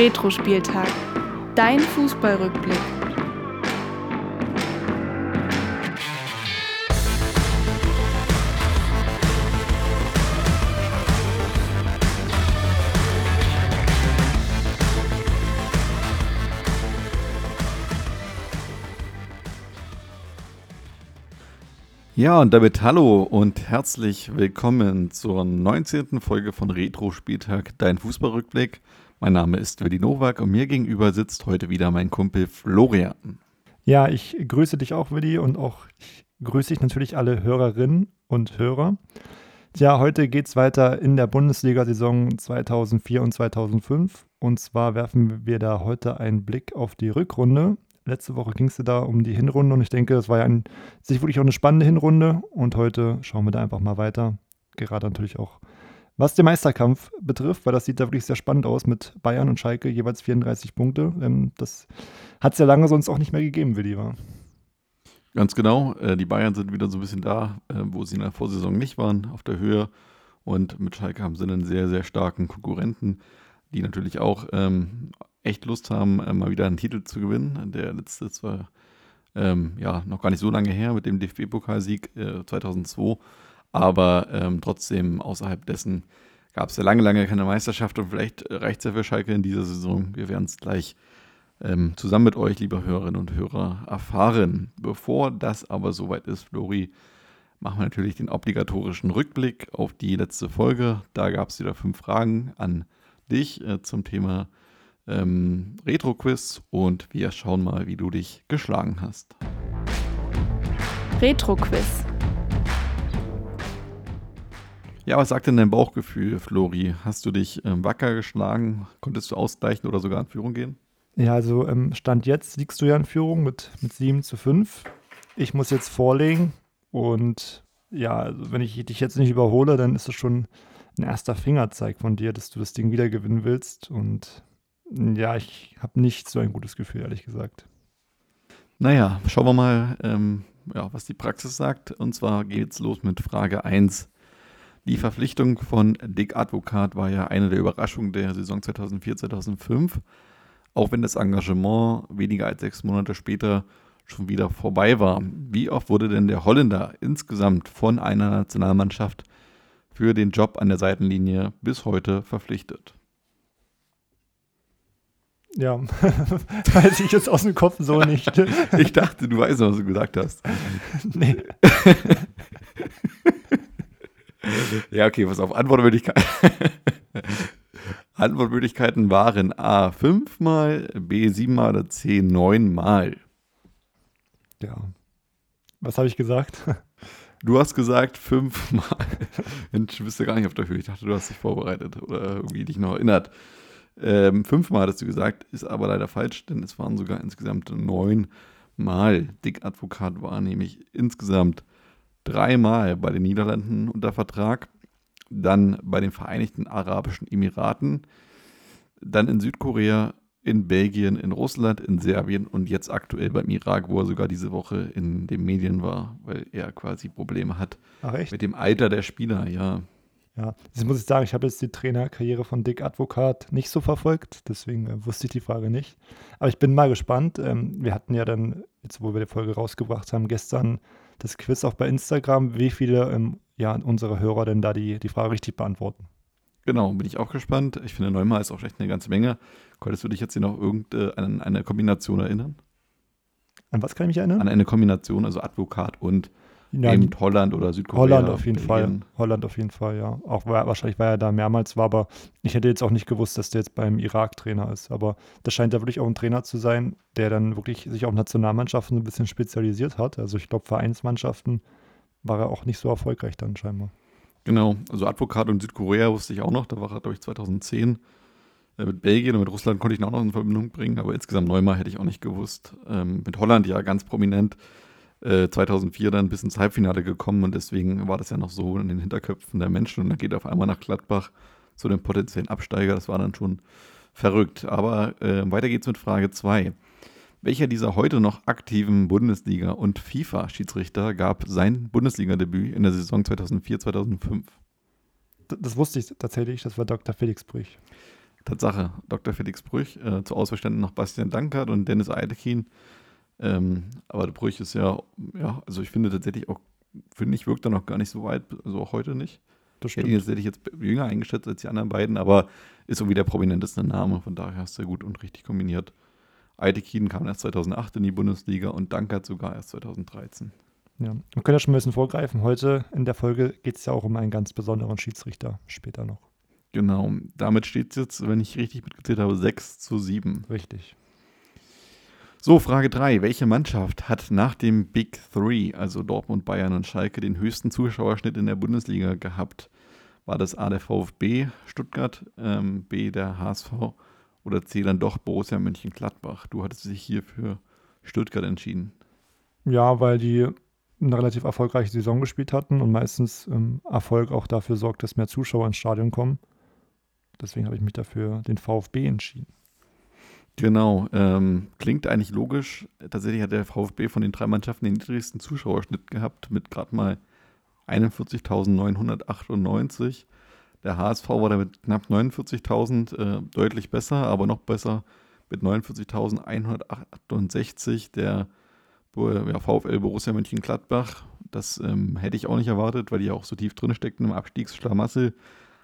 Retro-Spieltag. Dein Fußballrückblick. Ja, und damit hallo und herzlich willkommen zur 19. Folge von Retro Spieltag, dein Fußballrückblick. Mein Name ist Willi Nowak und mir gegenüber sitzt heute wieder mein Kumpel Florian. Ja, ich grüße dich auch, Willi, und auch ich grüße ich natürlich alle Hörerinnen und Hörer. Tja, heute geht es weiter in der Bundesliga-Saison 2004 und 2005. Und zwar werfen wir da heute einen Blick auf die Rückrunde. Letzte Woche ging es da um die Hinrunde und ich denke, das war ja ein, sich wirklich auch eine spannende Hinrunde. Und heute schauen wir da einfach mal weiter. Gerade natürlich auch was den Meisterkampf betrifft, weil das sieht da wirklich sehr spannend aus mit Bayern und Schalke, jeweils 34 Punkte. Ähm, das hat es ja lange sonst auch nicht mehr gegeben, Willi, war. Ganz genau. Äh, die Bayern sind wieder so ein bisschen da, äh, wo sie in der Vorsaison nicht waren, auf der Höhe. Und mit Schalke haben sie einen sehr, sehr starken Konkurrenten, die natürlich auch ähm, echt Lust haben, äh, mal wieder einen Titel zu gewinnen. Der letzte war ähm, ja noch gar nicht so lange her mit dem DFB-Pokalsieg äh, 2002. Aber ähm, trotzdem, außerhalb dessen gab es ja lange, lange keine Meisterschaft und vielleicht reicht es ja für Schalke in dieser Saison. Wir werden es gleich ähm, zusammen mit euch, liebe Hörerinnen und Hörer, erfahren. Bevor das aber soweit ist, Flori, machen wir natürlich den obligatorischen Rückblick auf die letzte Folge. Da gab es wieder fünf Fragen an dich äh, zum Thema ähm, Retro-Quiz und wir schauen mal, wie du dich geschlagen hast. Retro-Quiz. Ja, was sagt denn dein Bauchgefühl, Flori? Hast du dich ähm, wacker geschlagen? Konntest du ausgleichen oder sogar in Führung gehen? Ja, also ähm, Stand jetzt liegst du ja in Führung mit, mit 7 zu 5. Ich muss jetzt vorlegen und ja, also wenn ich dich jetzt nicht überhole, dann ist es schon ein erster Fingerzeig von dir, dass du das Ding wieder gewinnen willst. Und ja, ich habe nicht so ein gutes Gefühl, ehrlich gesagt. Naja, schauen wir mal, ähm, ja, was die Praxis sagt. Und zwar geht es los mit Frage 1. Die Verpflichtung von Dick Advokat war ja eine der Überraschungen der Saison 2004-2005, auch wenn das Engagement weniger als sechs Monate später schon wieder vorbei war. Wie oft wurde denn der Holländer insgesamt von einer Nationalmannschaft für den Job an der Seitenlinie bis heute verpflichtet? Ja, weiß ich jetzt aus dem Kopf so nicht. ich dachte, du weißt, was du gesagt hast. nee. ja, okay, pass auf. Antwortmöglichkeiten. Antwortmöglichkeiten waren A fünfmal, B siebenmal oder C neunmal. Ja. Was habe ich gesagt? Du hast gesagt fünfmal. Mensch, du bist ja gar nicht auf der Höhe. Ich dachte, du hast dich vorbereitet oder irgendwie dich noch erinnert. Ähm, fünfmal hattest du gesagt, ist aber leider falsch, denn es waren sogar insgesamt neunmal. Dick Advokat war nämlich insgesamt dreimal bei den Niederlanden unter Vertrag, dann bei den Vereinigten Arabischen Emiraten, dann in Südkorea, in Belgien, in Russland, in Serbien und jetzt aktuell beim Irak, wo er sogar diese Woche in den Medien war, weil er quasi Probleme hat mit dem Alter der Spieler, ja. Ja, das muss ich sagen, ich habe jetzt die Trainerkarriere von Dick Advokat nicht so verfolgt, deswegen äh, wusste ich die Frage nicht. Aber ich bin mal gespannt. Ähm, wir hatten ja dann, jetzt wo wir die Folge rausgebracht haben, gestern das Quiz auch bei Instagram, wie viele ähm, ja, unserer Hörer denn da die, die Frage richtig beantworten. Genau, bin ich auch gespannt. Ich finde, neunmal ist auch echt eine ganze Menge. Könntest du dich jetzt hier noch irgendeine eine Kombination erinnern? An was kann ich mich erinnern? An eine Kombination, also Advokat und ja, eben Holland oder Südkorea. Holland auf jeden Belgien. Fall. Holland auf jeden Fall, ja. Auch wahrscheinlich, weil er da mehrmals war, aber ich hätte jetzt auch nicht gewusst, dass der jetzt beim Irak Trainer ist. Aber das scheint ja wirklich auch ein Trainer zu sein, der dann wirklich sich auf Nationalmannschaften ein bisschen spezialisiert hat. Also ich glaube, Vereinsmannschaften war er auch nicht so erfolgreich dann scheinbar. Genau, also Advokat und Südkorea wusste ich auch noch, da war er, glaube ich, 2010. Äh, mit Belgien und mit Russland konnte ich ihn auch noch in Verbindung bringen, aber insgesamt neunmal hätte ich auch nicht gewusst. Ähm, mit Holland ja ganz prominent 2004 äh, dann bis ins Halbfinale gekommen und deswegen war das ja noch so in den Hinterköpfen der Menschen und dann geht er auf einmal nach Gladbach zu dem potenziellen Absteiger. Das war dann schon verrückt. Aber äh, weiter geht's mit Frage 2. Welcher dieser heute noch aktiven Bundesliga- und FIFA-Schiedsrichter gab sein Bundesliga-Debüt in der Saison 2004-2005? Das wusste ich tatsächlich, das war Dr. Felix Brüch. Tatsache, Dr. Felix Brüch, äh, zu Ausverständen noch Bastian Dankert und Dennis Eidekin. Ähm, aber der Brüch ist ja, ja, also ich finde tatsächlich auch, finde ich, wirkt er noch gar nicht so weit, also auch heute nicht. Das Ich hätte ich jetzt jünger eingeschätzt als die anderen beiden, aber ist irgendwie der prominenteste Name, von daher ist er gut und richtig kombiniert. Eidekin kam erst 2008 in die Bundesliga und Dankert sogar erst 2013. Ja, wir können ja schon ein bisschen vorgreifen. Heute in der Folge geht es ja auch um einen ganz besonderen Schiedsrichter, später noch. Genau, damit steht es jetzt, wenn ich richtig mitgezählt habe, 6 zu 7. Richtig. So, Frage 3. Welche Mannschaft hat nach dem Big Three, also Dortmund, Bayern und Schalke, den höchsten Zuschauerschnitt in der Bundesliga gehabt? War das A der VfB Stuttgart, ähm, B der HSV oder C dann doch Borussia Mönchengladbach? Du hattest dich hier für Stuttgart entschieden. Ja, weil die eine relativ erfolgreiche Saison gespielt hatten und meistens ähm, Erfolg auch dafür sorgt, dass mehr Zuschauer ins Stadion kommen. Deswegen habe ich mich dafür den VfB entschieden. Genau, ähm, klingt eigentlich logisch. Tatsächlich hat der VfB von den drei Mannschaften den niedrigsten Zuschauerschnitt gehabt mit gerade mal 41.998. Der HSV war da mit knapp 49.000 äh, deutlich besser, aber noch besser mit 49.168. Der ja, VfL Borussia Mönchengladbach, das ähm, hätte ich auch nicht erwartet, weil die auch so tief drin steckten im Abstiegsschlamassel.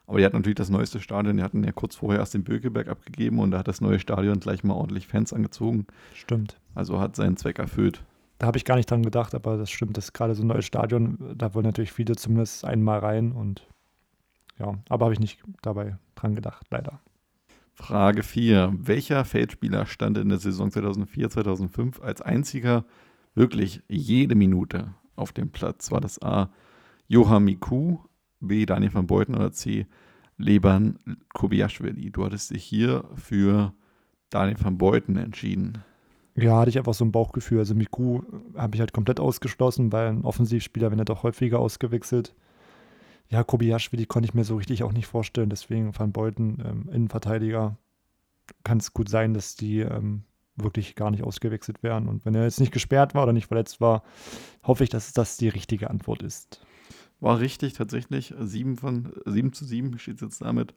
Aber die hatten natürlich das neueste Stadion. Die hatten ja kurz vorher erst den Bökeberg abgegeben und da hat das neue Stadion gleich mal ordentlich Fans angezogen. Stimmt. Also hat seinen Zweck erfüllt. Da habe ich gar nicht dran gedacht, aber das stimmt. Das ist gerade so ein neues Stadion. Da wollen natürlich viele zumindest einmal rein und ja, aber habe ich nicht dabei dran gedacht, leider. Frage 4. Welcher Feldspieler stand in der Saison 2004-2005 als einziger wirklich jede Minute auf dem Platz? War das A. Johann Miku, B. Daniel van Beuten oder C. Leban Kobiaschwili? Du hattest dich hier für Daniel van Beuten entschieden. Ja, hatte ich einfach so ein Bauchgefühl. Also Miku habe ich halt komplett ausgeschlossen, weil ein Offensivspieler, wenn er doch häufiger ausgewechselt. Ja, Kobiaschwili konnte ich mir so richtig auch nicht vorstellen. Deswegen Van Beuten, ähm, Innenverteidiger, kann es gut sein, dass die ähm, wirklich gar nicht ausgewechselt werden. Und wenn er jetzt nicht gesperrt war oder nicht verletzt war, hoffe ich, dass das die richtige Antwort ist. War richtig, tatsächlich. 7, von, 7 zu 7 steht es jetzt damit.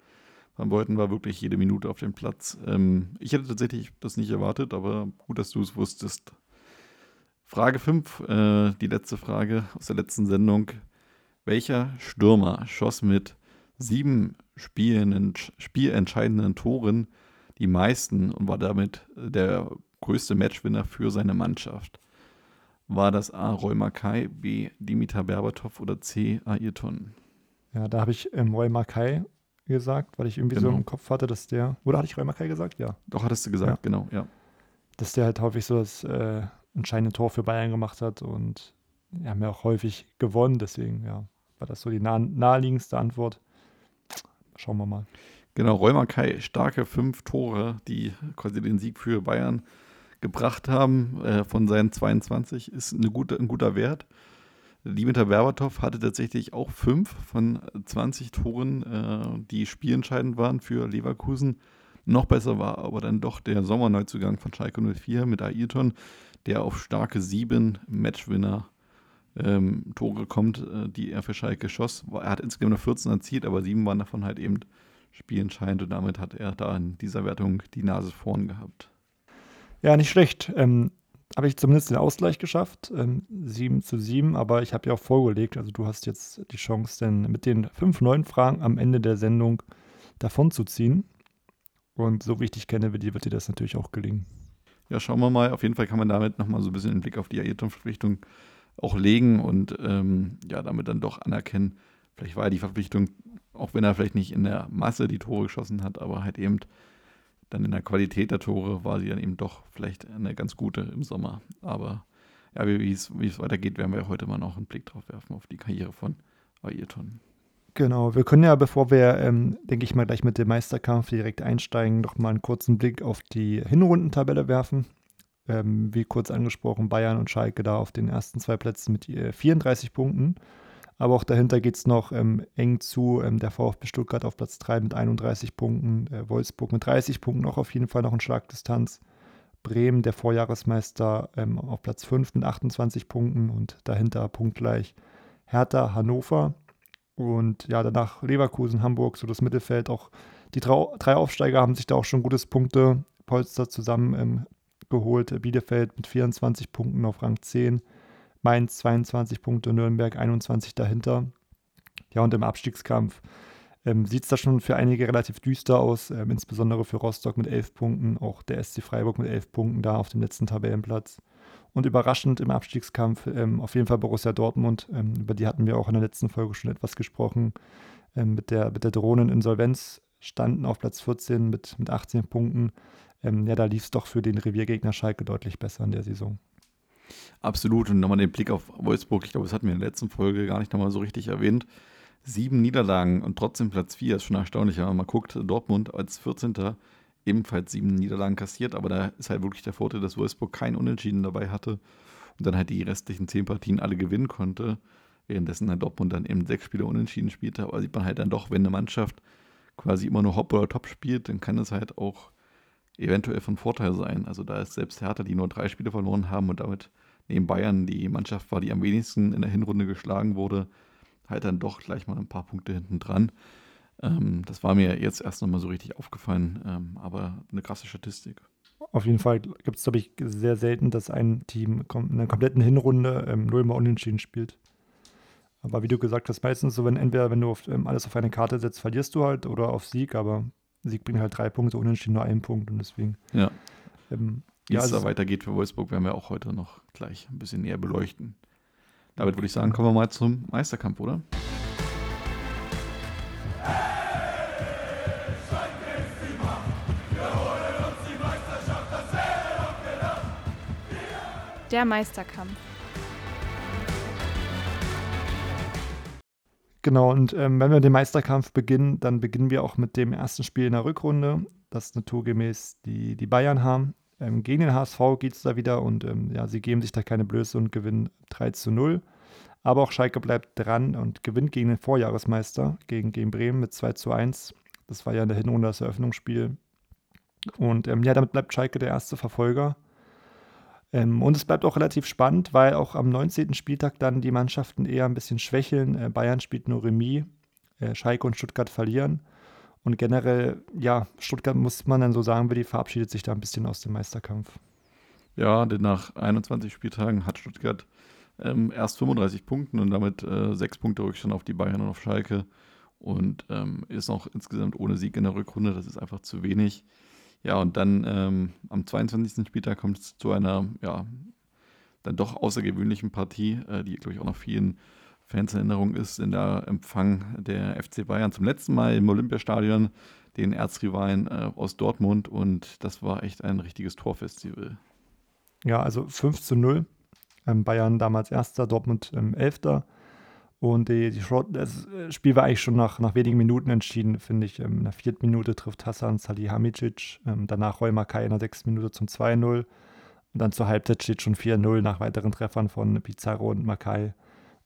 Van Beuten war wirklich jede Minute auf dem Platz. Ähm, ich hätte tatsächlich das nicht erwartet, aber gut, dass du es wusstest. Frage 5, äh, die letzte Frage aus der letzten Sendung. Welcher Stürmer schoss mit sieben Spielen, spielentscheidenden Toren die meisten und war damit der größte Matchwinner für seine Mannschaft? War das A. Roy Makai, B. Dimitar Berbatov oder C. Ayrton? Ja, da habe ich ähm, Roy Makai gesagt, weil ich irgendwie Genau. so im Kopf hatte, dass der. Oder hatte ich Roy Makai gesagt? Ja. Doch, hattest du gesagt, genau, ja. Dass der halt häufig so das äh, entscheidende Tor für Bayern gemacht hat und die haben ja auch häufig gewonnen, deswegen, ja, war das so die nah naheliegendste Antwort. Schauen wir mal. Genau, Roy Makai, starke fünf Tore, die quasi den Sieg für Bayern gebracht haben äh, von seinen 22, ist eine gute, ein guter Wert. Dimitar Berbatov hatte tatsächlich auch fünf von 20 Toren, äh, die spielentscheidend waren für Leverkusen. Noch besser war aber dann doch der Sommerneuzugang von Schalke 04 mit Ayrton, der auf starke sieben Matchwinner ähm, Tore kommt, äh, die er für Schalke schoss. Er hat insgesamt nur 14 erzielt, aber sieben waren davon halt eben spielentscheidend und damit hat er da in dieser Wertung die Nase vorn gehabt. Ja, nicht schlecht. Ähm, habe ich zumindest den Ausgleich geschafft. Ähm, 7 zu 7, aber ich habe ja auch vorgelegt. Also du hast jetzt die Chance, denn mit den fünf neuen Fragen am Ende der Sendung davon zu ziehen. Und so wie ich dich kenne, wird dir das natürlich auch gelingen. Ja, schauen wir mal. Auf jeden Fall kann man damit nochmal so ein bisschen den Blick auf die Ayrton-Verpflichtung auch legen und ähm, ja, damit dann doch anerkennen, vielleicht war die Verpflichtung, auch wenn er vielleicht nicht in der Masse die Tore geschossen hat, aber halt eben dann in der Qualität der Tore war sie dann eben doch vielleicht eine ganz gute im Sommer. Aber ja, wie es, weitergeht, werden wir heute mal noch einen Blick drauf werfen, auf die Karriere von Ayrton. Genau, wir können ja, bevor wir, ähm, denke ich mal, gleich mit dem Meisterkampf direkt einsteigen, noch mal einen kurzen Blick auf die Hinrundentabelle werfen. Ähm, wie kurz angesprochen, Bayern und Schalke da auf den ersten zwei Plätzen mit äh, 34 Punkten. Aber auch dahinter geht es noch ähm, eng zu. Ähm, der VfB Stuttgart auf Platz 3 mit 31 Punkten, äh, Wolfsburg mit 30 Punkten auch auf jeden Fall noch in Schlagdistanz. Bremen, der Vorjahresmeister, ähm, auf Platz 5 mit 28 Punkten und dahinter punktgleich Hertha, Hannover und ja, danach Leverkusen, Hamburg, so das Mittelfeld auch Die drei Aufsteiger haben sich da auch schon gutes Punktepolster zusammen ähm, geholt. Bielefeld mit 24 Punkten auf Rang 10, Mainz 22 Punkte, Nürnberg 21 dahinter. Ja, und im Abstiegskampf ähm, sieht es da schon für einige relativ düster aus, ähm, insbesondere für Rostock mit 11 Punkten, auch der SC Freiburg mit 11 Punkten da auf dem letzten Tabellenplatz. Und überraschend im Abstiegskampf ähm, auf jeden Fall Borussia Dortmund, ähm, über die hatten wir auch in der letzten Folge schon etwas gesprochen, ähm, mit, der, mit der Drohneninsolvenz standen auf Platz 14 mit, mit 18 Punkten. Ähm, ja, da lief es doch für den Reviergegner Schalke deutlich besser in der Saison. Absolut. Und nochmal den Blick auf Wolfsburg. Ich glaube, das hatten wir in der letzten Folge gar nicht nochmal so richtig erwähnt. Sieben Niederlagen und trotzdem Platz 4 ist schon erstaunlich. Wenn man mal guckt, Dortmund als 14. ebenfalls sieben Niederlagen kassiert. Aber da ist halt wirklich der Vorteil, dass Wolfsburg kein Unentschieden dabei hatte und dann halt die restlichen zehn Partien alle gewinnen konnte. Währenddessen dann Dortmund dann eben sechs Spiele unentschieden spielte. Aber sieht man halt dann doch, wenn eine Mannschaft quasi immer nur Hop oder Top spielt, dann kann es halt auch eventuell von Vorteil sein. Also da ist selbst Hertha, die nur drei Spiele verloren haben und damit neben Bayern die Mannschaft war, die am wenigsten in der Hinrunde geschlagen wurde, halt dann doch gleich mal ein paar Punkte hinten dran. Ähm, das war mir jetzt erst nochmal so richtig aufgefallen, ähm, aber eine krasse Statistik. Auf jeden Fall gibt es, glaube ich, sehr selten, dass ein Team in einer kompletten Hinrunde ähm, nullmal unentschieden spielt. Aber wie du gesagt hast, meistens so, wenn entweder, wenn du auf, ähm, alles auf eine Karte setzt, verlierst du halt oder auf Sieg, aber Sieg bringt halt drei Punkte, unentschieden nur einen Punkt und deswegen. Ja. Ähm, Wie ja, es da weitergeht für Wolfsburg, werden wir auch heute noch gleich ein bisschen näher beleuchten. Damit würde ich sagen, kommen wir mal zum Meisterkampf, oder? Der Meisterkampf. Genau, und ähm, wenn wir den Meisterkampf beginnen, dann beginnen wir auch mit dem ersten Spiel in der Rückrunde, das naturgemäß die, die Bayern haben. Ähm, gegen den HSV geht es da wieder und ähm, ja, sie geben sich da keine Blöße und gewinnen 3 zu 0. Aber auch Schalke bleibt dran und gewinnt gegen den Vorjahresmeister, gegen, gegen Bremen mit 2 zu 1. Das war ja in der Hinrunde das Eröffnungsspiel. Und ähm, ja, damit bleibt Schalke der erste Verfolger. Ähm, und es bleibt auch relativ spannend, weil auch am 19. Spieltag dann die Mannschaften eher ein bisschen schwächeln. Äh, Bayern spielt nur Remis, äh, Schalke und Stuttgart verlieren. Und generell, ja, Stuttgart muss man dann so sagen, die verabschiedet sich da ein bisschen aus dem Meisterkampf. Ja, denn nach 21 Spieltagen hat Stuttgart ähm, erst 35 Punkte und damit äh, sechs Punkte Rückstand auf die Bayern und auf Schalke und ähm, ist auch insgesamt ohne Sieg in der Rückrunde. Das ist einfach zu wenig. Ja, und dann ähm, am 22. Spieltag kommt es zu einer, ja, dann doch außergewöhnlichen Partie, äh, die, glaube ich, auch noch vielen Fans in Erinnerung ist, in der Empfang der FC Bayern zum letzten Mal im Olympiastadion, den Erzrivalen äh, aus Dortmund. Und das war echt ein richtiges Torfestival. Ja, also 5 zu 0. Ähm, Bayern damals Erster, Dortmund ähm, Elfter. Und die, die Short, das Spiel war eigentlich schon nach, nach wenigen Minuten entschieden, finde ich. Ähm, in der vierten Minute trifft Hassan Salihamidzic, ähm, danach Roy Makai in der sechsten Minute zum 2-0. Und dann zur Halbzeit steht schon 4-0 nach weiteren Treffern von Pizarro und Makai.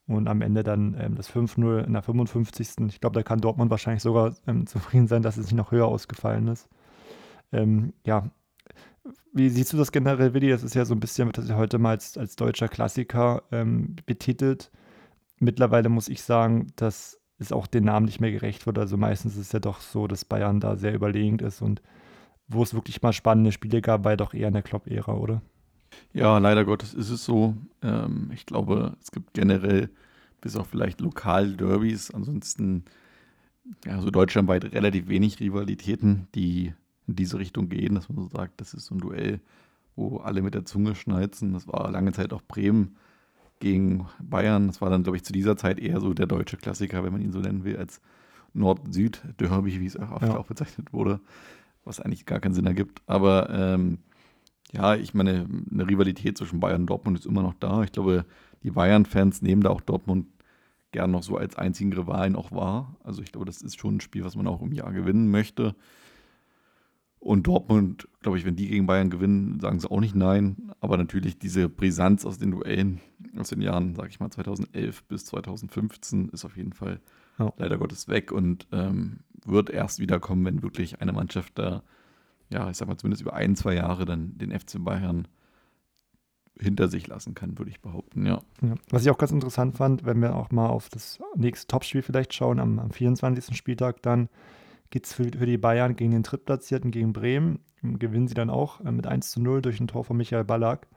Und am Ende dann ähm, das 5-0 in der 55. Ich glaube, da kann Dortmund wahrscheinlich sogar ähm, zufrieden sein, dass es nicht noch höher ausgefallen ist. Ähm, ja, wie siehst du das generell, Willi? Das ist ja so ein bisschen, wird das ja heute mal als, als deutscher Klassiker ähm, betitelt mittlerweile muss ich sagen, dass es auch den Namen nicht mehr gerecht wird. Also meistens ist es ja doch so, dass Bayern da sehr überlegend ist und wo es wirklich mal spannende Spiele gab, war ja doch eher in der Klopp-Ära, oder? Ja, leider Gottes ist es so. Ähm, ich glaube, es gibt generell bis auf vielleicht Lokal-Derbys, ansonsten ja, so deutschlandweit relativ wenig Rivalitäten, die in diese Richtung gehen, dass man so sagt, das ist so ein Duell, wo alle mit der Zunge schnalzen. Das war lange Zeit auch Bremen gegen Bayern. Das war dann, glaube ich, zu dieser Zeit eher so der deutsche Klassiker, wenn man ihn so nennen will, als Nord-Süd-Derby, wie es auch oft ja. auch bezeichnet wurde, was eigentlich gar keinen Sinn ergibt. Aber ähm, ja, ich meine, eine Rivalität zwischen Bayern und Dortmund ist immer noch da. Ich glaube, die Bayern-Fans nehmen da auch Dortmund gern noch so als einzigen Rivalen auch wahr. Also ich glaube, das ist schon ein Spiel, was man auch im Jahr gewinnen möchte. Und Dortmund, glaube ich, wenn die gegen Bayern gewinnen, sagen sie auch nicht nein. Aber natürlich diese Brisanz aus den Duellen aus den Jahren, sage ich mal, 2011 bis 2015 ist auf jeden Fall ja. leider Gottes weg und ähm, wird erst wiederkommen, wenn wirklich eine Mannschaft da, ja, ich sag mal, zumindest über ein, zwei Jahre dann den FC Bayern hinter sich lassen kann, würde ich behaupten, ja. ja. Was ich auch ganz interessant fand, wenn wir auch mal auf das nächste Topspiel vielleicht schauen, am, am 24. Spieltag dann geht es für, für die Bayern gegen den Drittplatzierten, gegen Bremen. Gewinnen sie dann auch äh, mit 1 zu 0 durch ein Tor von Michael Ballack.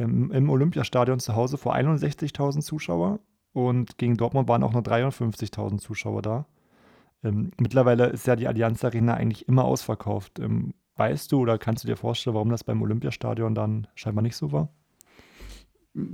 Ähm, Im Olympiastadion zu Hause vor 61.000 Zuschauer und gegen Dortmund waren auch nur 53.000 Zuschauer da. Ähm, mittlerweile ist ja die Allianz Arena eigentlich immer ausverkauft. Ähm, weißt du oder kannst du dir vorstellen, warum das beim Olympiastadion dann scheinbar nicht so war?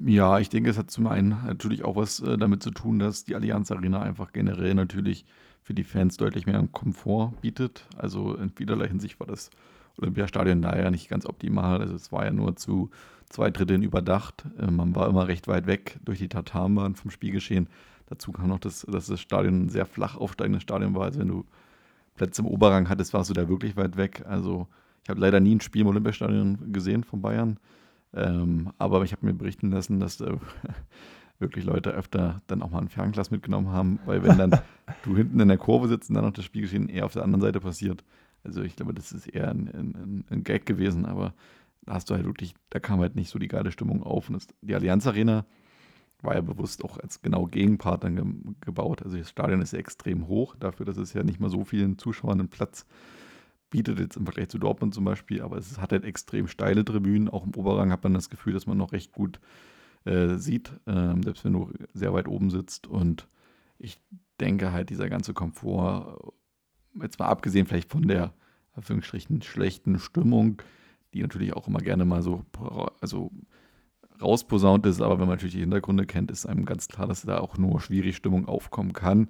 Ja, ich denke, es hat zum einen natürlich auch was äh, damit zu tun, dass die Allianz Arena einfach generell natürlich für die Fans deutlich mehr Komfort bietet. Also in vielerlei Hinsicht war das Olympiastadion da ja nicht ganz optimal. Also es war ja nur zu zwei Dritteln überdacht. Äh, man war immer recht weit weg durch die Tatanbahn vom Spielgeschehen. Dazu kam noch, dass, dass das Stadion ein sehr flach aufsteigendes Stadion war. Also wenn du Plätze im Oberrang hattest, warst du da wirklich weit weg. Also ich habe leider nie ein Spiel im Olympiastadion gesehen von Bayern. Ähm, aber ich habe mir berichten lassen, dass äh, wirklich Leute öfter dann auch mal ein Fernglas mitgenommen haben, weil wenn dann du hinten in der Kurve sitzt und dann noch das Spielgeschehen eher auf der anderen Seite passiert. Also ich glaube, das ist eher ein, ein, ein Gag gewesen, aber da hast du halt wirklich, da kam halt nicht so die geile Stimmung auf. Und das, die Allianz Arena war ja bewusst auch als genau Gegenpart dann ge gebaut. Also das Stadion ist ja extrem hoch, dafür, dass es ja nicht mal so vielen Zuschauern einen Platz bietet, jetzt im Vergleich zu Dortmund zum Beispiel. Aber es hat halt extrem steile Tribünen. Auch im Oberrang hat man das Gefühl, dass man noch recht gut äh, sieht, äh, selbst wenn du sehr weit oben sitzt. Und ich denke halt, dieser ganze Komfort, jetzt mal abgesehen vielleicht von der Anführungsstrichen schlechten Stimmung, die natürlich auch immer gerne mal so also rausposaunt ist, aber wenn man natürlich die Hintergründe kennt, ist einem ganz klar, dass da auch nur schwierig Stimmung aufkommen kann.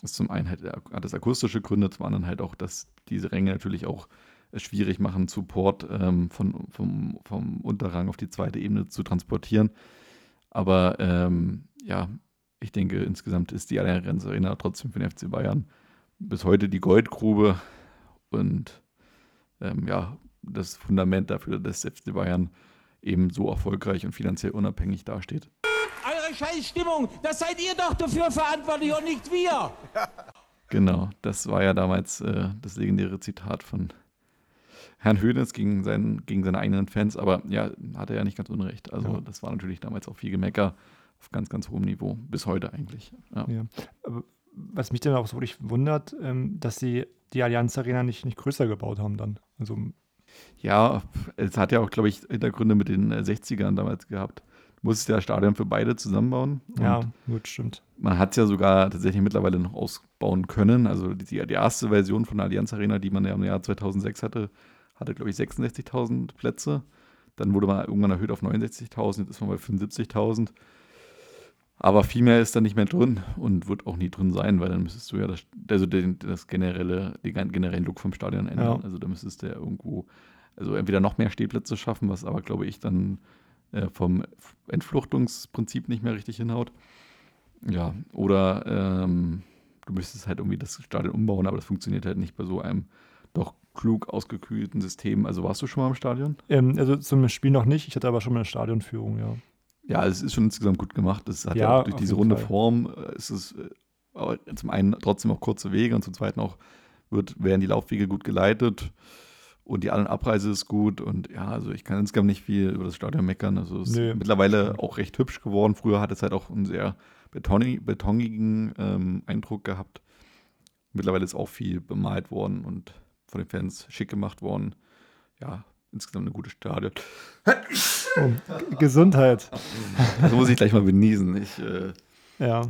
Das ist zum einen halt, hat das akustische Gründe, zum anderen halt auch, dass diese Ränge natürlich auch schwierig machen, Support ähm, von, vom, vom Unterrang auf die zweite Ebene zu transportieren. Aber ähm, ja, ich denke, insgesamt ist die Allianz Arena trotzdem für den FC Bayern bis heute die Goldgrube und ähm, ja, das Fundament dafür, dass FC Bayern eben so erfolgreich und finanziell unabhängig dasteht. Eure Scheißstimmung, das seid ihr doch dafür verantwortlich und nicht wir. Genau, das war ja damals äh, das legendäre Zitat von Herrn Höhnes gegen, seinen, gegen seine eigenen Fans, aber ja, hat er ja nicht ganz unrecht. Also ja. das war natürlich damals auch viel Gemecker auf ganz, ganz hohem Niveau, bis heute eigentlich. Ja. ja. was mich dann auch so wirklich wundert, ähm, dass sie die Allianz Arena nicht, nicht größer gebaut haben dann. Also ja, es hat ja auch, glaube ich, Hintergründe mit den 60ern äh, damals gehabt. Du musstest ja Stadion für beide zusammenbauen. Ja, gut, stimmt. Man hat es ja sogar tatsächlich mittlerweile noch ausbauen können. Also die, die erste Version von der Allianz Arena, die man ja im Jahr 2006 hatte, hatte, glaube ich, 66.000 Plätze. Dann wurde man irgendwann erhöht auf 69.000, jetzt ist man bei 75.000. Aber viel mehr ist da nicht mehr drin und wird auch nie drin sein, weil dann müsstest du ja das, also den, das generelle, den generellen Look vom Stadion ändern. Ja. Also da müsstest du ja irgendwo, also entweder noch mehr Stehplätze schaffen, was aber, glaube ich, dann äh, vom Entfluchtungsprinzip nicht mehr richtig hinhaut. Ja, oder ähm, du müsstest halt irgendwie das Stadion umbauen, aber das funktioniert halt nicht bei so einem doch klug ausgekühlten System. Also warst du schon mal im Stadion? Ähm, also zum Spiel noch nicht, ich hatte aber schon mal eine Stadionführung, ja. Ja, es ist schon insgesamt gut gemacht. Es hat ja, ja auch durch diese runde Fall. Form äh, ist es äh, zum einen trotzdem auch kurze Wege und zum zweiten auch wird, werden die Laufwege gut geleitet und die An- und Abreise ist gut und ja, also ich kann insgesamt nicht viel über das Stadion meckern. Also es nee. ist mittlerweile auch recht hübsch geworden. Früher hat es halt auch einen sehr betonig, betonigen ähm, Eindruck gehabt. Mittlerweile ist auch viel bemalt worden und von den Fans schick gemacht worden. Ja, insgesamt eine gute Stadion. Oh, Gesundheit. Das muss ich gleich mal benießen. Ich, äh ja.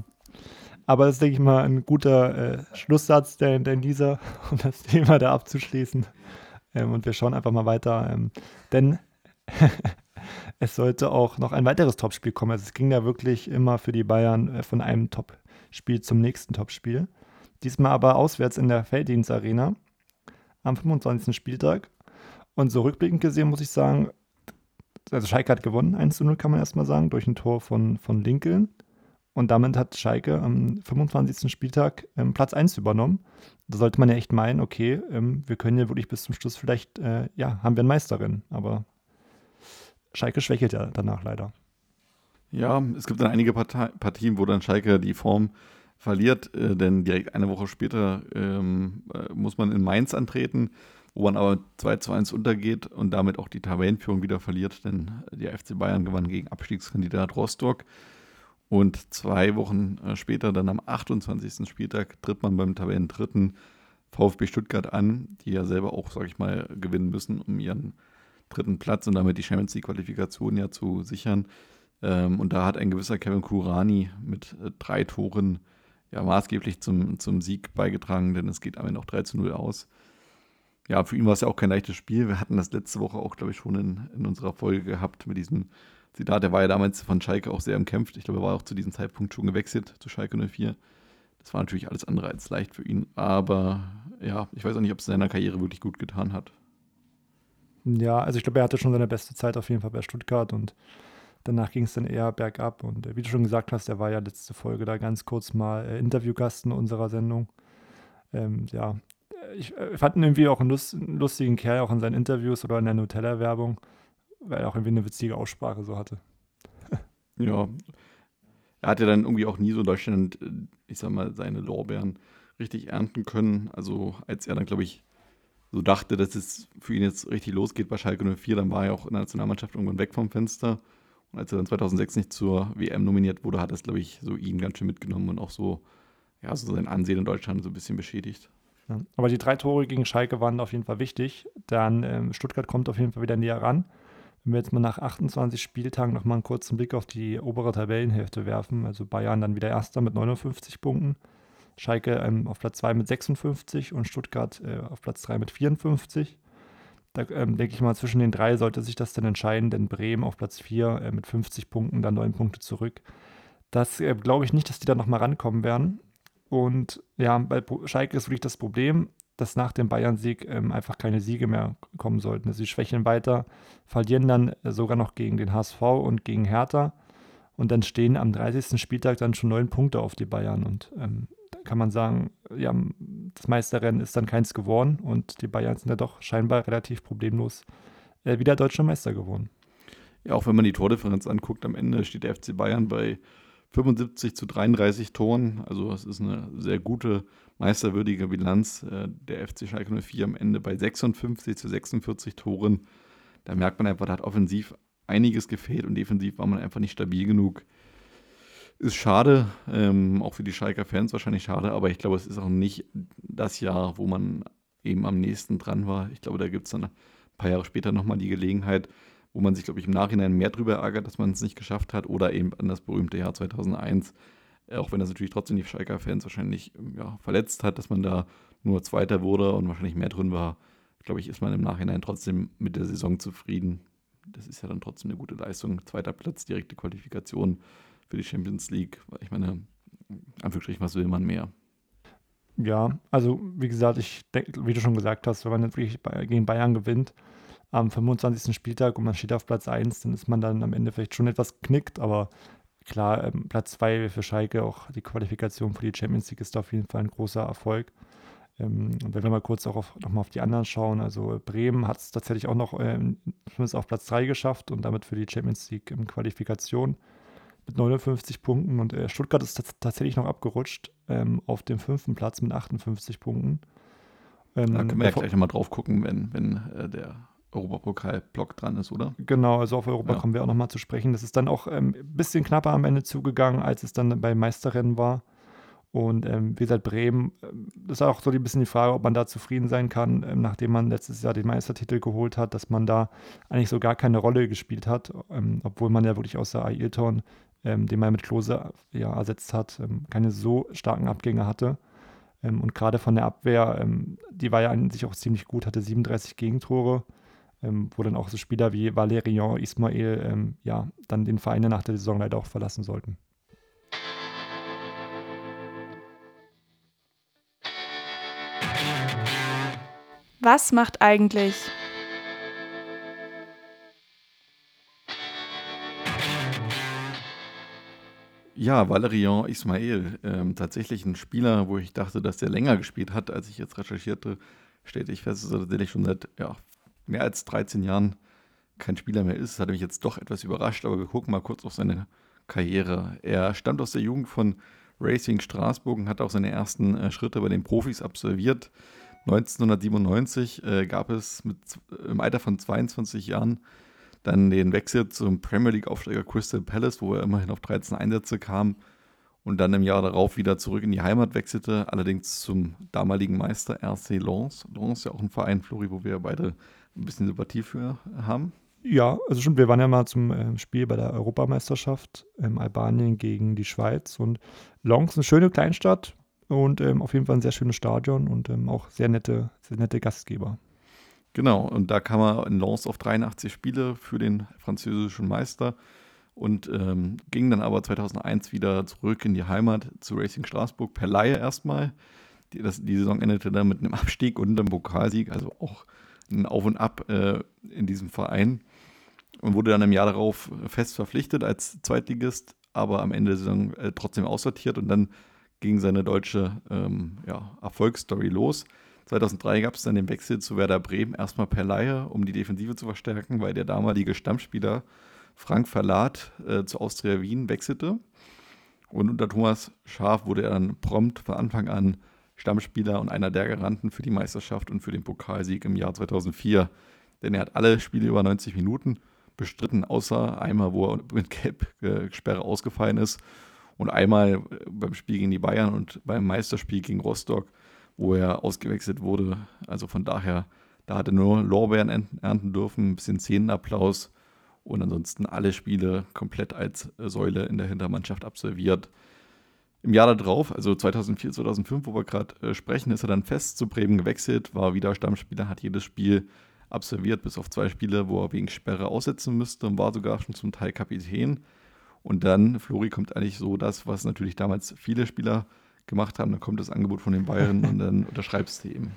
Aber das ist, denke ich mal, ein guter äh, Schlusssatz, der, der dieser, um das Thema da abzuschließen. Ähm, und wir schauen einfach mal weiter. Ähm, denn es sollte auch noch ein weiteres Topspiel kommen. Also es ging ja wirklich immer für die Bayern äh, von einem Topspiel zum nächsten Topspiel. Diesmal aber auswärts in der Felddienst Arena am 25. Spieltag. Und so rückblickend gesehen muss ich sagen, also Schalke hat gewonnen, 1 zu 0 kann man erstmal sagen, durch ein Tor von, von Lincoln. Und damit hat Schalke am 25. Spieltag ähm, Platz 1 übernommen. Da sollte man ja echt meinen, okay, ähm, wir können ja wirklich bis zum Schluss vielleicht, äh, ja, haben wir eine Meisterin. Aber Schalke schwächelt ja danach leider. Ja, es gibt dann einige Partien, wo dann Schalke die Form verliert, äh, denn direkt eine Woche später ähm, äh, muss man in Mainz antreten wo man aber 2 zu 1 untergeht und damit auch die Tabellenführung wieder verliert, denn der FC Bayern gewann gegen Abstiegskandidat Rostock. Und zwei Wochen äh, später, dann am 28. Spieltag, tritt man beim Tabellendritten VfB Stuttgart an, die ja selber auch, sage ich mal, gewinnen müssen, um ihren dritten Platz und damit die Champions League-Qualifikation ja zu sichern. Ähm, und da hat ein gewisser Kevin Kurani mit äh, drei Toren ja maßgeblich zum, zum Sieg beigetragen, denn es geht am Ende noch 3 zu 0 aus. Ja, für ihn war es ja auch kein leichtes Spiel. Wir hatten das letzte Woche auch, glaube ich, schon in, in unserer Folge gehabt mit diesem Zitat. Der war ja damals von Schalke auch sehr umkämpft. Ich glaube, er war auch zu diesem Zeitpunkt schon gewechselt zu Schalke 04. Das war natürlich alles andere als leicht für ihn. Aber ja, ich weiß auch nicht, ob es seiner Karriere wirklich gut getan hat. Ja, also ich glaube, er hatte schon seine beste Zeit auf jeden Fall bei Stuttgart und danach ging es dann eher bergab. Und äh, wie du schon gesagt hast, er war ja letzte Folge da ganz kurz mal äh, Interviewgast in unserer Sendung. Ähm, ja, ich äh, fand ihn irgendwie auch einen, lustigen Kerl, auch in seinen Interviews oder in der Nutella-Werbung, weil er auch irgendwie eine witzige Aussprache so hatte. ja, er hat ja dann irgendwie auch nie so in Deutschland, äh, ich sag mal, seine Lorbeeren richtig ernten können. Also als er dann, glaube ich, so dachte, dass es für ihn jetzt richtig losgeht bei Schalke 04, dann war er auch in der Nationalmannschaft irgendwann weg vom Fenster. Und als er dann 2006 nicht zur WM nominiert wurde, hat das, glaube ich, so ihn ganz schön mitgenommen und auch so, ja, so sein Ansehen in Deutschland so ein bisschen beschädigt. Ja, aber die drei Tore gegen Schalke waren auf jeden Fall wichtig. Dann ähm, Stuttgart kommt auf jeden Fall wieder näher ran. Wenn wir jetzt mal nach 28 Spieltagen nochmal einen kurzen Blick auf die obere Tabellenhälfte werfen, also Bayern dann wieder Erster mit 59 Punkten, Schalke ähm, auf Platz 2 mit 56 und Stuttgart äh, auf Platz 3 mit 54. Da ähm, denke ich mal, zwischen den drei sollte sich das dann entscheiden, denn Bremen auf Platz 4 äh, mit 50 Punkten, dann 9 Punkte zurück. Das äh, glaube ich nicht, dass die da nochmal rankommen werden. Und ja, bei Schalke ist wirklich das Problem, dass nach dem Bayern-Sieg ähm, einfach keine Siege mehr kommen sollten. Sie schwächeln weiter, verlieren dann äh, sogar noch gegen den HSV und gegen Hertha. Und dann stehen am 30. Spieltag dann schon neun Punkte auf die Bayern. Und ähm, kann man sagen, ja, das Meisterrennen ist dann keins geworden und die Bayern sind ja doch scheinbar relativ problemlos äh, wieder deutscher Meister geworden. Ja, auch wenn man die Tordifferenz anguckt, am Ende steht der FC Bayern bei 75 zu 33 Toren. Also es ist eine sehr gute, meisterwürdige Bilanz. Äh, der FC Schalke 04 am Ende bei 56 zu 46 Toren. Da merkt man einfach, da hat offensiv einiges gefehlt und defensiv war man einfach nicht stabil genug. Ist schade, ähm, auch für die Schalker Fans wahrscheinlich schade, aber ich glaube, es ist auch nicht das Jahr, wo man eben am nächsten dran war. Ich glaube, da gibt es dann ein paar Jahre später nochmal die Gelegenheit, wo man sich, glaube ich, im Nachhinein mehr drüber ärgert, dass man es nicht geschafft hat oder eben an das berühmte Jahr 2001. Äh, auch wenn das natürlich trotzdem die Schalker Fans wahrscheinlich ja, verletzt hat, dass man da nur Zweiter wurde und wahrscheinlich mehr drin war, glaube ich, ist man im Nachhinein trotzdem mit der Saison zufrieden. Das ist ja dann trotzdem eine gute Leistung. Zweiter Platz, direkte Qualifikation für die Champions League. Ich meine, Anführungsstrichen, was will man mehr? Ja, also wie gesagt, ich denke, wie du schon gesagt hast, wenn man jetzt wirklich gegen Bayern gewinnt am 25. Spieltag und man steht auf Platz 1, dann ist man dann am Ende vielleicht schon etwas knickt, aber klar, ähm, Platz 2 für Schalke, auch die Qualifikation für die Champions League ist auf jeden Fall ein großer Erfolg. Ähm, und wenn wir mal kurz auch auf, nochmal auf die anderen schauen, also Bremen hat es tatsächlich auch noch ähm, zumindest auf Platz 3 geschafft und damit für die Champions League in Qualifikation mit 59 Punkten und äh, Stuttgart ist tatsächlich noch abgerutscht ähm, auf dem fünften Platz mit 58 Punkten. Ähm, da können wir ja gleich nochmal drauf gucken, wenn, wenn äh, der Europapokal-Block dran ist, oder? Genau, also auf Europa ja. kommen wir auch nochmal zu sprechen. Das ist dann auch ein ähm, bisschen knapper am Ende zugegangen, als es dann beim Meisterrennen war. Und ähm, wie gesagt, Bremen, ähm, das ist auch so ein bisschen die Frage, ob man da zufrieden sein kann, ähm, nachdem man letztes Jahr den Meistertitel geholt hat, dass man da eigentlich so gar keine Rolle gespielt hat, ähm, obwohl man ja wirklich außer Ailton ähm, den man mit Klose ja, ersetzt hat, keine so starken Abgänge hatte. Und gerade von der Abwehr, die war ja an sich auch ziemlich gut, hatte 37 Gegentore, ähm, wo dann auch so Spieler wie Valerian, Ismail ähm, ja, dann den Verein nach der Saison leider auch verlassen sollten. Was macht eigentlich Ja, Valerian Ismail, ähm, tatsächlich ein Spieler, wo ich dachte, dass der länger gespielt hat, als ich jetzt recherchierte, stellte ich fest, dass er tatsächlich schon seit ja, mehr als 13 Jahren kein Spieler mehr ist. Das hatte mich jetzt doch etwas überrascht, aber wir gucken mal kurz auf seine Karriere. Er stammt aus der Jugend von Racing Straßburg und hat auch seine ersten äh, Schritte bei den Profis absolviert. 1997 äh, gab es mit, im Alter von 22 Jahren dann den Wechsel zum Premier League-Aufsteiger Crystal Palace, wo er immerhin auf 13 Einsätze kam. und dann im Jahr darauf wieder zurück in die Heimat wechselte, allerdings zum damaligen Meister RC Lens. Lens ist ja auch ein Verein, Flori, wo wir beide ein bisschen Sympathie für haben. Ja, also stimmt, wir waren ja mal zum äh, Spiel bei der Europameisterschaft in Albanien gegen die Schweiz und Lens, eine schöne Kleinstadt und ähm, auf jeden Fall ein sehr schönes Stadion und ähm, auch sehr nette, sehr nette Gastgeber. Genau, und da kam er in Lens auf 83 Spiele für den französischen Meister und ähm, ging dann aber 2001 wieder zurück in die Heimat zu Racing Straßburg per Laie erstmal. Die, das, die Saison endete dann mit einem Abstieg und einem Pokalsieg, also auch ein Auf und Ab äh, in diesem Verein und wurde dann im Jahr darauf fest verpflichtet als Zweitligist, aber am Ende der Saison äh, trotzdem aussortiert und dann ging seine deutsche ähm, ja, Erfolgsstory los. 2003 gab es dann den Wechsel zu Werder Bremen, erstmal per Laie, um die Defensive zu verstärken, weil der damalige Stammspieler Frank Verlat äh, zu Austria Wien wechselte. Und unter Thomas Schaf wurde er dann prompt von Anfang an Stammspieler und einer der Garanten für die Meisterschaft und für den Pokalsieg im Jahr 2004. Denn er hat alle Spiele über 90 Minuten bestritten, außer einmal, wo er mit Gelb-Sperre ausgefallen ist und einmal äh, beim Spiel gegen die Bayern und beim Meisterspiel gegen Rostock, wo er ausgewechselt wurde. Also von daher, da hat er nur Lorbeeren ernten dürfen, ein bisschen Szenenapplaus und ansonsten alle Spiele komplett als Säule in der Hintermannschaft absolviert. Im Jahr darauf, also 2004, 2005, wo wir gerade äh, sprechen, ist er dann fest zu Bremen gewechselt, war wieder Stammspieler, hat jedes Spiel absolviert, bis auf zwei Spiele, wo er wegen Sperre aussetzen müsste und war sogar schon zum Teil Kapitän. Und dann, Flori, kommt eigentlich so das, was natürlich damals viele Spieler gemacht haben. Dann kommt das Angebot von den Bayern und dann unterschreibst du eben.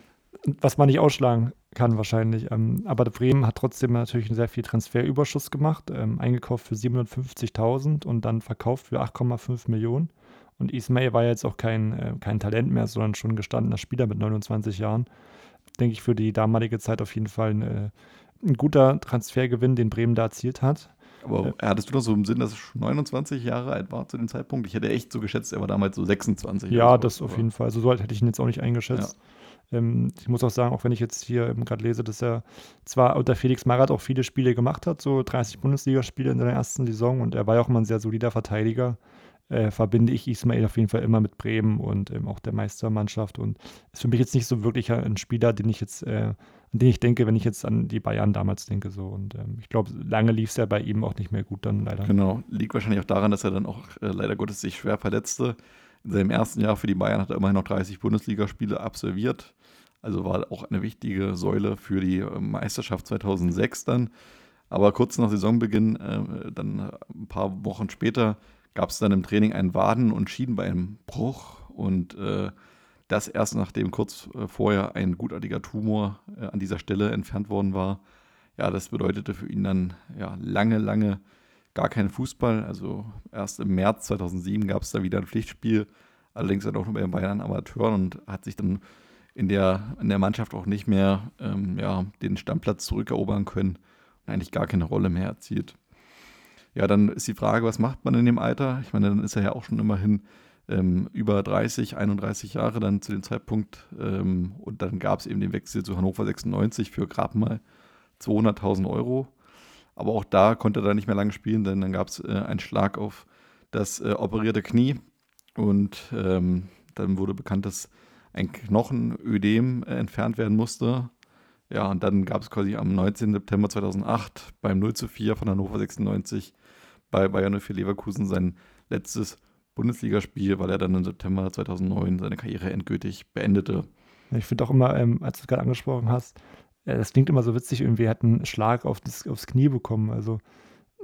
Was man nicht ausschlagen kann wahrscheinlich. Ähm, aber Bremen hat trotzdem natürlich einen sehr viel Transferüberschuss gemacht, ähm, eingekauft für 750.000 und dann verkauft für 8,5 Millionen. Und Ismail war jetzt auch kein, äh, kein Talent mehr, sondern schon gestandener Spieler mit 29 Jahren denke ich, für die damalige Zeit auf jeden Fall ein, äh, ein guter Transfergewinn, den Bremen da erzielt hat. Aber äh, hattest du noch so im Sinn, dass er schon 29 Jahre alt war zu dem Zeitpunkt? Ich hätte echt so geschätzt, er war damals so 26. Ja, so, das auf jeden Fall. Also so alt hätte ich ihn jetzt auch nicht eingeschätzt. Ja. Ähm, ich muss auch sagen, auch wenn ich jetzt hier gerade lese, dass er zwar unter Felix Magath auch viele Spiele gemacht hat, so 30 Bundesligaspiele in seiner ersten Saison und er war ja auch immer ein sehr solider Verteidiger äh, verbinde ich Ismail auf jeden Fall immer mit Bremen und ähm, auch der Meistermannschaft und ist für mich jetzt nicht so wirklich ein Spieler, den ich jetzt, äh, an den ich denke, wenn ich jetzt an die Bayern damals denke so und ähm, ich glaube, lange lief es ja bei ihm auch nicht mehr gut dann leider. Genau, liegt wahrscheinlich auch daran, dass er dann auch äh, leider Gottes sich schwer verletzte. In seinem ersten Jahr für die Bayern hat er immerhin noch 30 Bundesligaspiele absolviert. Also war auch eine wichtige Säule für die äh, Meisterschaft 2006 dann. Aber kurz nach Saisonbeginn, äh, dann ein paar Wochen später, gab es dann im Training einen Waden- und Schienbeinbruch und äh, das erst nachdem kurz äh, vorher ein gutartiger Tumor äh, an dieser Stelle entfernt worden war. Ja, das bedeutete für ihn dann ja, lange, lange gar keinen Fußball. Also erst im März 2007 gab es da wieder ein Pflichtspiel, allerdings dann auch nur bei den Bayern Amateuren und hat sich dann in der, in der Mannschaft auch nicht mehr ähm, ja, den Stammplatz zurückerobern können und eigentlich gar keine Rolle mehr erzielt. Ja, dann ist die Frage, was macht man in dem Alter? Ich meine, dann ist er ja auch schon immerhin ähm, über 30, 31 Jahre dann zu dem Zeitpunkt. Ähm, und dann gab es eben den Wechsel zu Hannover 96 für gerade mal 200.000 Euro. Aber auch da konnte er dann nicht mehr lange spielen, denn dann gab es äh, einen Schlag auf das äh, operierte Knie. Und ähm, dann wurde bekannt, dass ein Knochenödem äh, entfernt werden musste. Ja, und dann gab es quasi am 19. September 2008 beim 0 zu 4 von Hannover 96 bei Bayern 04 Leverkusen sein letztes Bundesligaspiel, weil er dann im September 2009 seine Karriere endgültig beendete. Ich finde auch immer, ähm, als du es gerade angesprochen hast, äh, das klingt immer so witzig, irgendwie hat einen Schlag auf das, aufs Knie bekommen. Also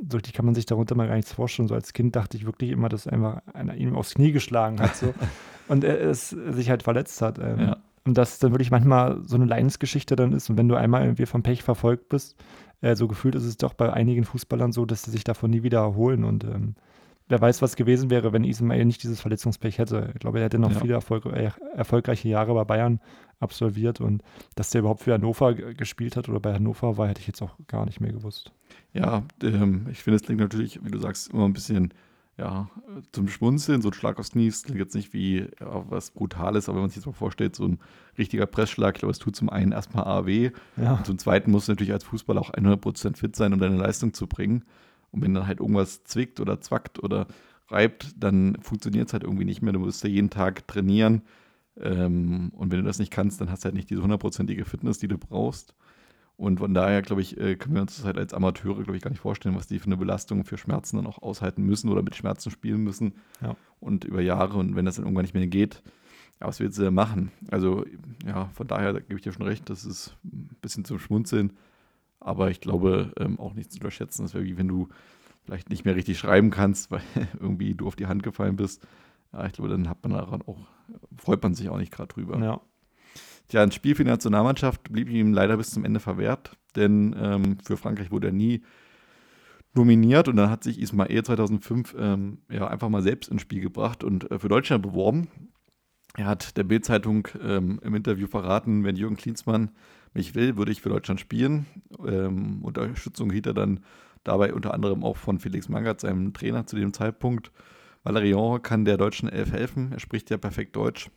so richtig kann man sich darunter mal gar nichts vorstellen. So als Kind dachte ich wirklich immer, dass einfach einer ihm aufs Knie geschlagen hat so. und er es sich halt verletzt hat. Ähm, ja. Und dass dann wirklich manchmal so eine Leidensgeschichte dann ist. Und wenn du einmal irgendwie vom Pech verfolgt bist, äh, so gefühlt ist es doch bei einigen Fußballern so, dass sie sich davon nie wieder erholen. Und ähm, wer weiß, was gewesen wäre, wenn Ismail nicht dieses Verletzungspech hätte. Ich glaube, er hätte noch ja. viele Erfolg äh, erfolgreiche Jahre bei Bayern absolviert. Und dass der überhaupt für Hannover gespielt hat oder bei Hannover war, hätte ich jetzt auch gar nicht mehr gewusst. Ja, ähm, ich finde, es klingt natürlich, wie du sagst, immer ein bisschen ja, zum Schmunzeln, so ein Schlag aufs Knie, klingt jetzt nicht wie ja, was Brutales, aber wenn man sich jetzt mal vorstellt, so ein richtiger Pressschlag, ich glaube, es tut zum einen erstmal AW ja. und zum zweiten musst du natürlich als Fußballer auch 100% fit sein, um deine Leistung zu bringen. Und wenn dann halt irgendwas zwickt oder zwackt oder reibt, dann funktioniert es halt irgendwie nicht mehr. Du musst ja jeden Tag trainieren. Ähm, und wenn du das nicht kannst, dann hast du halt nicht diese hundertprozentige Fitness, die du brauchst. Und von daher, glaube ich, äh, können wir uns das halt als Amateure, glaube ich, gar nicht vorstellen, was die für eine Belastung für Schmerzen dann auch aushalten müssen oder mit Schmerzen spielen müssen. Ja. Und über Jahre und wenn das dann irgendwann nicht mehr geht, ja, was willst du denn machen? Also, ja, von daher da gebe ich dir schon recht, das ist ein bisschen zum Schmunzeln. Aber ich glaube, ähm, auch nicht zu unterschätzen. Das wäre wie wenn du vielleicht nicht mehr richtig schreiben kannst, weil irgendwie du auf die Hand gefallen bist. Ja, ich glaube, dann hat man daran auch, freut man sich auch nicht gerade drüber. Ja. Tja, ein Spiel für die Nationalmannschaft blieb ihm leider bis zum Ende verwehrt, denn ähm, für Frankreich wurde er nie nominiert und dann hat sich Ismail 2005 ähm, ja, einfach mal selbst ins Spiel gebracht und äh, für Deutschland beworben. Er hat der Bild-Zeitung ähm, im Interview verraten, wenn Jürgen Klinsmann mich will, würde ich für Deutschland spielen. Ähm, Unterstützung hielt er dann dabei unter anderem auch von Felix Magath, seinem Trainer zu dem Zeitpunkt. Valerian kann der deutschen Elf helfen. Er spricht ja perfekt Deutsch,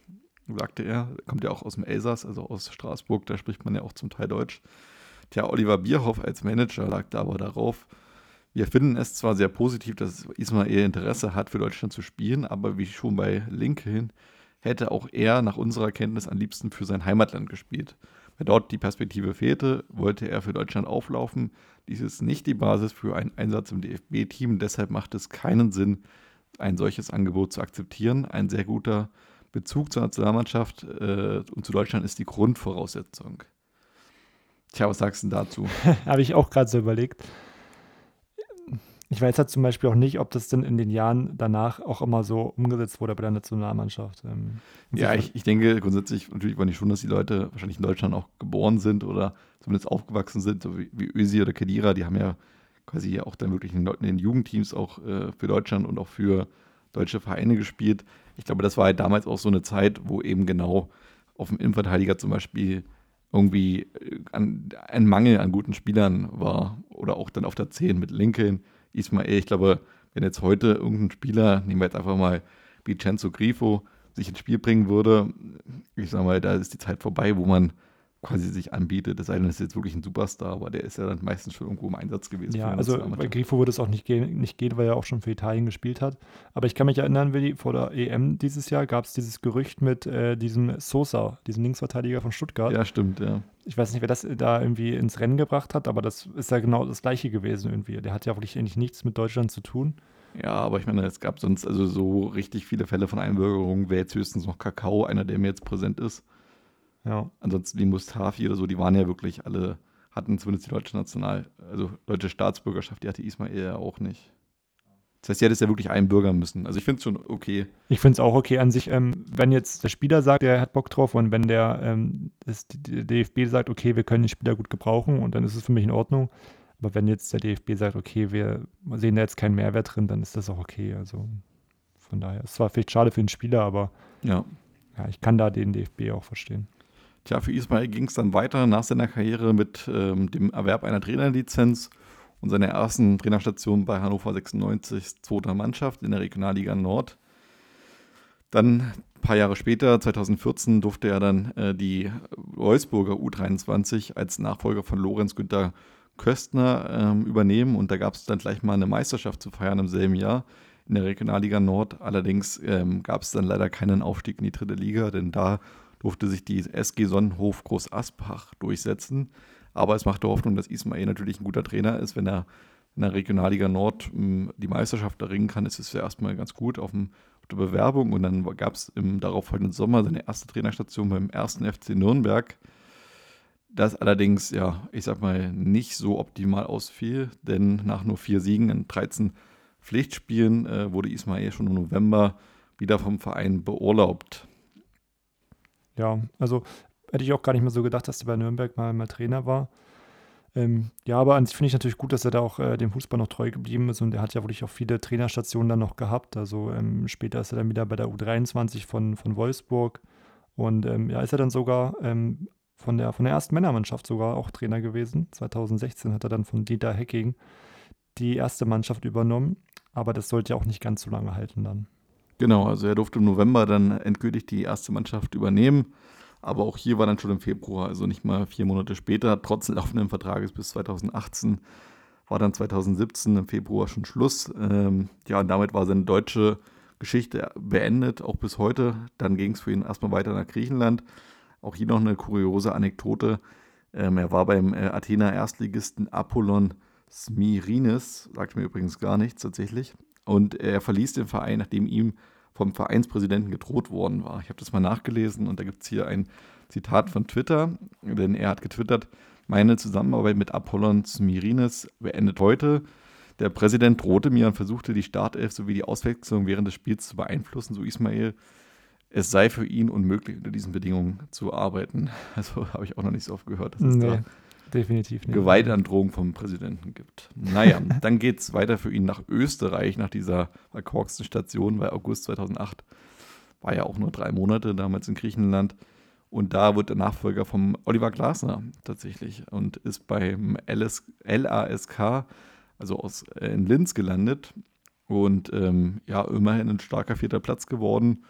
sagte er. Kommt ja auch aus dem Elsass, also aus Straßburg, da spricht man ja auch zum Teil Deutsch. Tja, Oliver Bierhoff als Manager lag da aber darauf. Wir finden es zwar sehr positiv, dass Ismail Interesse hat, für Deutschland zu spielen, aber wie schon bei Lincoln hätte auch er nach unserer Kenntnis am liebsten für sein Heimatland gespielt. Weil dort die Perspektive fehlte, wollte er für Deutschland auflaufen. Dies ist nicht die Basis für einen Einsatz im DFB-Team, deshalb macht es keinen Sinn, ein solches Angebot zu akzeptieren. Ein sehr guter Bezug zur Nationalmannschaft äh, und zu Deutschland ist die Grundvoraussetzung. Tja, was sagst du dazu? Habe ich auch gerade so überlegt. Ich weiß halt zum Beispiel auch nicht, ob das denn in den Jahren danach auch immer so umgesetzt wurde bei der Nationalmannschaft. Ähm, ja, ich, ich denke grundsätzlich, natürlich wollen ich schon, dass die Leute wahrscheinlich in Deutschland auch geboren sind oder zumindest aufgewachsen sind, so wie, wie Ösi oder Kedira, die haben ja quasi auch dann wirklich in, in den Jugendteams auch äh, für Deutschland und auch für deutsche Vereine gespielt. Ich glaube, das war halt damals auch so eine Zeit, wo eben genau auf dem Innenverteidiger zum Beispiel irgendwie äh, an, ein Mangel an guten Spielern war. Oder auch dann auf der 10 mit Lincoln Ismael, ich glaube, wenn jetzt heute irgendein Spieler, nehmen wir jetzt einfach mal Vincenzo Grifo, sich ins Spiel bringen würde, ich sage mal, da ist die Zeit vorbei, wo man quasi sich anbietet. Das sei denn, ist jetzt wirklich ein Superstar, aber der ist ja dann meistens schon irgendwo im Einsatz gewesen. Ja, also bei Grifo würde es auch nicht gehen, nicht gehen, weil er auch schon für Italien gespielt hat. Aber ich kann mich erinnern, Willi, vor der EM dieses Jahr gab es dieses Gerücht mit äh, diesem Sosa, diesem Linksverteidiger von Stuttgart. Ja, stimmt, ja. Ich weiß nicht, wer das da irgendwie ins Rennen gebracht hat, aber das ist ja genau das Gleiche gewesen irgendwie. Der hat ja wirklich eigentlich nichts mit Deutschland zu tun. Ja, aber ich meine, es gab sonst also so richtig viele Fälle von Einbürgerung. Wäre jetzt höchstens noch Kakao, einer, der mir jetzt präsent ist. Ja. Ansonsten wie Mustafi oder so, die waren ja wirklich alle, hatten zumindest die deutsche National, also deutsche Staatsbürgerschaft, die hatte Ismail ja auch nicht. Das heißt, sie hätte es ja wirklich einbürgern müssen. Also ich finde es schon okay. Ich finde es auch okay an sich, ähm, wenn jetzt der Spieler sagt, er hat Bock drauf und wenn der, ähm, das, der DFB sagt, okay, wir können den Spieler gut gebrauchen und dann ist es für mich in Ordnung. Aber wenn jetzt der DFB sagt, okay, wir sehen da jetzt keinen Mehrwert drin, dann ist das auch okay. Also von daher, es war vielleicht schade für den Spieler, aber ja, ja ich kann da den DFB auch verstehen. Tja, für Ismail ging es dann weiter nach seiner Karriere mit ähm, dem Erwerb einer Trainerlizenz und seiner ersten Trainerstation bei Hannover 96, zweiter Mannschaft in der Regionalliga Nord. Dann ein paar Jahre später, 2014, durfte er dann äh, die Wolfsburger U23 als Nachfolger von Lorenz Günther Köstner ähm, übernehmen und da gab es dann gleich mal eine Meisterschaft zu feiern im selben Jahr in der Regionalliga Nord. Allerdings ähm, gab es dann leider keinen Aufstieg in die dritte Liga, denn da durfte sich die SG Sonnenhof Groß Aspach durchsetzen. Aber es machte Hoffnung, dass Ismail natürlich ein guter Trainer ist. Wenn er in der Regionalliga Nord hm, die Meisterschaft erringen kann, ist es ja erstmal ganz gut auf, dem, auf der Bewerbung. Und dann gab es im darauffolgenden Sommer seine erste Trainerstation beim ersten FC Nürnberg. Das allerdings, ja, ich sag mal, nicht so optimal ausfiel, denn nach nur vier Siegen in 13 Pflichtspielen äh, wurde Ismail schon im November wieder vom Verein beurlaubt. Ja, also hätte ich auch gar nicht mehr so gedacht, dass der bei Nürnberg mal, mal Trainer war. Ähm, ja, aber an sich finde ich natürlich gut, dass er da auch äh, dem Fußball noch treu geblieben ist und er hat ja wirklich auch viele Trainerstationen dann noch gehabt. Also ähm, später ist er dann wieder bei der U23 von, von Wolfsburg und ähm, ja, ist er dann sogar ähm, von, der, von der ersten Männermannschaft sogar auch Trainer gewesen. 2016 hat er dann von Dieter Hecking die erste Mannschaft übernommen, aber das sollte ja auch nicht ganz so lange halten dann. Genau, also er durfte im November dann endgültig die erste Mannschaft übernehmen. Aber auch hier war dann schon im Februar, also nicht mal vier Monate später, trotz laufenden Vertrages bis 2018, war dann 2017 im Februar schon Schluss. Ähm, ja, und damit war seine deutsche Geschichte beendet, auch bis heute. Dann ging es für ihn erstmal weiter nach Griechenland. Auch hier noch eine kuriose Anekdote. Ähm, er war beim äh, Athener Erstligisten Apollon Smirinis, sagt mir übrigens gar nichts tatsächlich. Und er verließ den Verein, nachdem ihm vom Vereinspräsidenten gedroht worden war. Ich habe das mal nachgelesen und da gibt es hier ein Zitat von Twitter, denn er hat getwittert, meine Zusammenarbeit mit Apollon Smirinis beendet heute. Der Präsident drohte mir und versuchte die Startelf sowie die Auswechslung während des Spiels zu beeinflussen, so Ismail. Es sei für ihn unmöglich, unter diesen Bedingungen zu arbeiten. Also habe ich auch noch nicht so oft gehört, dass es Nee, da definitiv nicht. Gewaltandrohung vom Präsidenten gibt. Naja, dann geht es weiter für ihn nach Österreich, nach dieser verkorksten Station, weil August 2008 war ja auch nur drei Monate damals in Griechenland. Und da wird der Nachfolger vom Oliver Glasner tatsächlich und ist beim LS, LASK, also aus, äh, in Linz gelandet. Und ähm, ja, immerhin ein starker vierter Platz geworden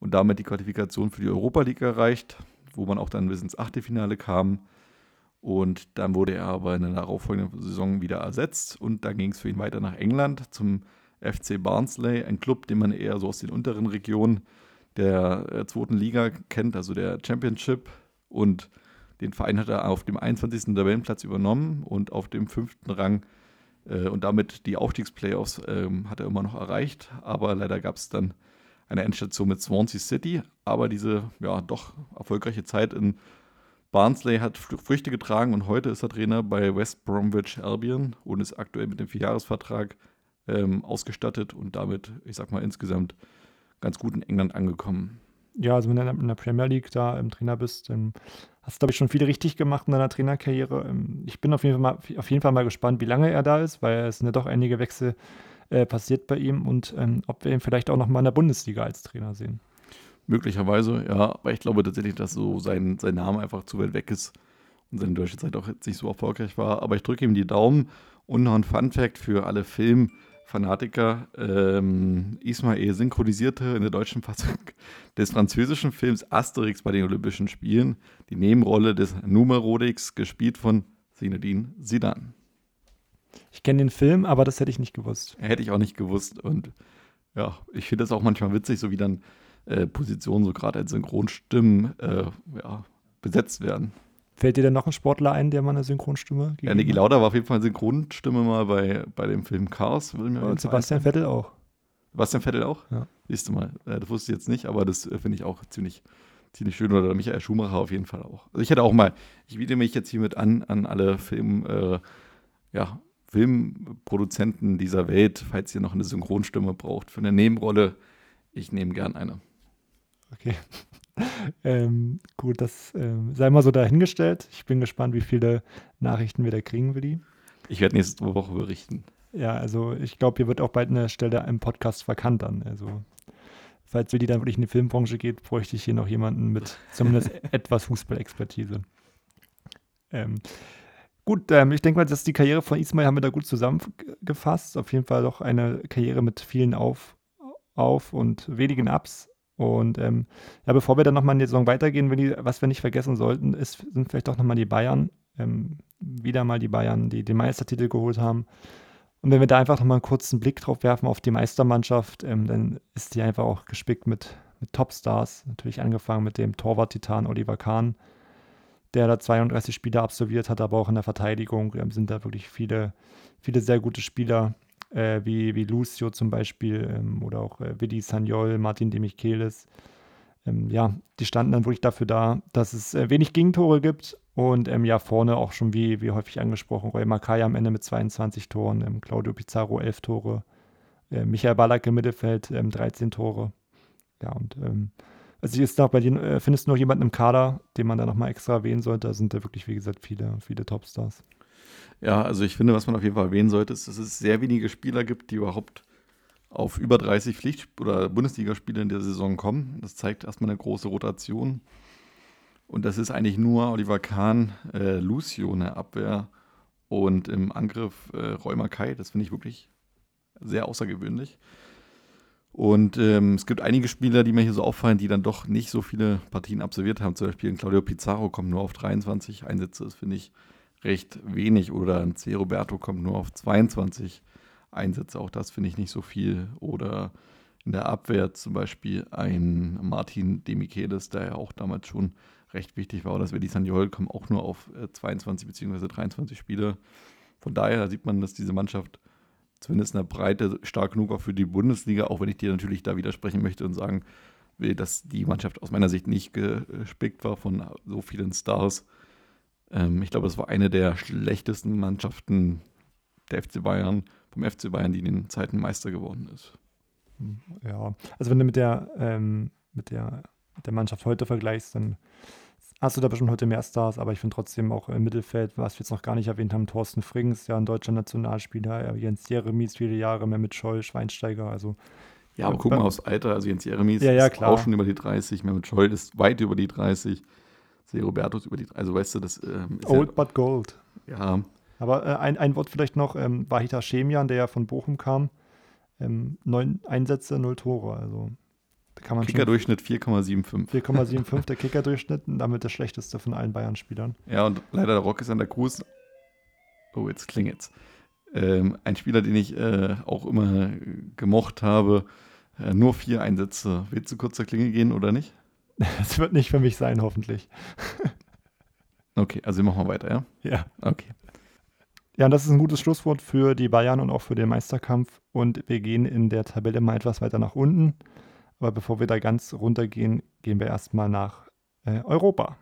und damit die Qualifikation für die Europa League erreicht, wo man auch dann bis ins Achtelfinale kam. Und dann wurde er aber in der darauffolgenden Saison wieder ersetzt und dann ging es für ihn weiter nach England zum FC Barnsley, ein Club, den man eher so aus den unteren Regionen der äh, zweiten Liga kennt, also der Championship. Und den Verein hat er auf dem 21. Tabellenplatz übernommen und auf dem fünften Rang äh, und damit die Aufstiegsplayoffs ähm, hat er immer noch erreicht. Aber leider gab es dann eine Endstation mit Swansea City. Aber diese ja doch erfolgreiche Zeit in Barnsley hat Fr- Früchte getragen und heute ist er Trainer bei West Bromwich Albion und ist aktuell mit dem Vierjahresvertrag ähm, ausgestattet und damit, ich sag mal, insgesamt ganz gut in England angekommen. Ja, also wenn du in der Premier League da im Trainer bist, dann hast du, glaube ich, schon viel richtig gemacht in deiner Trainerkarriere. Ähm, Ich bin auf jeden, Fall mal, auf jeden Fall mal gespannt, wie lange er da ist, weil es sind ja doch einige Wechsel äh, passiert bei ihm und ähm, ob wir ihn vielleicht auch noch mal in der Bundesliga als Trainer sehen. Möglicherweise, ja, aber ich glaube tatsächlich, dass so sein, sein Name einfach zu weit weg ist und seine deutsche Zeit auch jetzt nicht so erfolgreich war. Aber ich drücke ihm die Daumen und noch ein Fun-Fact für alle Filmfanatiker. Ähm, Ismail synchronisierte in der deutschen Fassung des französischen Films Asterix bei den Olympischen Spielen die Nebenrolle des Numerodix, gespielt von Zinedine Zidane. Ich kenne den Film, aber das hätte ich nicht gewusst. Hätte ich auch nicht gewusst. Und ja, ich finde das auch manchmal witzig, so wie dann äh, Positionen so gerade als Synchronstimmen äh, ja, besetzt werden. Fällt dir denn noch ein Sportler ein, der mal eine Synchronstimme Ja, Niki? Lauda war auf jeden Fall Synchronstimme mal bei, bei dem Film jeden Und Sebastian. Vettel auch. Sebastian Vettel auch? Ja. Siehst du mal, äh, das wusste ich jetzt nicht, aber das äh, finde ich auch ziemlich, ziemlich schön. Oder Michael Schumacher auf jeden Fall auch. Also ich hätte auch mal, ich biete mich jetzt hiermit an, an alle Film, äh, ja, Filmproduzenten dieser Welt, falls ihr noch eine Synchronstimme braucht für eine Nebenrolle. Ich nehme gern eine. Okay. ähm, gut, das ähm, sei mal so dahingestellt. Ich bin gespannt, wie viele Nachrichten wir da kriegen, Willi. Ich werde nächste Woche berichten. Ja, also ich glaube, hier wird auch bald eine Stelle im Podcast verkannt dann. Also falls Willi dann wirklich in die Filmbranche geht, bräuchte ich hier noch jemanden mit zumindest etwas Fußballexpertise. Ähm, gut, ähm, ich denke mal, dass die Karriere von Ismail haben wir da gut zusammengefasst. Auf jeden Fall doch eine Karriere mit vielen Auf, Auf und wenigen Ups. Und ähm, ja, bevor wir dann nochmal in die Saison weitergehen, Willi, was wir nicht vergessen sollten, ist, sind vielleicht doch nochmal die Bayern. Ähm, wieder mal die Bayern, die den Meistertitel geholt haben. Und wenn wir da einfach nochmal einen kurzen Blick drauf werfen auf die Meistermannschaft, ähm, dann ist die einfach auch gespickt mit, mit Topstars. Natürlich angefangen mit dem Torwart-Titan Oliver Kahn, der da 32 Spiele absolviert hat, aber auch in der Verteidigung ähm, sind da wirklich viele, viele sehr gute Spieler, äh, wie, wie Lucio zum Beispiel ähm, oder auch äh, Willi Sagnol, Martin Demichelis. Ähm, ja, die standen dann wirklich dafür da, dass es äh, wenig Gegentore gibt und ähm, ja, vorne auch schon wie, wie häufig angesprochen, Roy Makai am Ende mit 22 Toren, ähm, Claudio Pizarro 11 Tore, äh, Michael Ballack im Mittelfeld ähm, 13 Tore. Ja, und ähm, also ist da bei dir, äh, findest du noch jemanden im Kader, den man da nochmal extra erwähnen sollte? Da sind da wirklich, wie gesagt, viele, viele Topstars. Ja, also ich finde, was man auf jeden Fall erwähnen sollte, ist, dass es sehr wenige Spieler gibt, die überhaupt auf über 30 Pflicht- oder Bundesligaspiele in der Saison kommen. Das zeigt erstmal eine große Rotation. Und das ist eigentlich nur Oliver Kahn, äh, Lucio in der Abwehr und im Angriff äh, Roy Mackay. Das finde ich wirklich sehr außergewöhnlich. Und ähm, es gibt einige Spieler, die mir hier so auffallen, die dann doch nicht so viele Partien absolviert haben. Zum Beispiel Claudio Pizarro kommt nur auf 23 Einsätze. Das finde ich recht wenig oder ein C. Roberto kommt nur auf 22 Einsätze. Auch das finde ich nicht so viel. Oder in der Abwehr zum Beispiel ein Martin Demichelis, der ja auch damals schon recht wichtig war. Oder das Verdi Sagnol kommen auch nur auf 22 bzw. 23 Spiele. Von daher sieht man, dass diese Mannschaft zumindest in der Breite stark genug auch für die Bundesliga, auch wenn ich dir natürlich da widersprechen möchte und sagen will, dass die Mannschaft aus meiner Sicht nicht gespickt war von so vielen Stars. Ähm, ich glaube, es war eine der schlechtesten Mannschaften der FC Bayern, vom FC Bayern, die in den Zeiten Meister geworden ist. Ja, also wenn du mit der, ähm, mit der, mit der Mannschaft heute vergleichst, dann hast du da bestimmt heute mehr Stars, aber ich finde trotzdem auch im Mittelfeld, was wir jetzt noch gar nicht erwähnt haben, Thorsten Frings, ja ein deutscher Nationalspieler, Jens Jeremies viele Jahre mehr mit Scholl, Schweinsteiger, also ja, aber guck mal aufs Alter, also Jens Jeremies ja, ja, ist auch schon über die 30, Mehmet Scholl ist weit über die 30, Se Roberto ist über die 30, also weißt du, das ähm, ist Old ja, but gold. Ja. Aber äh, ein, ein Wort vielleicht noch, ähm, Wahita Schemian, der ja von Bochum kam, ähm, neun Einsätze, null Tore, also kann man Kickerdurchschnitt 4,75. 4,75 der Kickerdurchschnitt und damit der schlechteste von allen Bayern-Spielern. Ja, und leider der Rock ist an der Cruz. Oh, jetzt klingelt's. Ähm, ein Spieler, den ich äh, auch immer gemocht habe. Äh, nur vier Einsätze. Willst du kurz zur Klinge gehen oder nicht? Es wird nicht für mich sein, hoffentlich. okay, also wir machen mal weiter, ja? Ja. Okay. Ja, das ist ein gutes Schlusswort für die Bayern und auch für den Meisterkampf. Und wir gehen in der Tabelle mal etwas weiter nach unten. Aber bevor wir da ganz runtergehen, gehen wir erstmal nach äh, Europa.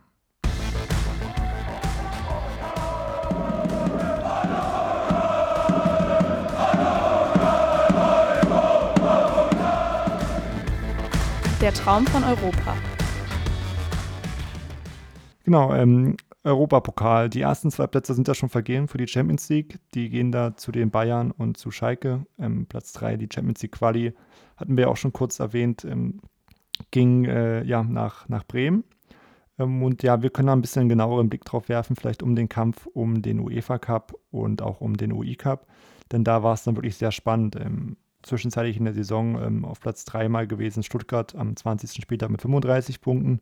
Der Traum von Europa. Genau, ähm, Europapokal. Die ersten zwei Plätze sind ja schon vergeben für die Champions League. Die gehen da zu den Bayern und zu Schalke. Ähm, Platz 3, die Champions League Quali, hatten wir auch schon kurz erwähnt, ähm, ging äh, ja nach, nach Bremen. Ähm, und ja, wir können da ein bisschen genaueren Blick drauf werfen, vielleicht um den Kampf um den UEFA Cup und auch um den UI Cup. Denn da war es dann wirklich sehr spannend. Ähm, zwischenzeitlich in der Saison ähm, auf Platz 3 mal gewesen, Stuttgart am 20. Spieltag mit 35 Punkten.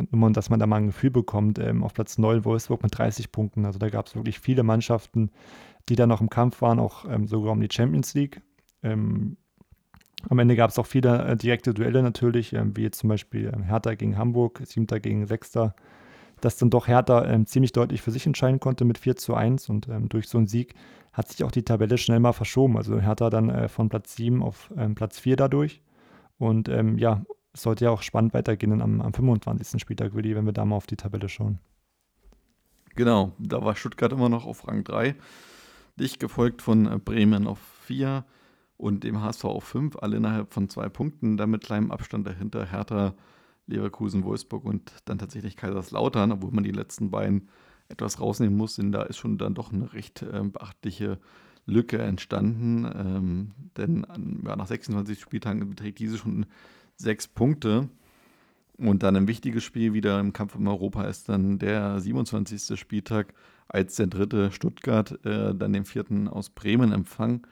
Und nur, dass man da mal ein Gefühl bekommt, ähm, auf Platz 9 Wolfsburg mit 30 Punkten. Also da gab es wirklich viele Mannschaften, die da noch im Kampf waren, auch ähm, sogar um die Champions League. Ähm, am Ende gab es auch viele äh, direkte Duelle natürlich, ähm, wie jetzt zum Beispiel ähm, Hertha gegen Hamburg, Siebter gegen Sechster, dass dann doch Hertha ähm, ziemlich deutlich für sich entscheiden konnte mit 4 zu 1 und durch so einen Sieg hat sich auch die Tabelle schnell mal verschoben. Also Hertha dann äh, von Platz 7 auf Platz 4 dadurch. Und ja, es sollte ja auch spannend weitergehen am, am 25. Spieltag, Willi, wenn wir da mal auf die Tabelle schauen. Genau, da war Stuttgart immer noch auf Rang 3, dicht gefolgt von äh, Bremen auf 4 und dem HSV auf 5, alle innerhalb von zwei Punkten, dann mit kleinem Abstand dahinter Hertha, Leverkusen, Wolfsburg und dann tatsächlich Kaiserslautern, obwohl man die letzten beiden etwas rausnehmen muss, denn da ist schon dann doch eine recht äh, beachtliche Lücke entstanden, ähm, denn ja, nach 26 Spieltagen beträgt diese schon sechs Punkte. Und dann ein wichtiges Spiel wieder im Kampf um Europa ist dann der 27. Spieltag, als der dritte Stuttgart äh, dann den vierten aus Bremen empfang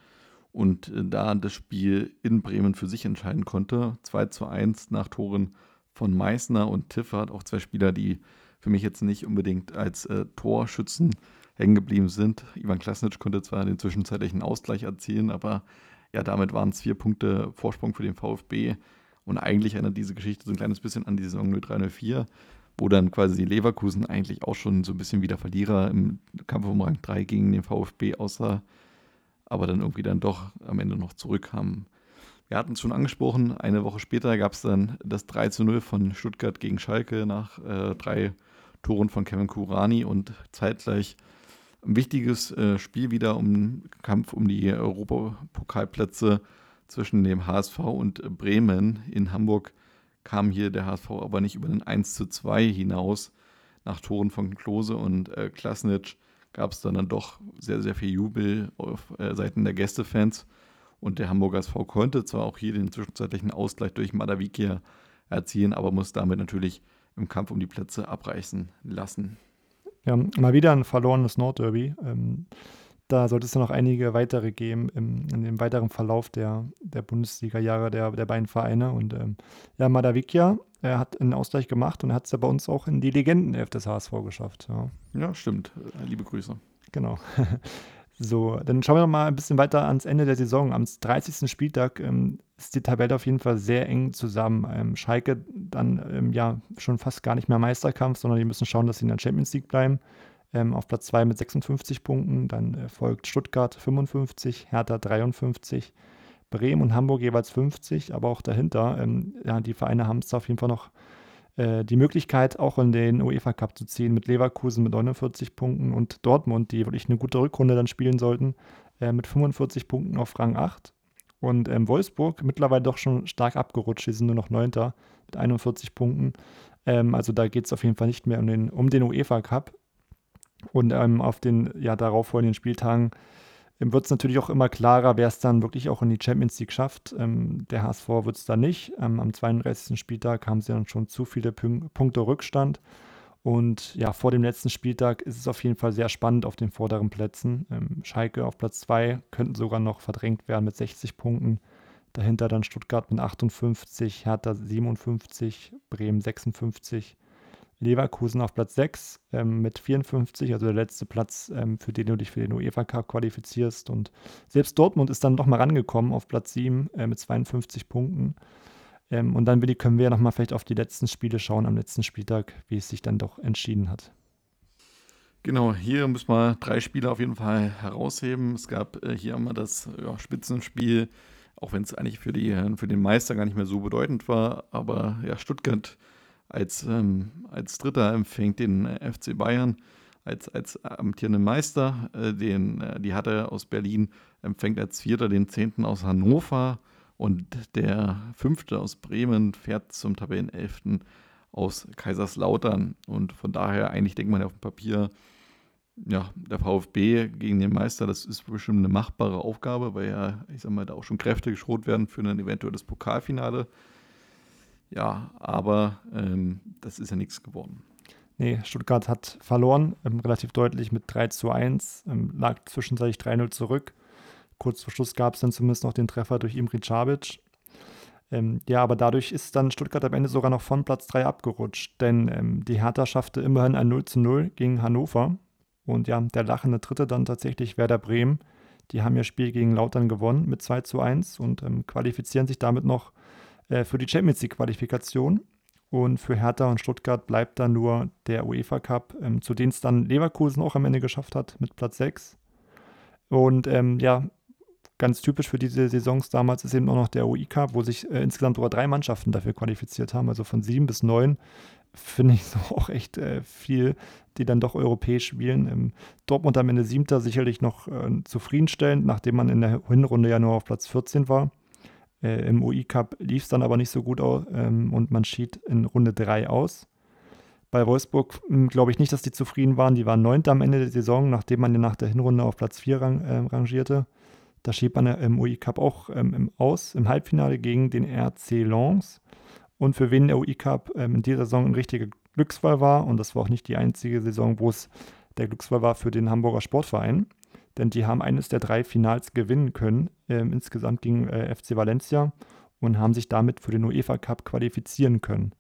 und äh, da das Spiel in Bremen für sich entscheiden konnte. 2 zu 1 nach Toren von Meißner und Tiffert, auch zwei Spieler, die für mich jetzt nicht unbedingt als äh, Torschützen hängen geblieben sind. Ivan Klasnic konnte zwar den zwischenzeitlichen Ausgleich erzielen, aber ja, damit waren es vier Punkte Vorsprung für den VfB. Und eigentlich erinnert diese Geschichte so ein kleines bisschen an die Saison 0304, wo dann quasi Leverkusen eigentlich auch schon so ein bisschen wieder Verlierer im Kampf um Rang 3 gegen den VfB aussah, aber dann irgendwie dann doch am Ende noch zurückkamen. Wir hatten es schon angesprochen, eine Woche später gab es dann das 3 zu 0 von Stuttgart gegen Schalke nach äh, drei Toren von Kevin Kurani und zeitgleich ein wichtiges äh, Spiel wieder um Kampf um die Europapokalplätze zwischen dem HSV und Bremen. In Hamburg kam hier der HSV aber nicht über den 1 zu 2 hinaus. Nach Toren von Klose und äh, Klasnitsch gab es dann, dann doch sehr, sehr viel Jubel auf äh, Seiten der Gästefans. Und der Hamburger SV konnte zwar auch hier den zwischenzeitlichen Ausgleich durch Madavikia erzielen, aber muss damit natürlich im Kampf um die Plätze abreißen lassen. Ja, mal wieder ein verlorenes Nordderby. Ähm, da sollte es noch einige weitere geben im, in dem weiteren Verlauf der, der Bundesliga-Jahre der, der beiden Vereine. Und ähm, ja, Madavikia, er hat einen Ausgleich gemacht und hat es ja bei uns auch in die Legendenelf des HSV geschafft. Ja, ja stimmt. Liebe Grüße. Genau. so, dann schauen wir noch mal ein bisschen weiter ans Ende der Saison. Am 30. Spieltag ähm, ist die Tabelle auf jeden Fall sehr eng zusammen. Ähm, Schalke dann ähm, ja schon fast gar nicht mehr Meisterkampf, sondern die müssen schauen, dass sie in der Champions League bleiben ähm, auf Platz 2 mit 56 Punkten. Dann äh, folgt Stuttgart 55, Hertha 53, Bremen und Hamburg jeweils 50. Aber auch dahinter, ähm, ja, die Vereine haben es auf jeden Fall noch äh, die Möglichkeit, auch in den UEFA Cup zu ziehen, mit Leverkusen mit 49 Punkten und Dortmund, die wirklich eine gute Rückrunde dann spielen sollten, äh, mit 45 Punkten auf Rang 8. Und ähm, Wolfsburg mittlerweile doch schon stark abgerutscht, die sind nur noch Neunter mit 41 Punkten. Ähm, also da geht es auf jeden Fall nicht mehr um den, um den UEFA Cup. Und ähm, auf den ja, darauffolgenden Spieltagen ähm, wird es natürlich auch immer klarer, wer es dann wirklich auch in die Champions League schafft. Ähm, der HSV wird es da nicht. Ähm, am 32. Spieltag haben sie dann schon zu viele Pün Punkte Rückstand. Und ja, vor dem letzten Spieltag ist es auf jeden Fall sehr spannend auf den vorderen Plätzen. Ähm, Schalke auf Platz 2 könnten sogar noch verdrängt werden mit 60 Punkten. Dahinter dann Stuttgart mit 58, Hertha 57, Bremen 56, Leverkusen auf Platz 6 ähm, mit 54, also der letzte Platz, ähm, für den du dich für den UEFA Cup qualifizierst. Und selbst Dortmund ist dann noch mal rangekommen auf Platz 7 äh, mit 52 Punkten. Ähm, und dann können wir ja noch mal vielleicht auf die letzten Spiele schauen am letzten Spieltag, wie es sich dann doch entschieden hat. Genau, hier müssen wir drei Spiele auf jeden Fall herausheben. Es gab äh, hier einmal das ja, Spitzenspiel, auch wenn es eigentlich für, die, für den Meister gar nicht mehr so bedeutend war. Aber ja, Stuttgart als, ähm, als Dritter empfängt den äh, FC Bayern als, als amtierenden Meister. Äh, den, äh, die hatte aus Berlin empfängt als Vierter den Zehnten aus Hannover und der Fünfte aus Bremen fährt zum Tabellenelften aus Kaiserslautern. Und von daher eigentlich denkt man ja auf dem Papier, ja, der VfB gegen den Meister, das ist bestimmt eine machbare Aufgabe, weil ja, ich sag mal, da auch schon Kräfte geschrot werden für ein eventuelles Pokalfinale. Ja, aber ähm, das ist ja nichts geworden. Nee, Stuttgart hat verloren, ähm, relativ deutlich mit 3 zu 1, ähm, lag zwischenzeitlich 3-0 zurück. Kurz vor Schluss gab es dann zumindest noch den Treffer durch Imri Cabic. Ähm, ja, aber dadurch ist dann Stuttgart am Ende sogar noch von Platz 3 abgerutscht, denn ähm, die Hertha schaffte immerhin ein 0 zu 0 gegen Hannover. Und ja, der lachende Dritte dann tatsächlich Werder Bremen. Die haben ihr Spiel gegen Lautern gewonnen mit 2 zu 1 und ähm, qualifizieren sich damit noch äh, für die Champions League-Qualifikation. Und für Hertha und Stuttgart bleibt dann nur der UEFA Cup, ähm, zu dem es dann Leverkusen auch am Ende geschafft hat mit Platz 6. Und ähm, ja, ganz typisch für diese Saisons damals ist eben auch noch der UI Cup, wo sich äh, insgesamt sogar drei Mannschaften dafür qualifiziert haben, also von sieben bis neun. Finde ich so auch echt äh, viel, die dann doch europäisch spielen. Ähm, Dortmund am Ende siebter sicherlich noch äh, zufriedenstellend, nachdem man in der Hinrunde ja nur auf Platz 14 war. Äh, Im UI-Cup lief es dann aber nicht so gut aus ähm, und man schied in Runde 3 aus. Bei Wolfsburg hm, glaube ich nicht, dass die zufrieden waren. Die waren neunter am Ende der Saison, nachdem man nach der Hinrunde auf Platz 4 rang, äh, rangierte. Da schied man im UI-Cup auch ähm, im aus, im Halbfinale gegen den RC Lens. Und für wen der UI-Cup ähm, in dieser Saison ein richtiger Glücksfall war, und das war auch nicht die einzige Saison, wo es der Glücksfall war für den Hamburger Sportverein denn die haben eines der drei Finals gewinnen können, äh, insgesamt gegen äh, FC Valencia und haben sich damit für den UEFA Cup qualifizieren können.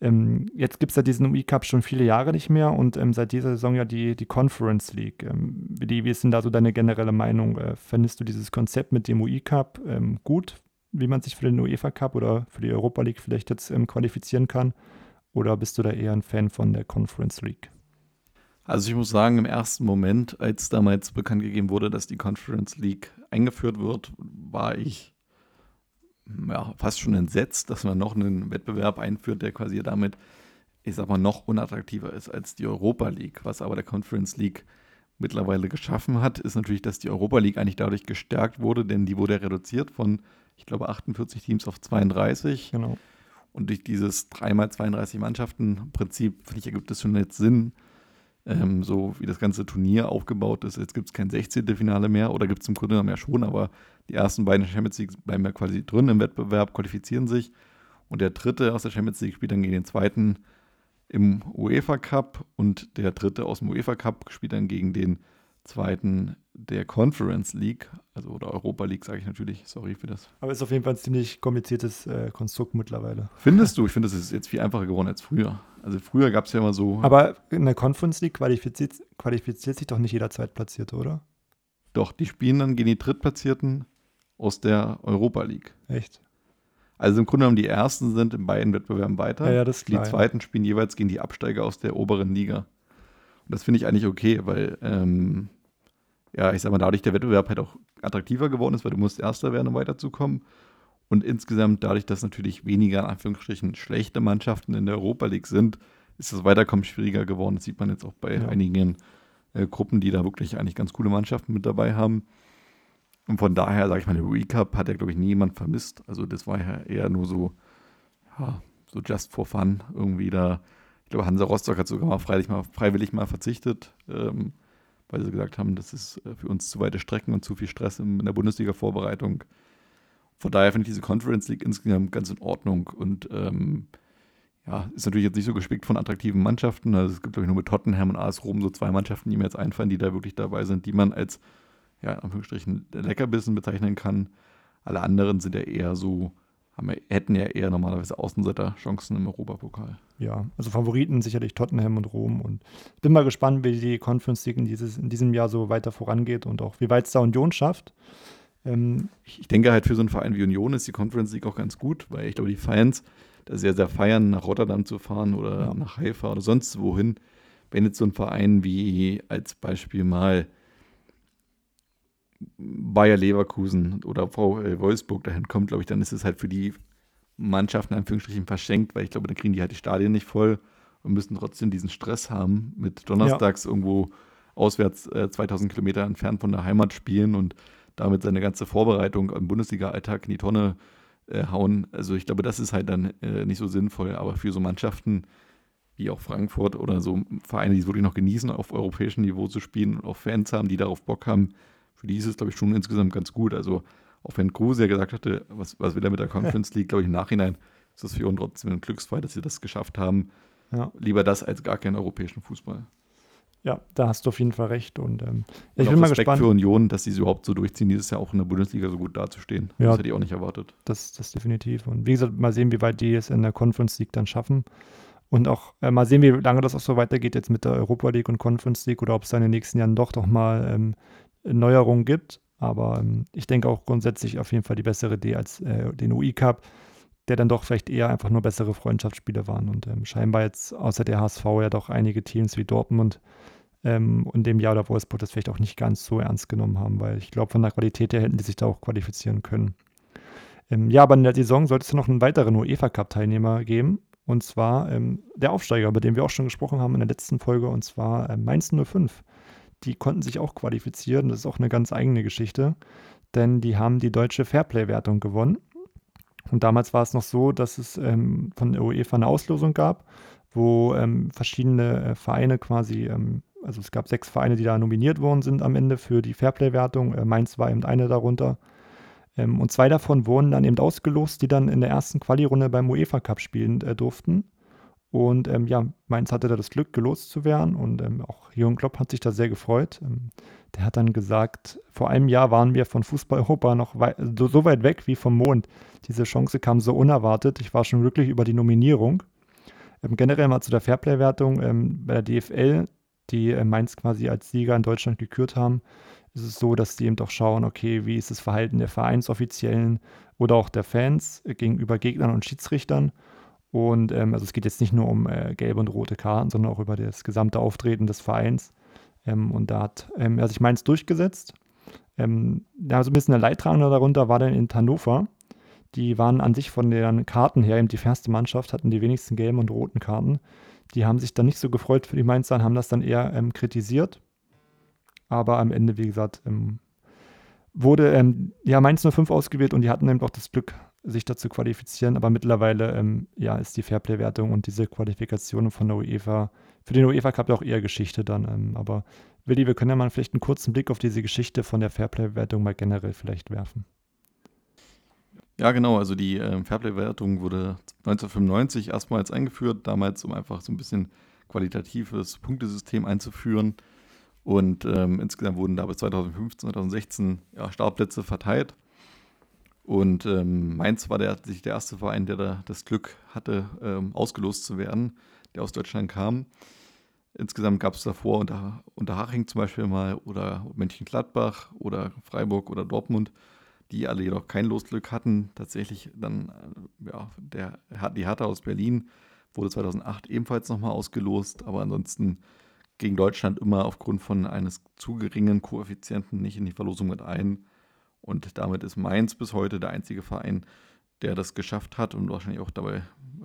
Ähm, jetzt gibt es ja diesen UI Cup schon viele Jahre nicht mehr und ähm, seit dieser Saison ja die, die Conference League. Ähm, wie, ist denn da so deine generelle Meinung? Äh, findest du dieses Konzept mit dem UI Cup ähm, gut, wie man sich für den UEFA Cup oder für die Europa League vielleicht jetzt ähm, qualifizieren kann? Oder bist du da eher ein Fan von der Conference League? Also ich muss sagen, im ersten Moment, als damals bekannt gegeben wurde, dass die Conference League eingeführt wird, war ich ja, fast schon entsetzt, dass man noch einen Wettbewerb einführt, der quasi damit, ich sag mal, noch unattraktiver ist als die Europa League. Was aber der Conference League mittlerweile geschaffen hat, ist natürlich, dass die Europa League eigentlich dadurch gestärkt wurde, denn die wurde reduziert von, ich glaube, 48 Teams auf 32. Genau. Und durch dieses 3x32 Mannschaften-Prinzip, finde ich, ergibt es schon jetzt Sinn, ähm, so wie das ganze Turnier aufgebaut ist. Jetzt gibt es kein 16. Finale mehr oder gibt es im Grunde genommen ja schon, aber die ersten beiden Champions League bleiben ja quasi drin im Wettbewerb, qualifizieren sich und der dritte aus der Champions League spielt dann gegen den zweiten im UEFA Cup und der dritte aus dem UEFA Cup spielt dann gegen den zweiten der Conference League, also oder Europa League, sage ich natürlich, sorry für das. Aber ist auf jeden Fall ein ziemlich kompliziertes äh, Konstrukt mittlerweile. Findest du? Ich finde, es ist jetzt viel einfacher geworden als früher. Also früher gab es ja immer so. Aber in der Conference League qualifiziert, qualifiziert sich doch nicht jeder Zweitplatzierte, oder? Doch, die spielen dann gegen die Drittplatzierten aus der Europa League. Echt? Also im Grunde genommen die ersten sind in beiden Wettbewerben weiter. Ja, ja, das ist klar, die zweiten spielen jeweils gegen die Absteiger aus der oberen Liga. Und das finde ich eigentlich okay, weil ähm, ja, ich sag mal, dadurch der Wettbewerb halt auch attraktiver geworden ist, weil du musst Erster werden, um weiterzukommen. Und insgesamt, dadurch, dass natürlich weniger, in Anführungsstrichen, schlechte Mannschaften in der Europa League sind, ist das Weiterkommen schwieriger geworden. Das sieht man jetzt auch bei Ja. einigen äh, Gruppen, die da wirklich eigentlich ganz coole Mannschaften mit dabei haben. Und von daher, sage ich mal, der Recap hat ja, glaube ich, niemand vermisst. Also das war ja eher nur so, ja, so just for fun irgendwie da. Ich glaube, Hansa Rostock hat sogar mal freiwillig mal, freiwillig mal verzichtet, ähm, weil sie gesagt haben, das ist äh, für uns zu weite Strecken und zu viel Stress in, in der Bundesliga-Vorbereitung. Von daher finde ich diese Conference League insgesamt ganz in Ordnung und ähm, ja, ist natürlich jetzt nicht so gespickt von attraktiven Mannschaften. Also es gibt, glaube ich, nur mit Tottenham und AS Rom so zwei Mannschaften, die mir jetzt einfallen, die da wirklich dabei sind, die man als, ja, in Anführungsstrichen, Leckerbissen bezeichnen kann. Alle anderen sind ja eher so, haben, hätten ja eher normalerweise Außenseiter-Chancen im Europapokal. Ja, also Favoriten sicherlich Tottenham und Rom. Und ich bin mal gespannt, wie die Conference League in, dieses, in diesem Jahr so weiter vorangeht und auch wie weit es da Union schafft. Ähm, Ich denke halt für so einen Verein wie Union ist die Conference League auch ganz gut, weil ich glaube, die Fans da sehr, sehr feiern, nach Rotterdam zu fahren oder Ja. nach Haifa oder sonst wohin. Wenn jetzt so ein Verein wie als Beispiel mal Bayer Leverkusen oder VfL Wolfsburg dahin kommt, glaube ich, dann ist es halt für die Mannschaften in Anführungsstrichen verschenkt, weil ich glaube, dann kriegen die halt die Stadien nicht voll und müssen trotzdem diesen Stress haben, mit donnerstags irgendwo auswärts äh, 2000 Kilometer entfernt von der Heimat spielen und damit seine ganze Vorbereitung am Bundesliga-Alltag in die Tonne äh, hauen. Also ich glaube, das ist halt dann äh, nicht so sinnvoll, aber für so Mannschaften wie auch Frankfurt oder so Vereine, die es wirklich noch genießen, auf europäischem Niveau zu spielen und auch Fans haben, die darauf Bock haben, für die ist es, glaube ich, schon insgesamt ganz gut. Also auch wenn Kruse ja gesagt hatte, was, was will er mit der Conference League, glaube ich, im Nachhinein ist das für uns trotzdem ein Glücksfall, dass sie das geschafft haben. ja, Lieber das als gar keinen europäischen Fußball. Ja, da hast du auf jeden Fall recht. Und ähm, Und ich auch bin mal Respekt gespannt. für Union, dass sie es überhaupt so durchziehen, dieses Jahr auch in der Bundesliga so gut dazustehen. Ja. Das hätte ich auch nicht erwartet. Das, das definitiv. Und wie gesagt, mal sehen, wie weit die es in der Conference League dann schaffen. Und auch äh, mal sehen, wie lange das auch so weitergeht jetzt mit der Europa League und Conference League oder ob es da in den nächsten Jahren doch noch mal ähm, Neuerungen gibt. Aber ähm, ich denke auch grundsätzlich auf jeden Fall die bessere Idee als äh, den UI Cup, der dann doch vielleicht eher einfach nur bessere Freundschaftsspiele waren. Und ähm, scheinbar jetzt außer der HSV ja doch einige Teams wie Dortmund ähm, und dem Jahr oder Wolfsburg das vielleicht auch nicht ganz so ernst genommen haben, weil ich glaube, von der Qualität her hätten die sich da auch qualifizieren können. Ähm, ja, aber in der Saison sollte es noch einen weiteren UEFA-Cup-Teilnehmer geben. Und zwar ähm, der Aufsteiger, über den wir auch schon gesprochen haben in der letzten Folge, und zwar ähm, Mainz 05. Die konnten sich auch qualifizieren. Das ist auch eine ganz eigene Geschichte, denn die haben die deutsche Fairplay-Wertung gewonnen. Und damals war es noch so, dass es ähm, von der UEFA eine Auslosung gab, wo ähm, verschiedene äh, Vereine quasi, ähm, also es gab sechs Vereine, die da nominiert worden sind am Ende für die Fairplay-Wertung. Äh, Mainz war eben eine darunter. Ähm, und zwei davon wurden dann eben ausgelost, die dann in der ersten Quali-Runde beim UEFA Cup spielen äh, durften. Und ähm, ja, Mainz hatte da das Glück, gelost zu werden. Und ähm, auch Jürgen Klopp hat sich da sehr gefreut. Ähm, der hat dann gesagt, vor einem Jahr waren wir von Fußball-Europa noch wei so, so weit weg wie vom Mond. Diese Chance kam so unerwartet. Ich war schon glücklich über die Nominierung. Ähm, generell mal zu der Fairplay-Wertung ähm, bei der DFL, die äh, Mainz quasi als Sieger in Deutschland gekürt haben, ist es so, dass die eben doch schauen, okay, wie ist das Verhalten der Vereinsoffiziellen oder auch der Fans äh, gegenüber Gegnern und Schiedsrichtern. Und ähm, also es geht jetzt nicht nur um äh, gelbe und rote Karten, sondern auch über das gesamte Auftreten des Vereins. Ähm, und da hat ähm, er sich Mainz durchgesetzt. Ähm, ja, so ein bisschen der Leidtragende darunter war dann in Hannover. Die waren an sich von den Karten her eben die fairste Mannschaft, hatten die wenigsten gelben und roten Karten. Die haben sich dann nicht so gefreut für die Mainzer und haben das dann eher ähm, kritisiert. Aber am Ende, wie gesagt, ähm, wurde ähm, ja Mainz 05 ausgewählt und die hatten eben auch das Glück, sich dazu qualifizieren. Aber mittlerweile ähm, ja, ist die Fairplay-Wertung und diese Qualifikation von der UEFA für den UEFA Cup ja auch eher Geschichte dann. Ähm, aber Willi, wir können ja mal vielleicht einen kurzen Blick auf diese Geschichte von der Fairplay-Wertung mal generell vielleicht werfen. Ja, genau. Also die ähm, Fairplay-Wertung wurde 1995 erstmals eingeführt, damals um einfach so ein bisschen qualitatives Punktesystem einzuführen. Und ähm, insgesamt wurden da bis 2015, 2016 ja, Startplätze verteilt. Und ähm, Mainz war der, der erste Verein, der da das Glück hatte, ähm, ausgelost zu werden, der aus Deutschland kam. Insgesamt gab es davor unter, Unterhaching zum Beispiel mal oder Mönchengladbach oder Freiburg oder Dortmund, die alle jedoch kein Losglück hatten. Tatsächlich dann, äh, ja, der, die Hertha aus Berlin wurde 2008 ebenfalls nochmal ausgelost, aber ansonsten ging Deutschland immer aufgrund von eines zu geringen Koeffizienten nicht in die Verlosung mit ein. Und damit ist Mainz bis heute der einzige Verein, der das geschafft hat und wahrscheinlich auch dabei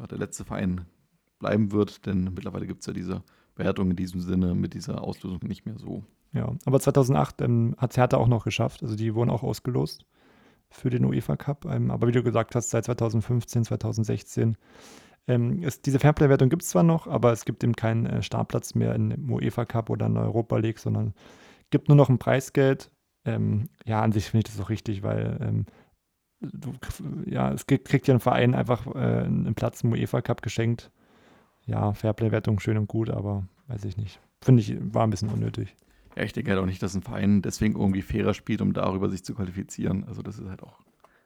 der letzte Verein bleiben wird, denn mittlerweile gibt es ja diese Wertung in diesem Sinne mit dieser Auslösung nicht mehr so. Ja, aber 2008 ähm, hat es Hertha auch noch geschafft, also die wurden auch ausgelost für den UEFA Cup. Ähm, aber wie du gesagt hast, seit 2015, 2016 ähm, ist, diese Fairplay-Wertung gibt es zwar noch, aber es gibt eben keinen äh, Startplatz mehr im UEFA Cup oder in der Europa League, sondern gibt nur noch ein Preisgeld ähm, ja, an sich finde ich das auch richtig, weil ähm, du, ja, es kriegt ja ein Verein einfach äh, einen Platz im UEFA Cup geschenkt. Ja, Fairplay-Wertung schön und gut, aber weiß ich nicht. Finde ich, war ein bisschen unnötig. Ja, ich denke halt auch nicht, dass ein Verein deswegen irgendwie fairer spielt, um darüber sich zu qualifizieren. Also das ist halt auch,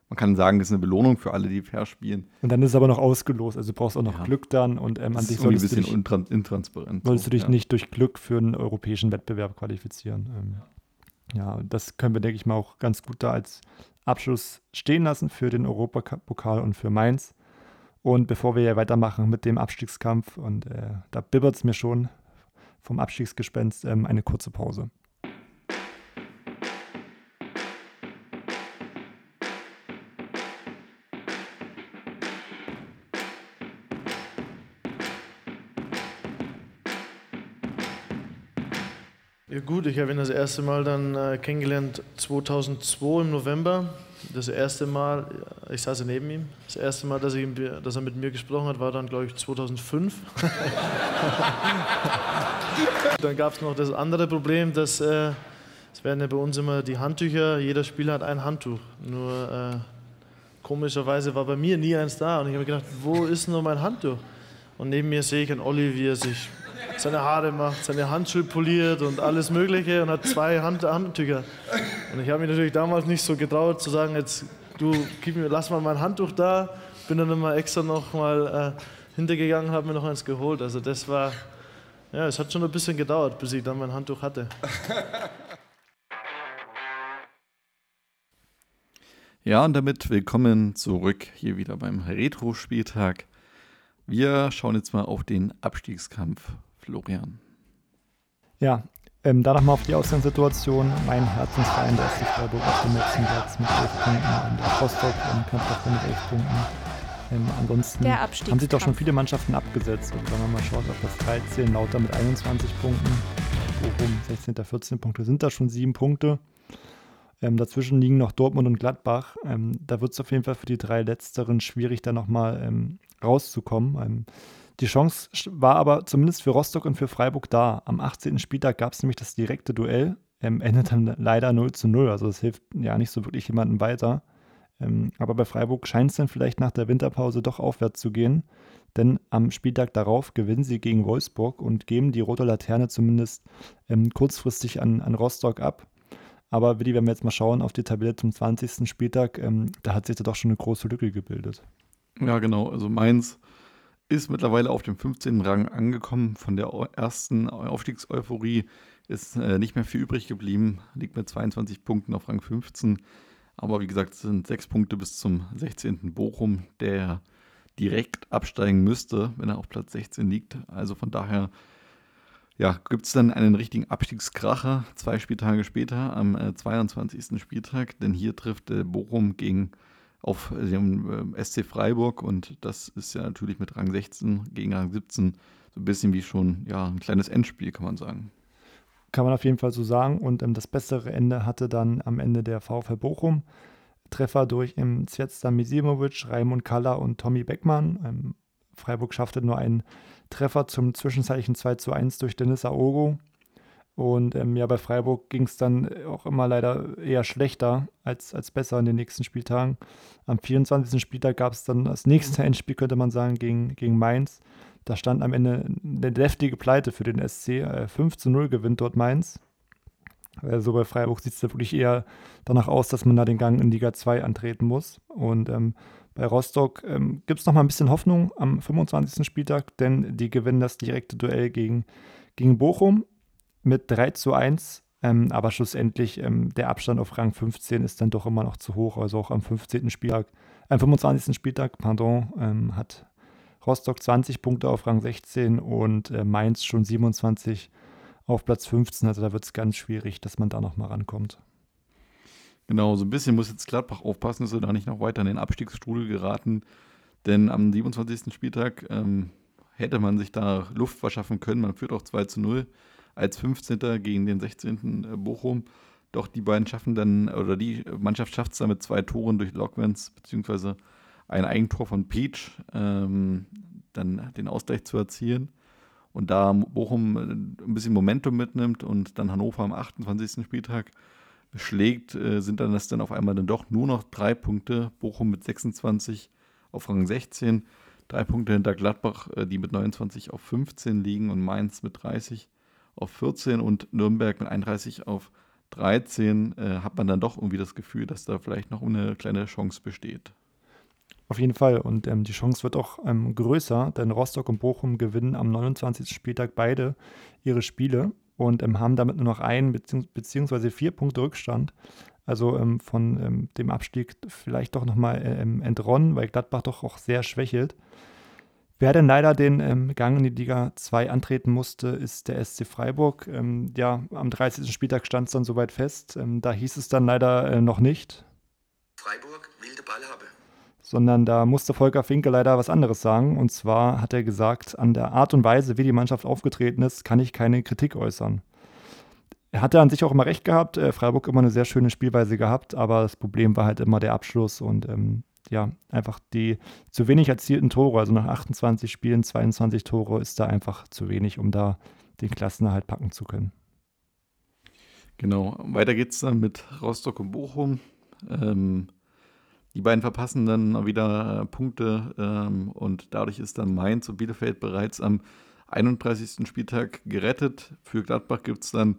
man kann sagen, das ist eine Belohnung für alle, die fair spielen. Und dann ist es aber noch ausgelost, also du brauchst auch noch ja. Glück dann und ähm, an sich solltest ein bisschen du dich, intransparent. Solltest so, du dich ja. nicht durch Glück für einen europäischen Wettbewerb qualifizieren. Ähm ja, das können wir, denke ich mal, auch ganz gut da als Abschluss stehen lassen für den Europapokal und für Mainz. Und bevor wir ja weitermachen mit dem Abstiegskampf, und äh, da bibbert es mir schon vom Abstiegsgespenst, ähm, eine kurze Pause. Ja gut, ich habe ihn das erste Mal dann äh, kennengelernt 2002 im November. Das erste Mal, ich saß neben ihm. Das erste Mal, dass, ich, dass er mit mir gesprochen hat, war dann, glaube ich, 2005. dann gab es noch das andere Problem, dass äh, es werden ja bei uns immer die Handtücher, jeder Spieler hat ein Handtuch. Nur äh, komischerweise war bei mir nie eins da und ich habe gedacht, wo ist nur mein Handtuch? Und neben mir sehe ich einen Olli, wie er sich seine Haare macht, seine Handschuhe poliert und alles Mögliche und hat zwei Hand Handtücher. Und ich habe mich natürlich damals nicht so getraut zu sagen, jetzt du gib mir, lass mal mein Handtuch da. Bin dann immer extra noch mal äh, hintergegangen, habe mir noch eins geholt. Also das war, ja, es hat schon ein bisschen gedauert, bis ich dann mein Handtuch hatte. Ja, und damit willkommen zurück hier wieder beim Retro-Spieltag. Wir schauen jetzt mal auf den Abstiegskampf Florian. Ja, ähm, da nochmal auf die Ausgangssituation. Mein Herzensverein, der SC Freiburg auf dem letzten Platz mit 11 Punkten und der Rostock im Kampf mit 11 Punkten. Ähm, ansonsten haben sich doch schon viele Mannschaften abgesetzt. Und wenn man mal schaut auf das 13, Lauter mit 21 Punkten, Bochum 16. 14 Punkte, sind da schon sieben Punkte. Ähm, dazwischen liegen noch Dortmund und Gladbach. Ähm, da wird es auf jeden Fall für die drei Letzteren schwierig, da nochmal ähm, rauszukommen. Die Chance war aber zumindest für Rostock und für Freiburg da. Am 18. Spieltag gab es nämlich das direkte Duell, ähm, endet dann leider 0 zu 0. Also es hilft ja nicht so wirklich jemandem weiter. Ähm, aber bei Freiburg scheint es dann vielleicht nach der Winterpause doch aufwärts zu gehen. Denn am Spieltag darauf gewinnen sie gegen Wolfsburg und geben die rote Laterne zumindest ähm, kurzfristig an, an Rostock ab. Aber Willi, wenn wir jetzt mal schauen auf die Tabelle zum 20. Spieltag, ähm, da hat sich da doch schon eine große Lücke gebildet. Ja, genau. Also Mainz ist mittlerweile auf dem 15. Rang angekommen. Von der ersten Aufstiegseuphorie ist äh, nicht mehr viel übrig geblieben. Liegt mit 22 Punkten auf Rang 15. Aber wie gesagt, es sind sechs Punkte bis zum 16. Bochum, der direkt absteigen müsste, wenn er auf Platz 16 liegt. Also von daher ja, gibt es dann einen richtigen Abstiegskracher zwei Spieltage später am äh, 22. Spieltag, denn hier trifft äh, Bochum gegen auf dem äh, SC Freiburg und das ist ja natürlich mit Rang 16 gegen Rang 17 so ein bisschen wie schon ja, ein kleines Endspiel, kann man sagen. Kann man auf jeden Fall so sagen und ähm, das bessere Ende hatte dann am Ende der VfL Bochum. Treffer durch im Zvezda Misimovic, Raimund Kalla und Tommy Beckmann. Ähm, Freiburg schaffte nur einen Treffer zum Zwischenzeichen 2 zu 1 durch Dennis Aogo. Und ähm, ja, bei Freiburg ging es dann auch immer leider eher schlechter als, als besser in den nächsten Spieltagen. Am 24. Spieltag gab es dann das nächste mhm. Endspiel, könnte man sagen, gegen, gegen Mainz. Da stand am Ende eine deftige Pleite für den SC. Äh, 5 zu 0 gewinnt dort Mainz. Also bei Freiburg sieht es da wirklich eher danach aus, dass man da den Gang in Liga 2 antreten muss. Und ähm, bei Rostock ähm, gibt es noch mal ein bisschen Hoffnung am 25. Spieltag, denn die gewinnen das direkte Duell gegen, gegen Bochum mit 3 zu 1. Ähm, aber schlussendlich ähm, der Abstand auf Rang 15 ist dann doch immer noch zu hoch. Also auch am 15. Spieltag, am 25. Spieltag, pardon, ähm, hat Rostock 20 Punkte auf Rang 16 und äh, Mainz schon 27 auf Platz 15. Also da wird es ganz schwierig, dass man da noch mal rankommt. Genau, so ein bisschen muss jetzt Gladbach aufpassen, dass sie da nicht noch weiter in den Abstiegsstrudel geraten. Denn am 27. Spieltag ähm, hätte man sich da Luft verschaffen können. Man führt auch 2 zu 0 als 15. gegen den 16. Äh, Bochum. Doch die beiden schaffen dann, oder die Mannschaft schafft es dann mit zwei Toren durch Lockmans, beziehungsweise ein Eigentor von Peach, ähm, dann den Ausgleich zu erzielen. Und da Bochum äh, ein bisschen Momentum mitnimmt und dann Hannover am 28. Spieltag schlägt, äh, sind dann das dann auf einmal dann doch nur noch drei Punkte. Bochum mit 26 auf Rang 16, drei Punkte hinter Gladbach, die mit 29 auf 15 liegen und Mainz mit 30 auf 14 und Nürnberg mit 31 auf 13 äh, hat man dann doch irgendwie das Gefühl, dass da vielleicht noch eine kleine Chance besteht. Auf jeden Fall. Und ähm, die Chance wird auch ähm, größer, denn Rostock und Bochum gewinnen am 29. Spieltag beide ihre Spiele und ähm, haben damit nur noch einen beziehungsweise vier Punkte Rückstand. Also ähm, von ähm, dem Abstieg vielleicht doch nochmal äh, ähm, entronnen, weil Gladbach doch auch sehr schwächelt. Wer denn leider den Gang in die Liga 2 antreten musste, ist der SC Freiburg. ja, am 30. Spieltag stand es dann soweit fest. da hieß es dann leider äh, noch nicht. Freiburg wilde Ballhabe sondern da musste Volker Finke leider was anderes sagen. Und zwar hat er gesagt, an der Art und Weise, wie die Mannschaft aufgetreten ist, kann ich keine Kritik äußern. Er hatte an sich auch immer recht gehabt, äh, Freiburg immer eine sehr schöne Spielweise gehabt, aber das Problem war halt immer der Abschluss und ähm, ja, einfach die zu wenig erzielten Tore, also nach 28 Spielen 22 Tore ist da einfach zu wenig, um da den Klassenerhalt packen zu können. Genau, weiter geht's dann mit Rostock und Bochum. Ähm, die beiden verpassen dann wieder äh, Punkte ähm, und dadurch ist dann Mainz und Bielefeld bereits am 31. Spieltag gerettet. Für Gladbach gibt es dann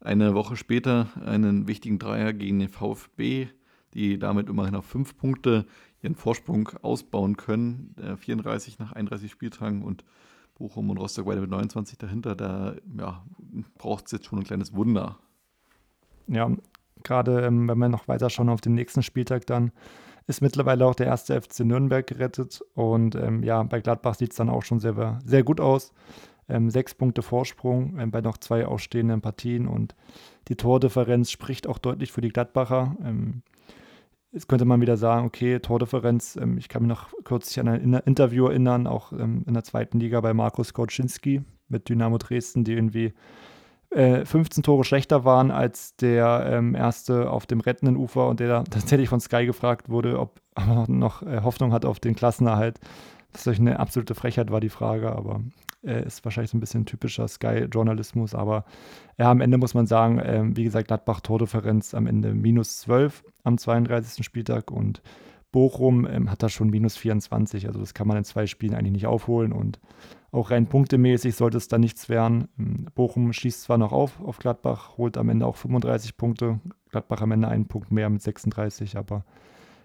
eine Woche später einen wichtigen Dreier gegen den VfB, die damit immerhin auf fünf Punkte ihren Vorsprung ausbauen können. Äh, 34 nach 31 Spieltagen und Bochum und Rostock beide mit 29 dahinter. Da ja, braucht es jetzt schon ein kleines Wunder. Ja, gerade ähm, wenn wir noch weiter schauen auf den nächsten Spieltag dann ist mittlerweile auch der erste FC Nürnberg gerettet. Und ähm, ja, bei Gladbach sieht es dann auch schon sehr, sehr gut aus. Ähm, sechs Punkte Vorsprung ähm, bei noch zwei ausstehenden Partien und die Tordifferenz spricht auch deutlich für die Gladbacher. Jetzt könnte man wieder sagen, okay, Tordifferenz, ähm, ich kann mich noch kürzlich an ein Interview erinnern, auch ähm, in der zweiten Liga bei Markus Koczynski mit Dynamo Dresden, die irgendwie 15 äh, Tore schlechter waren als der ähm, erste auf dem rettenden Ufer und der da tatsächlich von Sky gefragt wurde, ob er noch äh, Hoffnung hat auf den Klassenerhalt. Das ist eine absolute Frechheit, war die Frage, aber äh, ist wahrscheinlich so ein bisschen typischer Sky-Journalismus. Aber ja, am Ende muss man sagen, äh, wie gesagt, Gladbach Tordifferenz am Ende minus 12 am 32. Spieltag und Bochum ähm, hat da schon minus 24. Also das kann man in zwei Spielen eigentlich nicht aufholen und auch rein punktemäßig sollte es da nichts werden. Ähm, Bochum schießt zwar noch auf auf Gladbach, holt am Ende auch 35 Punkte. Gladbach am Ende einen Punkt mehr mit 36, aber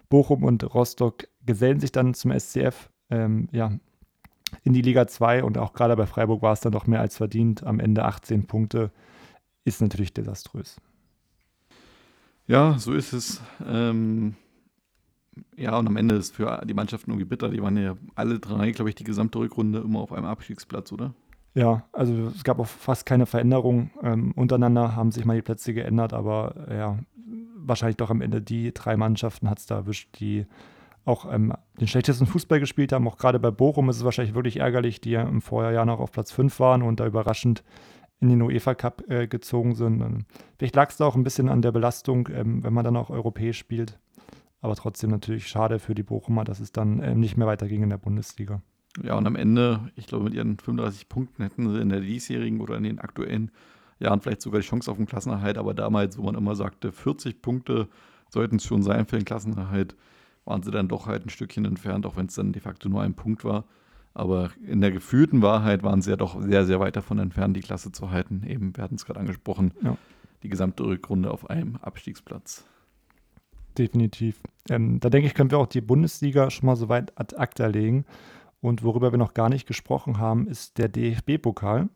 Bochum und Rostock gesellen sich dann zum SCF ähm, ja, in die Liga 2 und auch gerade bei Freiburg war es dann doch mehr als verdient. Am Ende 18 Punkte ist natürlich desaströs. Ja, so ist es. Ähm, ja, und am Ende ist für die Mannschaften irgendwie bitter. Die waren ja alle drei, glaube ich, die gesamte Rückrunde immer auf einem Abstiegsplatz, oder? Ja, also es gab auch fast keine Veränderung. Ähm, untereinander haben sich mal die Plätze geändert, aber ja, wahrscheinlich doch am Ende die drei Mannschaften hat es da erwischt, die auch ähm, den schlechtesten Fußball gespielt haben. Auch gerade bei Bochum ist es wahrscheinlich wirklich ärgerlich, die ja im Vorjahr noch auf Platz 5 waren und da überraschend in den UEFA Cup äh, gezogen sind. Und vielleicht lag es da auch ein bisschen an der Belastung, ähm, wenn man dann auch europäisch spielt. Aber trotzdem natürlich schade für die Bochumer, dass es dann ähm, nicht mehr weiterging in der Bundesliga. Ja, und am Ende, ich glaube, mit ihren 35 Punkten hätten sie in der diesjährigen oder in den aktuellen Jahren vielleicht sogar die Chance auf den Klassenerhalt. Aber damals, wo man immer sagte, 40 Punkte sollten es schon sein für den Klassenerhalt, waren sie dann doch halt ein Stückchen entfernt, auch wenn es dann de facto nur ein Punkt war. Aber in der gefühlten Wahrheit waren sie ja doch sehr, sehr weit davon entfernt, die Klasse zu halten. Eben, wir hatten es gerade angesprochen. Ja. die gesamte Rückrunde auf einem Abstiegsplatz. Definitiv. Ähm, da denke ich, können wir auch die Bundesliga schon mal so weit ad acta legen. Und worüber wir noch gar nicht gesprochen haben, ist der DFB-Pokal.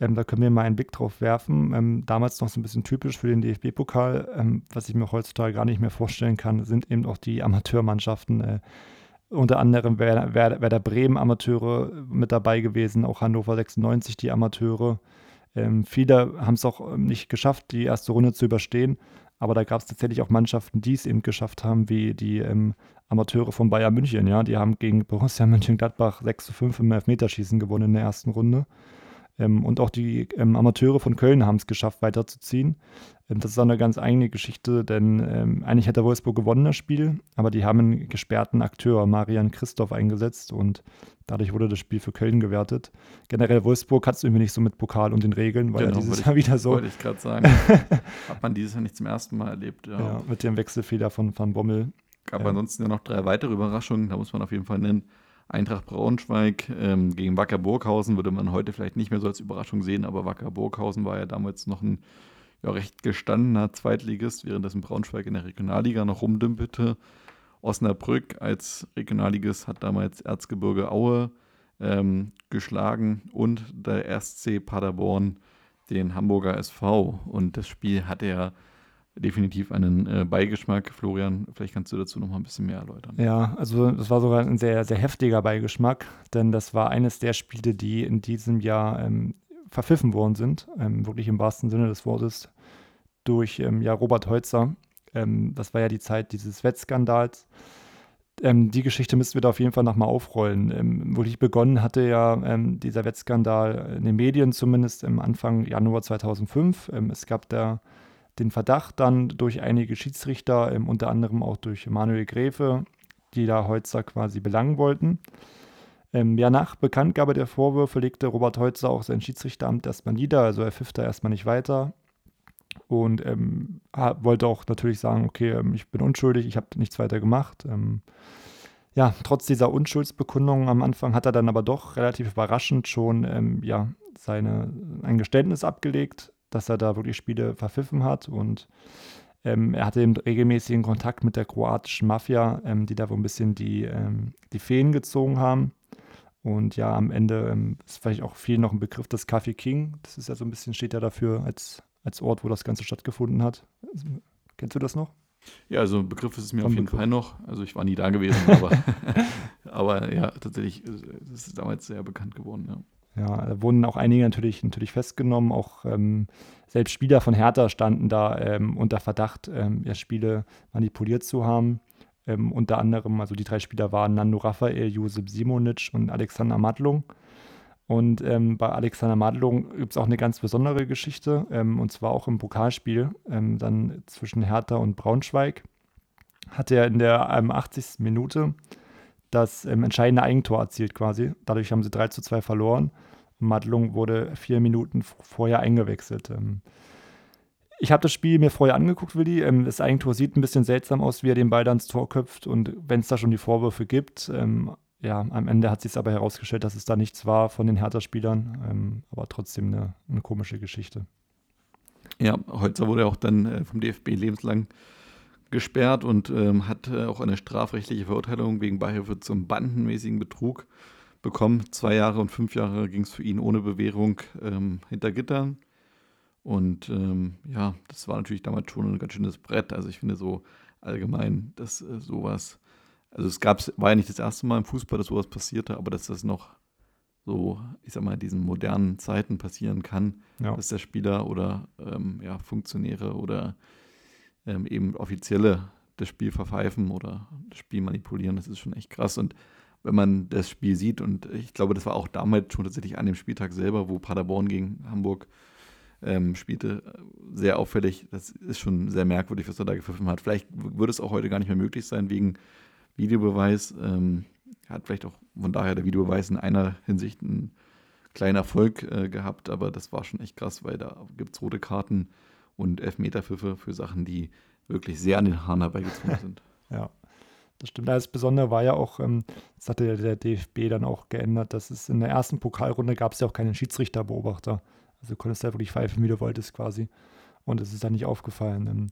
Ähm, da können wir mal einen Blick drauf werfen. Ähm, damals noch so ein bisschen typisch für den DFB-Pokal, ähm, was ich mir heutzutage gar nicht mehr vorstellen kann, sind eben auch die Amateurmannschaften. Äh, unter anderem Werder, Werder, Bremen Amateure mit dabei gewesen, auch Hannover 96 die Amateure. Ähm, viele haben es auch ähm, nicht geschafft, die erste Runde zu überstehen. Aber da gab es tatsächlich auch Mannschaften, die es eben geschafft haben, wie die ähm, Amateure von Bayern München. Ja, die haben gegen Borussia Mönchengladbach 6 zu 5 im Elfmeterschießen gewonnen in der ersten Runde. Ähm, und auch die ähm, Amateure von Köln haben es geschafft, weiterzuziehen. Ähm, das ist auch eine ganz eigene Geschichte, denn ähm, eigentlich hätte Wolfsburg gewonnen das Spiel, aber die haben einen gesperrten Akteur, Marian Christoph, eingesetzt und dadurch wurde das Spiel für Köln gewertet. Generell Wolfsburg hat es irgendwie nicht so mit Pokal und den Regeln, weil genau, ja dieses Jahr wieder so. Wollte ich gerade sagen. hat man dieses Jahr nicht zum ersten Mal erlebt. Ja, ja mit dem Wechselfehler von Van Bommel. Gab ansonsten ja noch drei weitere Überraschungen, da muss man auf jeden Fall nennen. Eintracht Braunschweig ähm, gegen Wacker Burghausen würde man heute vielleicht nicht mehr so als Überraschung sehen, aber Wacker Burghausen war ja damals noch ein ja, recht gestandener Zweitligist, währenddessen Braunschweig in der Regionalliga noch rumdümpelte. Osnabrück als Regionalligist hat damals Erzgebirge Aue ähm, geschlagen und der SC Paderborn den Hamburger SV. Und das Spiel hatte ja definitiv einen äh, Beigeschmack. Florian, vielleicht kannst du dazu noch mal ein bisschen mehr erläutern. Ja, also das war sogar ein sehr, sehr heftiger Beigeschmack, denn das war eines der Spiele, die in diesem Jahr ähm, verpfiffen worden sind, ähm, wirklich im wahrsten Sinne des Wortes, durch ähm, ja, Robert Holzer. Ähm, das war ja die Zeit dieses Wettskandals. Ähm, die Geschichte müssen wir da auf jeden Fall nochmal aufrollen. Ähm, wirklich begonnen hatte ja dieser Wettskandal in den Medien zumindest im Anfang Januar 2005. es gab da den Verdacht dann durch einige Schiedsrichter, ähm, unter anderem auch durch Manuel Gräfe, die da Holzer quasi belangen wollten. Ähm, ja, nach Bekanntgabe der Vorwürfe legte Robert Holzer auch sein Schiedsrichteramt erstmal nieder, also er pfiff da erstmal nicht weiter und ähm, wollte auch natürlich sagen, okay, ähm, ich bin unschuldig, ich habe nichts weiter gemacht. Ähm, ja, trotz dieser Unschuldsbekundung am Anfang hat er dann aber doch relativ überraschend schon ähm, ja, seine, ein Geständnis abgelegt, dass er da wirklich Spiele verpfiffen hat und ähm, er hatte eben regelmäßigen Kontakt mit der kroatischen Mafia, ähm, die da wohl ein bisschen die, ähm, die Feen gezogen haben. Und ja, am Ende ähm, ist vielleicht auch viel noch ein Begriff des Café King. Das ist ja so ein bisschen, steht ja dafür als, als Ort, wo das Ganze stattgefunden hat. Kennst du das noch? Ja, also ein Begriff ist es mir Von auf jeden Begriff. Fall noch. Also ich war nie da gewesen, aber, aber ja, tatsächlich ist es damals sehr bekannt geworden, ja. Ja, da wurden auch einige natürlich, natürlich festgenommen. Auch ähm, selbst Spieler von Hertha standen da ähm, unter Verdacht, ähm, ja, Spiele manipuliert zu haben. Ähm, unter anderem, also die drei Spieler waren Nando Raphael, Josep Simonic und Alexander Madlung. Und ähm, bei Alexander Madlung gibt es auch eine ganz besondere Geschichte, ähm, und zwar auch im Pokalspiel, dann zwischen Hertha und Braunschweig. Hat er in der 80. Minute das ähm, entscheidende Eigentor erzielt quasi. Dadurch haben sie 3 zu 2 verloren. Madlung wurde vier Minuten vorher eingewechselt. Ähm, ich habe das Spiel mir vorher angeguckt, Willi. Ähm, das Eigentor sieht ein bisschen seltsam aus, wie er den Ball dann ins Tor köpft. Und wenn es da schon die Vorwürfe gibt, ähm, ja, am Ende hat sich aber herausgestellt, dass es da nichts war von den Hertha-Spielern. Ähm, aber trotzdem eine, eine, komische Geschichte. Ja, Holzer wurde auch dann äh, vom DFB lebenslang gesperrt und ähm, hat äh, auch eine strafrechtliche Verurteilung wegen Beihilfe zum bandenmäßigen Betrug bekommen. Zwei Jahre und fünf Jahre ging es für ihn ohne Bewährung ähm, hinter Gittern. Und ähm, ja, das war natürlich damals schon ein ganz schönes Brett. Also ich finde so allgemein, dass äh, sowas, also es gab, war ja nicht das erste Mal im Fußball, dass sowas passierte, aber dass das noch so, ich sag mal, in diesen modernen Zeiten passieren kann, ja. dass der Spieler oder ähm, ja, Funktionäre oder ähm, eben Offizielle das Spiel verpfeifen oder das Spiel manipulieren. Das ist schon echt krass. Und wenn man das Spiel sieht, und ich glaube, das war auch damals schon tatsächlich an dem Spieltag selber, wo Paderborn gegen Hamburg ähm, spielte, sehr auffällig. Das ist schon sehr merkwürdig, was er da gepfiffen hat. Vielleicht würde es auch heute gar nicht mehr möglich sein wegen Videobeweis. Ähm, hat vielleicht auch von daher der Videobeweis in einer Hinsicht einen kleinen Erfolg äh, gehabt, aber das war schon echt krass, weil da gibt es rote Karten und Elfmeterpfiffe für Sachen, die wirklich sehr an den Haaren herbeigezogen sind. ja, das stimmt. Das Besondere war ja auch, ähm, das hatte der DFB dann auch geändert, dass es in der ersten Pokalrunde gab es ja auch keinen Schiedsrichterbeobachter. Also du konntest ja wirklich pfeifen, wie du wolltest quasi. und es ist dann nicht aufgefallen. Ähm,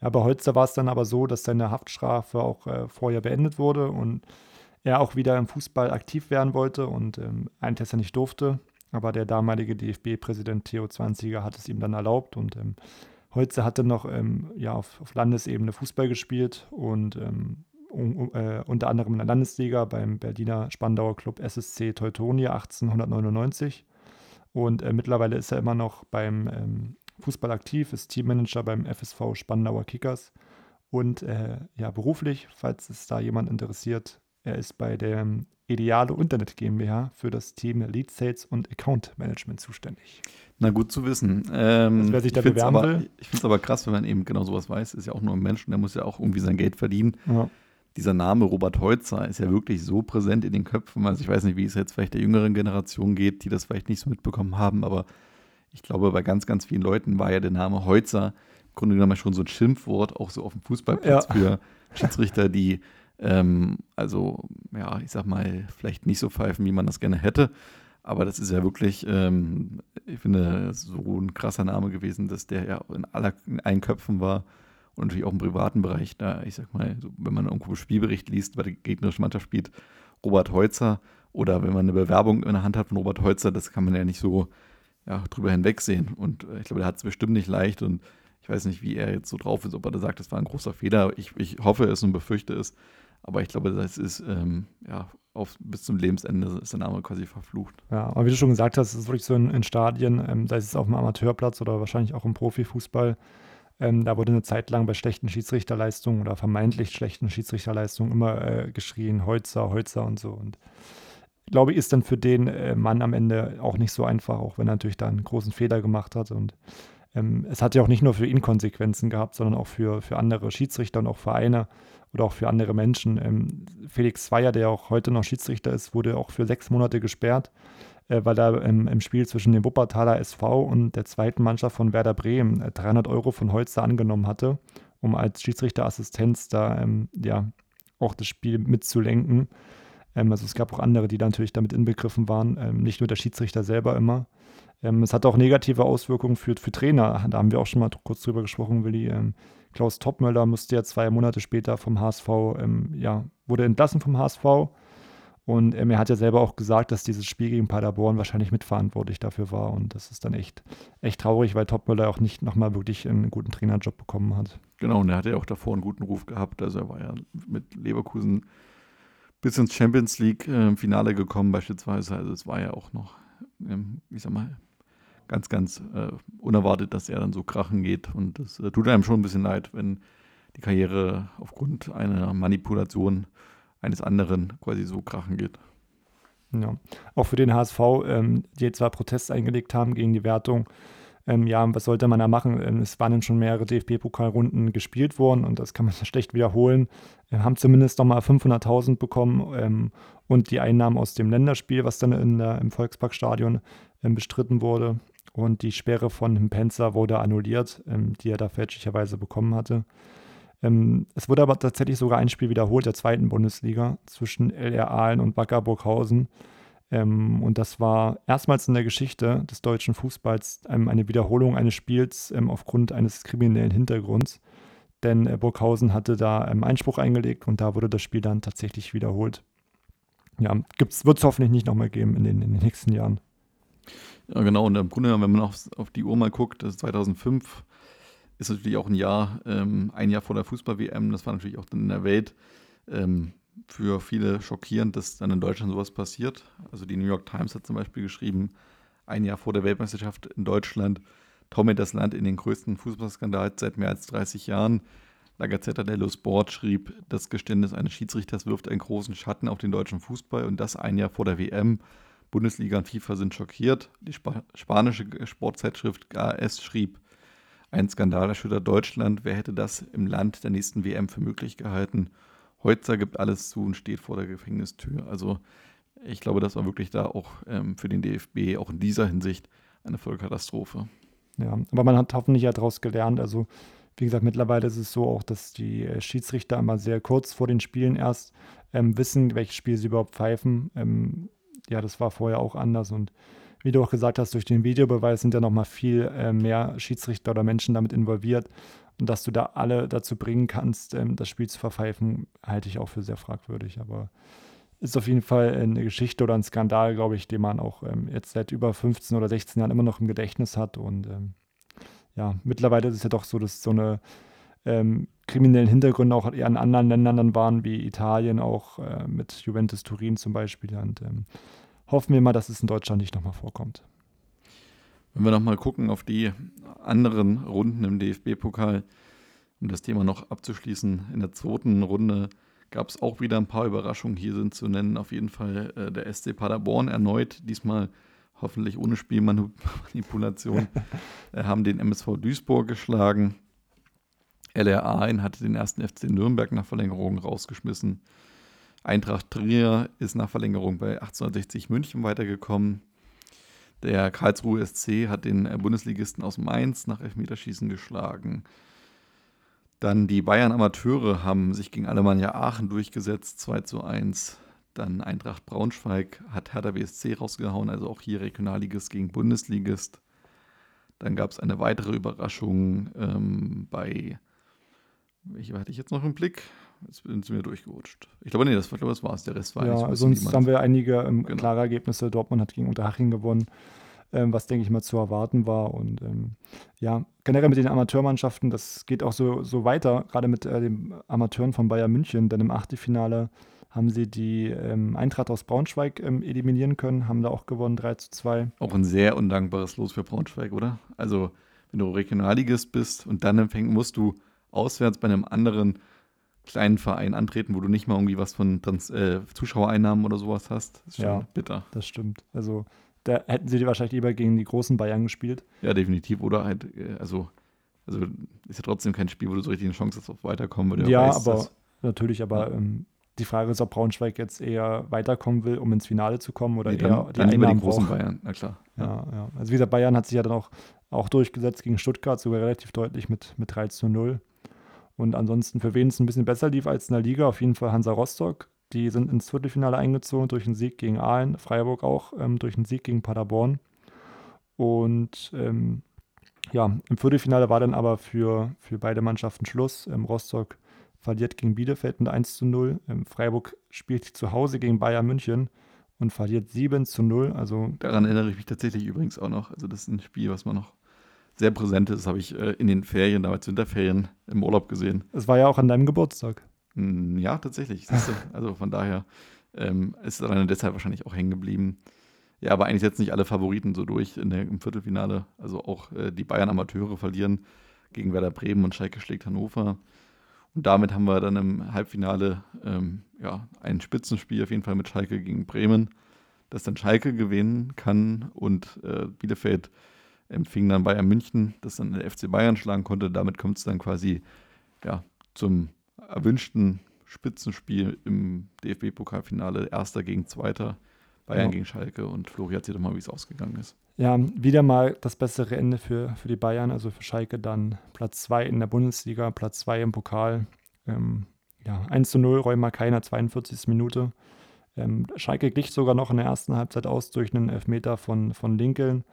ja, bei Holzer war es dann aber so, dass seine Haftstrafe auch äh, vorher beendet wurde und er auch wieder im Fußball aktiv werden wollte und ähm, einen Test nicht durfte. Aber der damalige DFB-Präsident Theo Zwanziger hat es ihm dann erlaubt und ähm, Holzer hatte noch ja, auf, Landesebene Fußball gespielt und um, äh, unter anderem in der Landesliga beim Berliner Spandauer Club SSC Teutonia 1899. Und äh, mittlerweile ist er immer noch beim ähm, Fußball aktiv, ist Teammanager beim FSV Spandauer Kickers und äh, ja, beruflich, falls es da jemand interessiert, er ist bei der Ideale Internet GmbH für das Team Lead Sales und Account Management zuständig. Na gut zu wissen. Ähm, also wer sich da bewerben aber, will. Ich finde es aber krass, wenn man eben genau sowas weiß. Ist ja auch nur ein Mensch und der muss ja auch irgendwie sein Geld verdienen. Ja. Dieser Name Robert Heutzer ist ja wirklich so präsent in den Köpfen. Also ich weiß nicht, wie es jetzt vielleicht der jüngeren Generation geht, die das vielleicht nicht so mitbekommen haben, aber ich glaube, bei ganz, ganz vielen Leuten war ja der Name Heutzer im Grunde genommen schon so ein Schimpfwort, auch so auf dem Fußballplatz Ja. für Schiedsrichter, die ähm, also, ja, ich sag mal, vielleicht nicht so pfeifen, wie man das gerne hätte. Aber das ist ja wirklich, ähm, ich finde, so ein krasser Name gewesen, dass der ja in, aller, in allen Köpfen war und natürlich auch im privaten Bereich. Da, ich sag mal, so, wenn man irgendwo einen Spielbericht liest, weil der gegnerische Mannschaft spielt, Robert Heutzer oder wenn man eine Bewerbung in der Hand hat von Robert Heutzer, das kann man ja nicht so ja, drüber hinwegsehen. Und äh, ich glaube, der hat es bestimmt nicht leicht und ich weiß nicht, wie er jetzt so drauf ist, ob er da sagt, das war ein großer Fehler. Ich, ich hoffe es und befürchte es. Aber ich glaube, das ist ähm, ja auf, bis zum Lebensende ist der Name quasi verflucht. Ja, aber wie du schon gesagt hast, es ist wirklich so in, in Stadien, ähm, sei es auf dem Amateurplatz oder wahrscheinlich auch im Profifußball. Ähm, da wurde eine Zeit lang bei schlechten Schiedsrichterleistungen oder vermeintlich schlechten Schiedsrichterleistungen immer äh, geschrien, Holzer, Holzer und so. Und glaube ich, ist dann für den äh, Mann am Ende auch nicht so einfach, auch wenn er natürlich da einen großen Fehler gemacht hat. Und ähm, es hat ja auch nicht nur für ihn Konsequenzen gehabt, sondern auch für, für andere Schiedsrichter und auch Vereine oder auch für andere Menschen. Ähm, Felix Zweier, der auch heute noch Schiedsrichter ist, wurde auch für sechs Monate gesperrt, weil er ähm, im Spiel zwischen dem Wuppertaler SV und der zweiten Mannschaft von Werder Bremen äh, 300 Euro von Holzer angenommen hatte, um als Schiedsrichterassistenz da ähm, ja auch das Spiel mitzulenken. Ähm, also es gab auch andere, die da natürlich damit inbegriffen waren, ähm, nicht nur der Schiedsrichter selber immer. Ähm, es hat auch negative Auswirkungen für, für Trainer. Da haben wir auch schon mal kurz drüber gesprochen, Willi. Ähm, Klaus Toppmöller musste ja zwei Monate später vom HSV, ähm, ja, wurde entlassen vom HSV. Und ähm, er hat ja selber auch gesagt, dass dieses Spiel gegen Paderborn wahrscheinlich mitverantwortlich dafür war. Und das ist dann echt, echt traurig, weil Toppmöller auch nicht nochmal wirklich einen guten Trainerjob bekommen hat. Genau, und er hatte ja auch davor einen guten Ruf gehabt. Also er war ja mit Leverkusen bis ins Champions League-Finale äh, gekommen, beispielsweise. Also es war ja auch noch, ähm, ich sag mal, ganz, ganz äh, unerwartet, dass er dann so krachen geht. Und das äh, tut einem schon ein bisschen leid, wenn die Karriere aufgrund einer Manipulation eines anderen quasi so krachen geht. Ja, auch für den HSV, ähm, die jetzt zwar Protest eingelegt haben gegen die Wertung, ähm, ja, was sollte man da machen? Ähm, es waren dann schon mehrere DFB-Pokalrunden gespielt worden und das kann man schlecht wiederholen. Wir haben zumindest nochmal 500.000 bekommen ähm, und die Einnahmen aus dem Länderspiel, was dann in der, im Volksparkstadion ähm, bestritten wurde. Und die Sperre von Penzer wurde annulliert, ähm, die er da fälschlicherweise bekommen hatte. Ähm, es wurde aber tatsächlich sogar ein Spiel wiederholt, der zweiten Bundesliga, zwischen LR Aalen und Wacker Burghausen. Ähm, und das war erstmals in der Geschichte des deutschen Fußballs ähm, eine Wiederholung eines Spiels ähm, aufgrund eines kriminellen Hintergrunds. Denn äh, Burghausen hatte da ähm, Einspruch eingelegt und da wurde das Spiel dann tatsächlich wiederholt. Ja, wird es hoffentlich nicht nochmal geben in den, in den nächsten Jahren. Ja, genau. Und im Grunde, wenn man auf, auf die Uhr mal guckt, das ist 2005 ist natürlich auch ein Jahr, ähm, ein Jahr vor der Fußball-WM. Das war natürlich auch dann in der Welt ähm, für viele schockierend, dass dann in Deutschland sowas passiert. Also die New York Times hat zum Beispiel geschrieben, ein Jahr vor der Weltmeisterschaft in Deutschland taumelt das Land in den größten Fußballskandal seit mehr als 30 Jahren. La Gazzetta dello Sport schrieb, das Geständnis eines Schiedsrichters wirft einen großen Schatten auf den deutschen Fußball und das ein Jahr vor der WM. Bundesliga und FIFA sind schockiert. Die Sp spanische Sportzeitschrift GAS schrieb, ein Skandal erschüttert Deutschland. Wer hätte das im Land der nächsten WM für möglich gehalten? Heutzer gibt alles zu und steht vor der Gefängnistür. Also ich glaube, das war wirklich da auch ähm, für den DFB, auch in dieser Hinsicht, eine Vollkatastrophe. Ja, aber man hat hoffentlich ja daraus gelernt. Also wie gesagt, mittlerweile ist es so auch, dass die äh, Schiedsrichter immer sehr kurz vor den Spielen erst ähm, wissen, welches Spiel sie überhaupt pfeifen. Ähm, ja, das war vorher auch anders und wie du auch gesagt hast, durch den Videobeweis sind ja nochmal viel äh, mehr Schiedsrichter oder Menschen damit involviert. Und dass du da alle dazu bringen kannst, ähm, das Spiel zu verpfeifen, halte ich auch für sehr fragwürdig. Aber ist auf jeden Fall eine Geschichte oder ein Skandal, glaube ich, den man auch ähm, jetzt seit über 15 oder 16 Jahren immer noch im Gedächtnis hat. Und ähm, ja, mittlerweile ist es ja doch so, dass so eine ähm, kriminellen Hintergründe auch eher in anderen Ländern dann waren, wie Italien, auch äh, mit Juventus Turin zum Beispiel. Und ähm, hoffen wir mal, dass es in Deutschland nicht nochmal vorkommt. Wenn wir nochmal gucken auf die anderen Runden im DFB-Pokal, um das Thema noch abzuschließen, in der zweiten Runde gab es auch wieder ein paar Überraschungen. Hier sind zu nennen auf jeden Fall äh, der SC Paderborn erneut, diesmal hoffentlich ohne Spielmanipulation, äh, haben den MSV Duisburg geschlagen. LRA 1 hatte den ersten FC Nürnberg nach Verlängerung rausgeschmissen. Eintracht Trier ist nach Verlängerung bei 1860 München weitergekommen. Der Karlsruhe SC hat den Bundesligisten aus Mainz nach Elfmeterschießen geschlagen. Dann die Bayern Amateure haben sich gegen Alemannia Aachen durchgesetzt, 2 zu 1. Dann Eintracht Braunschweig hat Hertha BSC rausgehauen, also auch hier Regionalligist gegen Bundesligist. Dann gab es eine weitere Überraschung ähm, bei, welche hatte ich jetzt noch im Blick? Jetzt sind sie mir durchgerutscht. Ich glaube, nee, das, ich glaube, das war es. Der Rest war Ja, sonst haben wir einige ähm, genau. klare Ergebnisse. Dortmund hat gegen Unterhaching gewonnen ähm, was, denke ich mal, zu erwarten war. Und ähm, ja, generell mit den Amateurmannschaften, das geht auch so, so weiter, gerade mit äh, den Amateuren von Bayern München, denn im Achtelfinale haben sie die ähm, Eintracht aus Braunschweig ähm, eliminieren können, haben da auch gewonnen, 3 zu 2. Auch ein sehr undankbares Los für Braunschweig, oder? Also, wenn du Regionalligist bist und dann empfängst, musst du auswärts bei einem anderen kleinen Verein antreten, wo du nicht mal irgendwie was von Trans äh, Zuschauereinnahmen oder sowas hast. Das ist schon ja, bitter. Das stimmt. Also da hätten sie wahrscheinlich lieber gegen die großen Bayern gespielt. Ja, definitiv. Oder halt, äh, also, also ist ja trotzdem kein Spiel, wo du so richtig eine Chance hast auf Weiterkommen. Weil ja, weißt, aber natürlich, aber ja. ähm, die Frage ist, ob Braunschweig jetzt eher weiterkommen will, um ins Finale zu kommen oder nee, dann, eher die dann die großen braucht. Bayern, na klar. Ja. ja. Ja, Also wie gesagt, Bayern hat sich ja dann auch, auch durchgesetzt gegen Stuttgart, sogar relativ deutlich mit, mit 3 zu 0. Und ansonsten, für wen es ein bisschen besser lief als in der Liga, auf jeden Fall Hansa Rostock. Die sind ins Viertelfinale eingezogen durch einen Sieg gegen Aalen, Freiburg auch ähm, durch einen Sieg gegen Paderborn. Und ähm, ja, im Viertelfinale war dann aber für, für beide Mannschaften Schluss. Ähm, Rostock verliert gegen Bielefeld mit 1 zu 0. Ähm, Freiburg spielt zu Hause gegen Bayern München und verliert 7 zu 0. Also Daran erinnere ich mich tatsächlich übrigens auch noch. Also das ist ein Spiel, was man noch sehr präsent ist. Das habe ich äh, in den Ferien, damals Winterferien, im Urlaub gesehen. Es war ja auch an deinem Geburtstag. Hm, ja, tatsächlich. also von daher ähm, ist es alleine deshalb wahrscheinlich auch hängen geblieben. Ja, aber eigentlich setzen nicht alle Favoriten so durch in der, im Viertelfinale. Also auch äh, die Bayern Amateure verlieren gegen Werder Bremen und Schalke schlägt Hannover. Und damit haben wir dann im Halbfinale ähm, ja, ein Spitzenspiel auf jeden Fall mit Schalke gegen Bremen, das dann Schalke gewinnen kann und äh, Bielefeld empfing dann Bayern München, das dann der FC Bayern schlagen konnte. Damit kommt es dann quasi ja, zum erwünschten Spitzenspiel im DFB-Pokalfinale, erster gegen zweiter, Bayern genau. gegen Schalke und Flori erzählt doch mal, wie es ausgegangen ist. Ja, wieder mal das bessere Ende für, für die Bayern, also für Schalke dann Platz 2 in der Bundesliga, Platz 2 im Pokal. Ähm, ja, 1 zu 0, Räumer keiner, 42. Minute. Ähm, Schalke glich sogar noch in der ersten Halbzeit aus durch einen Elfmeter von, von Lincoln.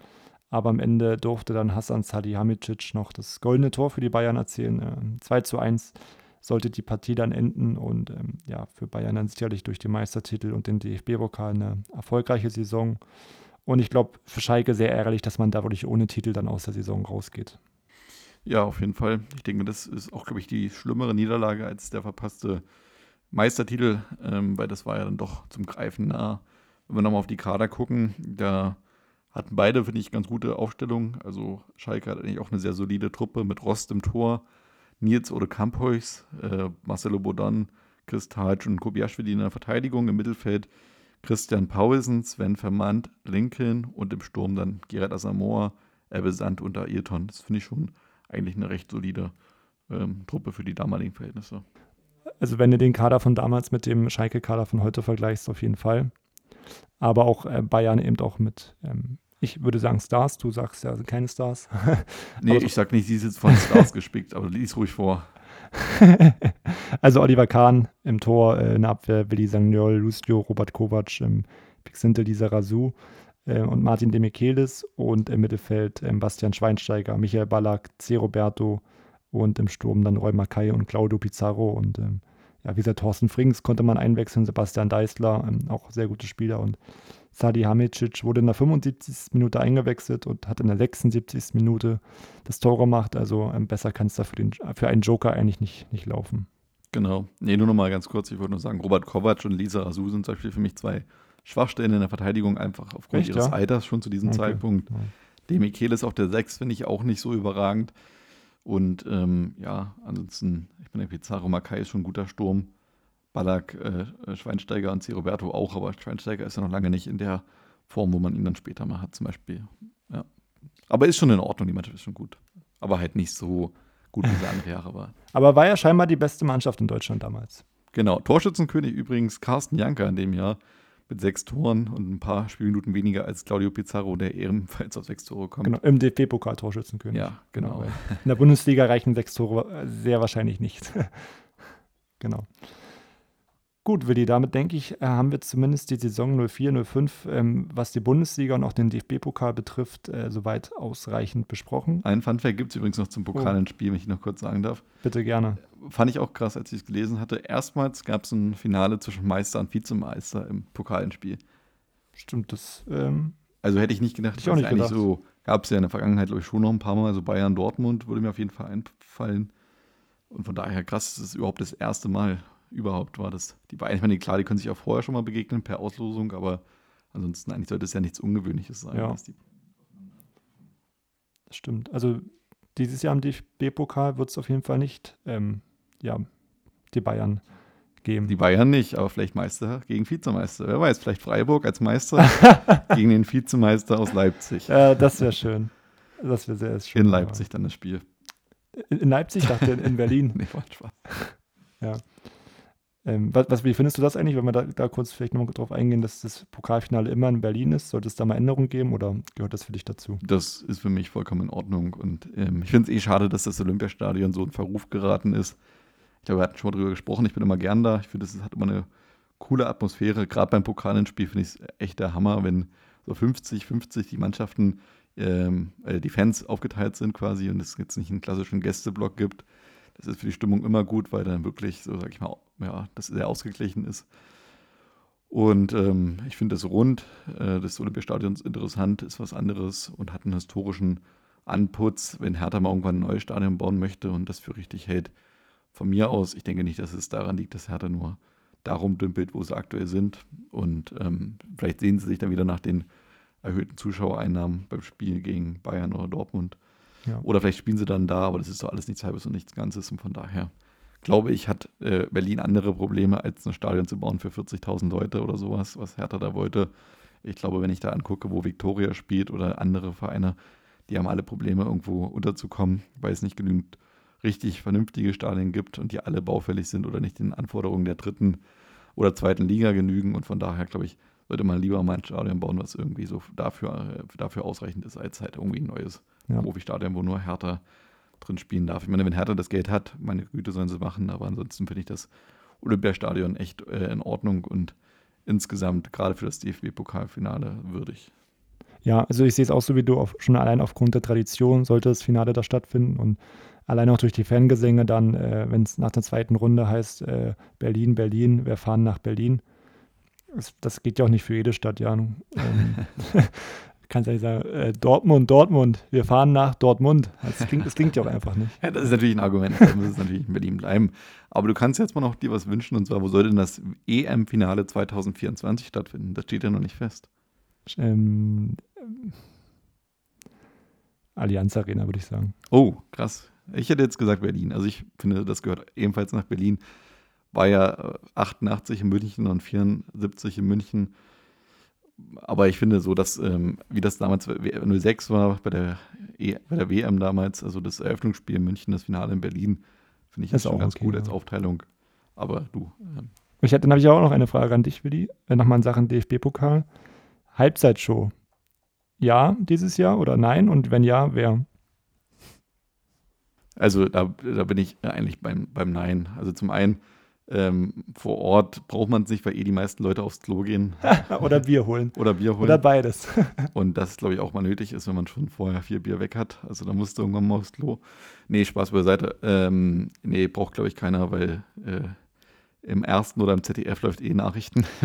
Aber am Ende durfte dann Hassan Salihamidzic noch das goldene Tor für die Bayern erzielen. Ähm, 2 zu 1 sollte die Partie dann enden und ähm, ja, für Bayern dann sicherlich durch den Meistertitel und den DFB-Pokal eine erfolgreiche Saison. Und ich glaube, für Schalke sehr ärgerlich, dass man da wirklich ohne Titel dann aus der Saison rausgeht. Ja, auf jeden Fall. Ich denke, das ist auch, glaube ich, die schlimmere Niederlage als der verpasste Meistertitel, ähm, weil das war ja dann doch zum Greifen nah. Wenn wir nochmal auf die Kader gucken, da hatten beide, finde ich, ganz gute Aufstellungen. Also Schalke hat eigentlich auch eine sehr solide Truppe mit Rost im Tor, Nils Ode Kamphuis, äh, Marcelo Bodan, Chris Talsch und Kobiaschwili in der Verteidigung, im Mittelfeld Christian Paulsen, Sven Vermand, Lincoln und im Sturm dann Gerard Asamoah, Ebbe Sand und Ayrton. Das finde ich schon eigentlich eine recht solide ähm, Truppe für die damaligen Verhältnisse. Also wenn du den Kader von damals mit dem Schalke-Kader von heute vergleichst, auf jeden Fall. Aber auch äh, Bayern eben auch mit ähm, ich würde sagen Stars, du sagst ja keine Stars. nee, ich sag nicht, sie ist jetzt von Stars gespickt, aber lies ruhig vor. also Oliver Kahn im Tor, äh, in der Abwehr Willi Sagnol, Lucio, Robert Kovac, ähm, Pixinte Lisa Rasu, äh, und Martin Demichelis und im Mittelfeld äh, Bastian Schweinsteiger, Michael Ballack, C. Roberto und im Sturm dann Roy Mackay und Claudio Pizarro und ähm, ja, wie gesagt, Thorsten Frings konnte man einwechseln, Sebastian Deißler, ähm, auch sehr gute Spieler und Sadi Hamicic wurde in der 75. Minute eingewechselt und hat in der 76. Minute das Tor gemacht. Also ähm, besser kann es da für, den, für einen Joker eigentlich nicht, nicht laufen. Genau. Nee, nur noch mal ganz kurz. Ich wollte nur sagen, Robert Kovac und Lisa Rasu sind zum Beispiel für mich zwei Schwachstellen in der Verteidigung, einfach aufgrund Echt, ihres ja? Alters schon zu diesem Okay. Zeitpunkt. Ja. Demichelis auf der 6 finde ich auch nicht so überragend. Und ähm, ja, ansonsten, ich bin der Pizarro Makai ist schon ein guter Sturm. Ballack, äh, Schweinsteiger und C. Roberto auch, aber Schweinsteiger ist ja noch lange nicht in der Form, wo man ihn dann später mal hat, zum Beispiel. Ja. Aber ist schon in Ordnung, die Mannschaft ist schon gut. Aber halt nicht so gut, wie sie andere Jahre war. Aber war ja scheinbar die beste Mannschaft in Deutschland damals. Genau, Torschützenkönig übrigens Carsten Janker in dem Jahr mit sechs Toren und ein paar Spielminuten weniger als Claudio Pizarro, der ebenfalls auf sechs Tore kommt. Genau, im DFB-Pokal Torschützenkönig. Ja, genau. weil In der Bundesliga reichen sechs Tore sehr wahrscheinlich nicht. genau. Gut, Willi, damit denke ich, äh, haben wir zumindest die Saison 04-05, ähm, was die Bundesliga und auch den DFB-Pokal betrifft, äh, soweit ausreichend besprochen. Ein Funfact gibt es übrigens noch zum pokalen Spiel, wenn ich noch kurz sagen darf. Bitte gerne. Fand ich auch krass, als ich es gelesen hatte. Erstmals gab es ein Finale zwischen Meister und Vizemeister im Pokalenspiel. Stimmt, das ähm, Also hätte ich nicht gedacht, ich auch nicht eigentlich gedacht. so gab es ja in der Vergangenheit, glaube ich, schon noch ein paar Mal. Also Bayern, Dortmund würde mir auf jeden Fall einfallen. Und von daher krass, dass es überhaupt das erste Mal überhaupt war, dass die Bayern, ich meine, klar, die können sich auch vorher schon mal begegnen per Auslosung, aber ansonsten eigentlich sollte es ja nichts Ungewöhnliches sein. Ja. das stimmt. Also dieses Jahr im DFB-Pokal wird es auf jeden Fall nicht ähm, ja, die Bayern geben. die Bayern nicht, aber vielleicht Meister gegen Vizemeister. Wer weiß, vielleicht Freiburg als Meister gegen den Vizemeister aus Leipzig. äh, das wäre schön. Das wäre sehr schön. In Leipzig dann das Spiel. In, Leipzig, dachte in, in Berlin. Nee, war Spaß. Ähm, was, was, wie findest du das eigentlich, wenn wir da, da kurz vielleicht nochmal drauf eingehen, dass das Pokalfinale immer in Berlin ist? Sollte es da mal Änderungen geben oder gehört das für dich dazu? Das ist für mich vollkommen in Ordnung. Und ähm, ich finde es eh schade, dass das Olympiastadion so in Verruf geraten ist. Ich glaube, wir hatten schon mal drüber gesprochen. Ich bin immer gern da. Ich finde, es hat immer eine coole Atmosphäre. Gerade beim Pokalenspiel finde ich es echt der Hammer, wenn so 50, 50 die Mannschaften, ähm, äh, die Fans aufgeteilt sind quasi und es jetzt nicht einen klassischen Gästeblock gibt. Das ist für die Stimmung immer gut, weil dann wirklich, so sag ich mal, ja, das sehr ausgeglichen ist. Und ähm, ich finde das Rund äh, des Olympiastadions interessant, ist was anderes und hat einen historischen Anputz, wenn Hertha mal irgendwann ein neues Stadion bauen möchte und das für richtig hält. Von mir aus, ich denke nicht, dass es daran liegt, dass Hertha nur darum dümpelt, wo sie aktuell sind. Und ähm, vielleicht sehen sie sich dann wieder nach den erhöhten Zuschauereinnahmen beim Spiel gegen Bayern oder Dortmund. Ja. Oder vielleicht spielen sie dann da, aber das ist doch alles nichts Halbes und nichts Ganzes. Und von daher glaube ich, hat äh, Berlin andere Probleme, als ein Stadion zu bauen für 40.000 Leute oder sowas, was Hertha da wollte. Ich glaube, wenn ich da angucke, wo Viktoria spielt oder andere Vereine, die haben alle Probleme, irgendwo unterzukommen, weil es nicht genügend richtig vernünftige Stadien gibt und die alle baufällig sind oder nicht den Anforderungen der dritten oder zweiten Liga genügen. Und von daher, glaube ich, sollte man lieber mal ein Stadion bauen, was irgendwie so dafür, äh, dafür ausreichend ist, als halt irgendwie ein neues Ja. Profistadion, wo nur Hertha drin spielen darf. Ich meine, wenn Hertha das Geld hat, meine Güte sollen sie machen, aber ansonsten finde ich das Olympiastadion echt äh, in Ordnung und insgesamt gerade für das DFB-Pokalfinale würdig. Ja, also ich sehe es auch so wie du, auf, schon allein aufgrund der Tradition sollte das Finale da stattfinden und allein auch durch die Fangesänge dann, äh, wenn es nach der zweiten Runde heißt, äh, Berlin, Berlin, wir fahren nach Berlin. Das, das geht ja auch nicht für jede Stadt, ja. Ähm, kannst ja nicht sagen, äh, Dortmund, Dortmund, wir fahren nach Dortmund. Das klingt, das klingt ja auch einfach nicht. Ja, das ist natürlich ein Argument, da muss es natürlich in Berlin bleiben. Aber du kannst jetzt mal noch dir was wünschen, und zwar, wo soll denn das EM-Finale 2024 stattfinden? Das steht ja noch nicht fest. Ähm, ähm, Allianz Arena, würde ich sagen. Oh, krass. Ich hätte jetzt gesagt Berlin. Also ich finde, das gehört ebenfalls nach Berlin. War ja äh, 88 in München und 74 in München. Aber ich finde so, dass, ähm, wie das damals 06 war bei der, e bei der WM damals, also das Eröffnungsspiel in München, das Finale in Berlin, finde ich Ist das schon auch ganz okay, gut ja. als Aufteilung. Aber du, ähm, Ich hätte, dann habe ich auch noch eine Frage an dich, Willi. Äh, Nochmal in Sachen DFB-Pokal. Halbzeitshow. Ja, dieses Jahr oder nein? Und wenn ja, wer? Also da, da bin ich eigentlich beim, beim Nein. Also zum einen Ähm, vor Ort braucht man es nicht, weil eh die meisten Leute aufs Klo gehen Oder Bier holen. oder Bier holen. Oder beides. Und das, glaube ich, auch mal nötig ist, wenn man schon vorher vier Bier weg hat. Also da musst du irgendwann mal aufs Klo. Nee, Spaß beiseite. Ähm, nee, braucht, glaube ich, keiner, weil äh, im ersten oder im ZDF läuft eh Nachrichten.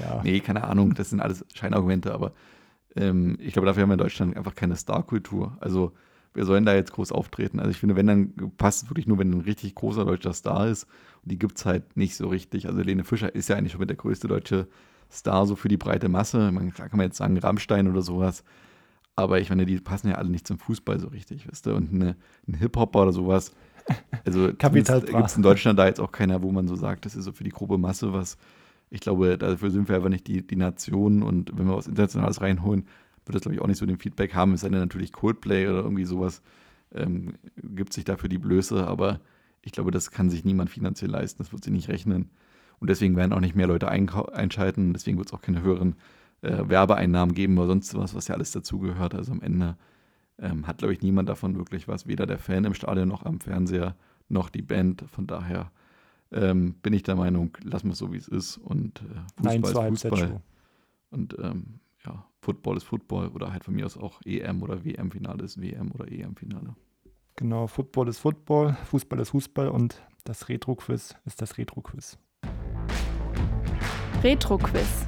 Ja. nee, keine Ahnung, das sind alles Scheinargumente, aber ähm, ich glaube, dafür haben wir in Deutschland einfach keine Star-Kultur. Also wir sollen da jetzt groß auftreten. Also ich finde, wenn dann passt es wirklich nur, wenn ein richtig großer deutscher Star ist. Und die gibt es halt nicht so richtig. Also Lene Fischer ist ja eigentlich schon mit der größte deutsche Star so für die breite Masse. Man, kann man jetzt sagen Rammstein oder sowas. Aber ich meine, die passen ja alle nicht zum Fußball so richtig, wisst ihr? Und eine, ein Hip-Hopper oder sowas. Also gibt es in Deutschland da jetzt auch keiner, wo man so sagt, das ist so für die grobe Masse was. Ich glaube, dafür sind wir einfach nicht die, die Nation und wenn wir was Internationales reinholen, wird das, glaube ich, auch nicht so den Feedback haben. Es sei denn natürlich Coldplay oder irgendwie sowas ähm, gibt sich dafür die Blöße, aber ich glaube, das kann sich niemand finanziell leisten, das wird sich nicht rechnen. Und deswegen werden auch nicht mehr Leute einschalten, deswegen wird es auch keine höheren äh, Werbeeinnahmen geben oder sonst was, was ja alles dazugehört. Also am Ende ähm, hat, glaube ich, niemand davon wirklich was, weder der Fan im Stadion noch am Fernseher noch die Band. Von daher ähm, bin ich der Meinung, lassen wir es so, wie es ist und äh, Nein Fußball zur ist Fußball. Und ähm, ja, Football ist Football oder halt von mir aus auch EM oder WM-Finale ist WM oder EM-Finale. Genau, Football ist Football, Fußball ist Fußball und das Retro-Quiz ist das Retro-Quiz. Retro-Quiz.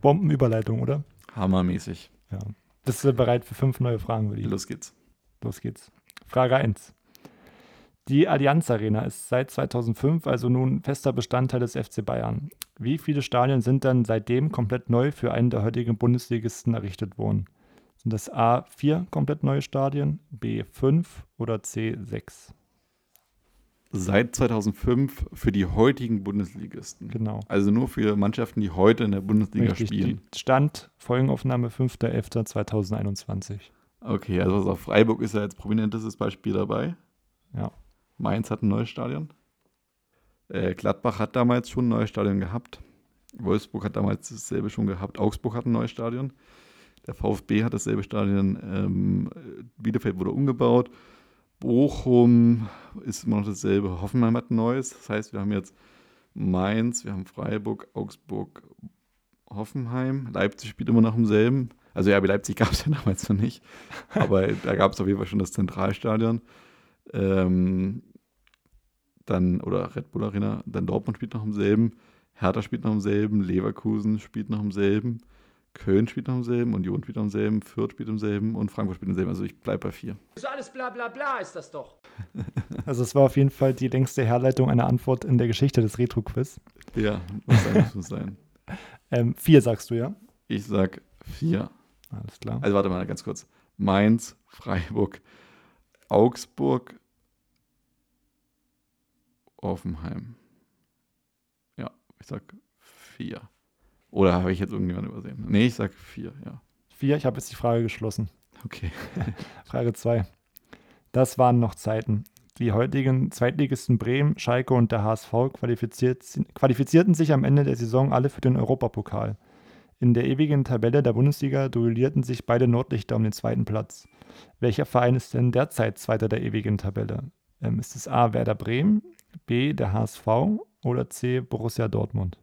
Bombenüberleitung, oder? Hammermäßig. Ja. Bist du bereit für fünf neue Fragen, Willi? Los geht's. Los geht's. Frage 1. Die Allianz Arena ist seit 2005 also nun fester Bestandteil des FC Bayern. Wie viele Stadien sind dann seitdem komplett neu für einen der heutigen Bundesligisten errichtet worden? Sind das A 4 komplett neue Stadien, B 5 oder C 6? Seit 2005 für die heutigen Bundesligisten. Genau. Also nur für Mannschaften, die heute in der Bundesliga Richtig. spielen. Stand Folgenaufnahme 5.11.2021. Okay, also auf Freiburg ist ja jetzt prominentestes Beispiel dabei. Ja. Mainz hat ein neues Stadion. Äh, Gladbach hat damals schon ein neues Stadion gehabt. Wolfsburg hat damals dasselbe schon gehabt. Augsburg hat ein neues Stadion. Der VfB hat dasselbe Stadion. Ähm, Bielefeld wurde umgebaut. Bochum ist immer noch dasselbe. Hoffenheim hat ein neues. Das heißt, wir haben jetzt Mainz, wir haben Freiburg, Augsburg, Hoffenheim. Leipzig spielt immer noch im selben. Also ja, bei Leipzig gab es ja damals noch nicht. Aber da gab es auf jeden Fall schon das Zentralstadion. Ähm, dann, oder Red Bull Arena, dann Dortmund spielt noch im selben, Hertha spielt noch im selben, Leverkusen spielt noch im selben, Köln spielt noch im selben, Union spielt noch im selben, Fürth spielt im selben und Frankfurt spielt im selben. Also ich bleibe bei vier. So alles bla bla bla ist das doch. Also es war auf jeden Fall die längste Herleitung einer Antwort in der Geschichte des Retro-Quiz. Ja, muss sein, muss muss sein. Ähm, vier sagst du, ja? Ich sag vier. Alles klar. Also warte mal ganz kurz. Mainz, Freiburg, Augsburg, Offenheim. Ja, ich sag vier. Oder habe ich jetzt irgendjemanden übersehen? Nee, ich sag vier, ja. Vier, ich habe jetzt die Frage geschlossen. Okay. Frage 2. Das waren noch Zeiten. Die heutigen Zweitligisten Bremen, Schalke und der HSV qualifiziert, qualifizierten sich am Ende der Saison alle für den Europapokal. In der ewigen Tabelle der Bundesliga duellierten sich beide Nordlichter um den zweiten Platz. Welcher Verein ist denn derzeit Zweiter der ewigen Tabelle? Ähm, ist es A. Werder Bremen, B. der HSV oder C. Borussia Dortmund?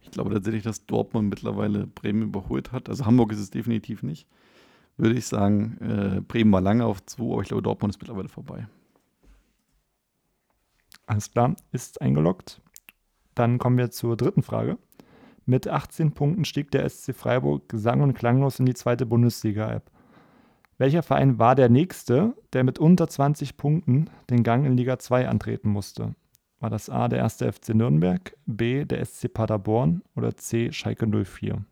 Ich glaube tatsächlich, dass Dortmund mittlerweile Bremen überholt hat. Also Hamburg ist es definitiv nicht. Würde ich sagen, äh, Bremen war lange auf 2, aber ich glaube, Dortmund ist mittlerweile vorbei. Alles klar, ist eingeloggt. Dann kommen wir zur dritten Frage. Mit 18 Punkten stieg der SC Freiburg sang- und klanglos in die zweite Bundesliga-App. Welcher Verein war der nächste, der mit unter 20 Punkten den Gang in Liga 2 antreten musste? War das A der erste FC Nürnberg, B der SC Paderborn oder C Schalke 04?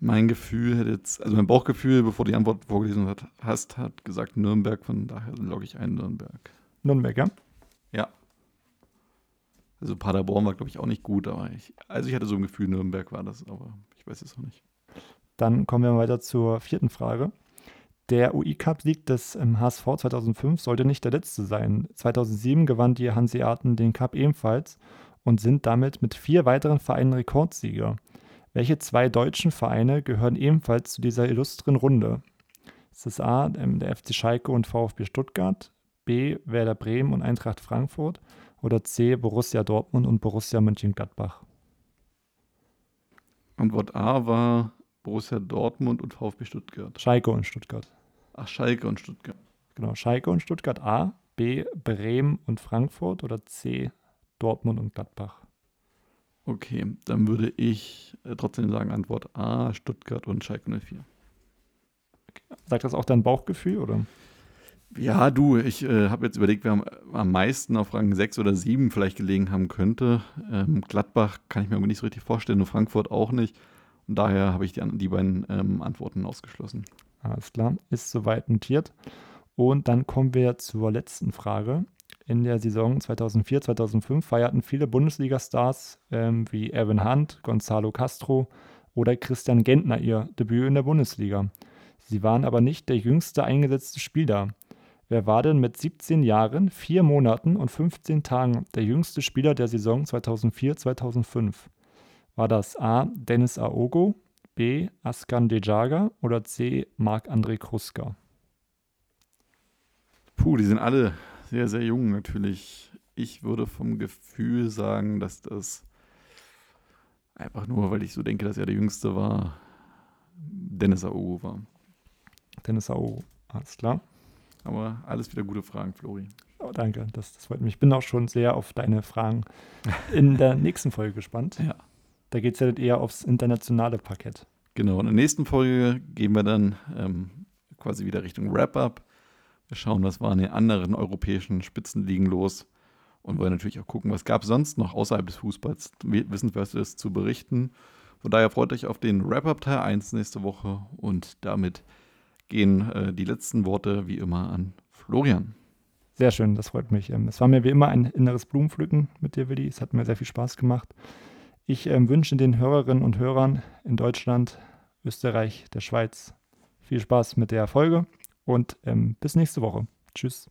Mein Gefühl hätte jetzt, also mein Bauchgefühl, bevor du die Antwort vorgelesen hat, hast, hat gesagt Nürnberg, von daher logge ich ein Nürnberg. Nürnberg, ja? Ja. Also Paderborn war, glaube ich, auch nicht gut, aber ich, also ich hatte so ein Gefühl, Nürnberg war das, aber ich weiß es noch nicht. Dann kommen wir weiter zur vierten Frage. Der UI-Cup-Sieg des ähm, HSV 2005 sollte nicht der letzte sein. 2007 gewann die Hanseaten den Cup ebenfalls und sind damit mit vier weiteren Vereinen Rekordsieger. Welche zwei deutschen Vereine gehören ebenfalls zu dieser illustren Runde? Ist es A, ähm, der FC Schalke und VfB Stuttgart, B. Werder Bremen und Eintracht Frankfurt oder C. Borussia Dortmund und Borussia Mönchengladbach? Antwort A war Borussia Dortmund und VfB Stuttgart. Schalke und Stuttgart. Ach, Schalke und Stuttgart. Genau, Schalke und Stuttgart A, B. Bremen und Frankfurt oder C. Dortmund und Gladbach? Okay, dann würde ich äh, trotzdem sagen Antwort A, Stuttgart und Schalke 04. Sagt das auch dein Bauchgefühl, oder? Ja, du, ich äh, habe jetzt überlegt, wer am, am meisten auf Rang 6 oder 7 vielleicht gelegen haben könnte. Ähm, Gladbach kann ich mir aber nicht so richtig vorstellen und Frankfurt auch nicht. Und daher habe ich die, die beiden ähm, Antworten ausgeschlossen. Alles klar, ist soweit notiert. Und dann kommen wir zur letzten Frage. In der Saison 2004-2005 feierten viele Bundesliga-Stars ähm, wie Erwin Hunt, Gonzalo Castro oder Christian Gentner ihr Debüt in der Bundesliga. Sie waren aber nicht der jüngste eingesetzte Spieler. Wer war denn mit 17 Jahren, 4 Monaten und 15 Tagen der jüngste Spieler der Saison 2004-2005? War das A. Dennis Aogo, B. Askan Dejaga oder C. Marc-André Kruska? Puh, die sind alle sehr, sehr jung natürlich. Ich würde vom Gefühl sagen, dass das einfach nur, weil ich so denke, dass er der Jüngste war, Dennis Aogo war. Dennis Aogo, alles klar. Aber alles wieder gute Fragen, Flori. Oh, danke, das, das freut mich. Ich bin auch schon sehr auf deine Fragen in der nächsten Folge gespannt. Ja. Da geht es ja dann eher aufs internationale Parkett. Genau, in der nächsten Folge gehen wir dann ähm, quasi wieder Richtung Wrap-Up. Wir schauen, was war in den anderen europäischen Spitzenligen los und wollen natürlich auch gucken, was gab es sonst noch außerhalb des Fußballs Wissenswertes zu berichten. Von daher freut euch auf den Wrap-Up Teil 1 nächste Woche und damit gehen äh, die letzten Worte wie immer an Florian. Sehr schön, das freut mich. Ähm, Es war mir wie immer ein inneres Blumenpflücken mit dir, Willi. Es hat mir sehr viel Spaß gemacht. Ich ähm, wünsche den Hörerinnen und Hörern in Deutschland, Österreich, der Schweiz viel Spaß mit der Folge und ähm, bis nächste Woche. Tschüss.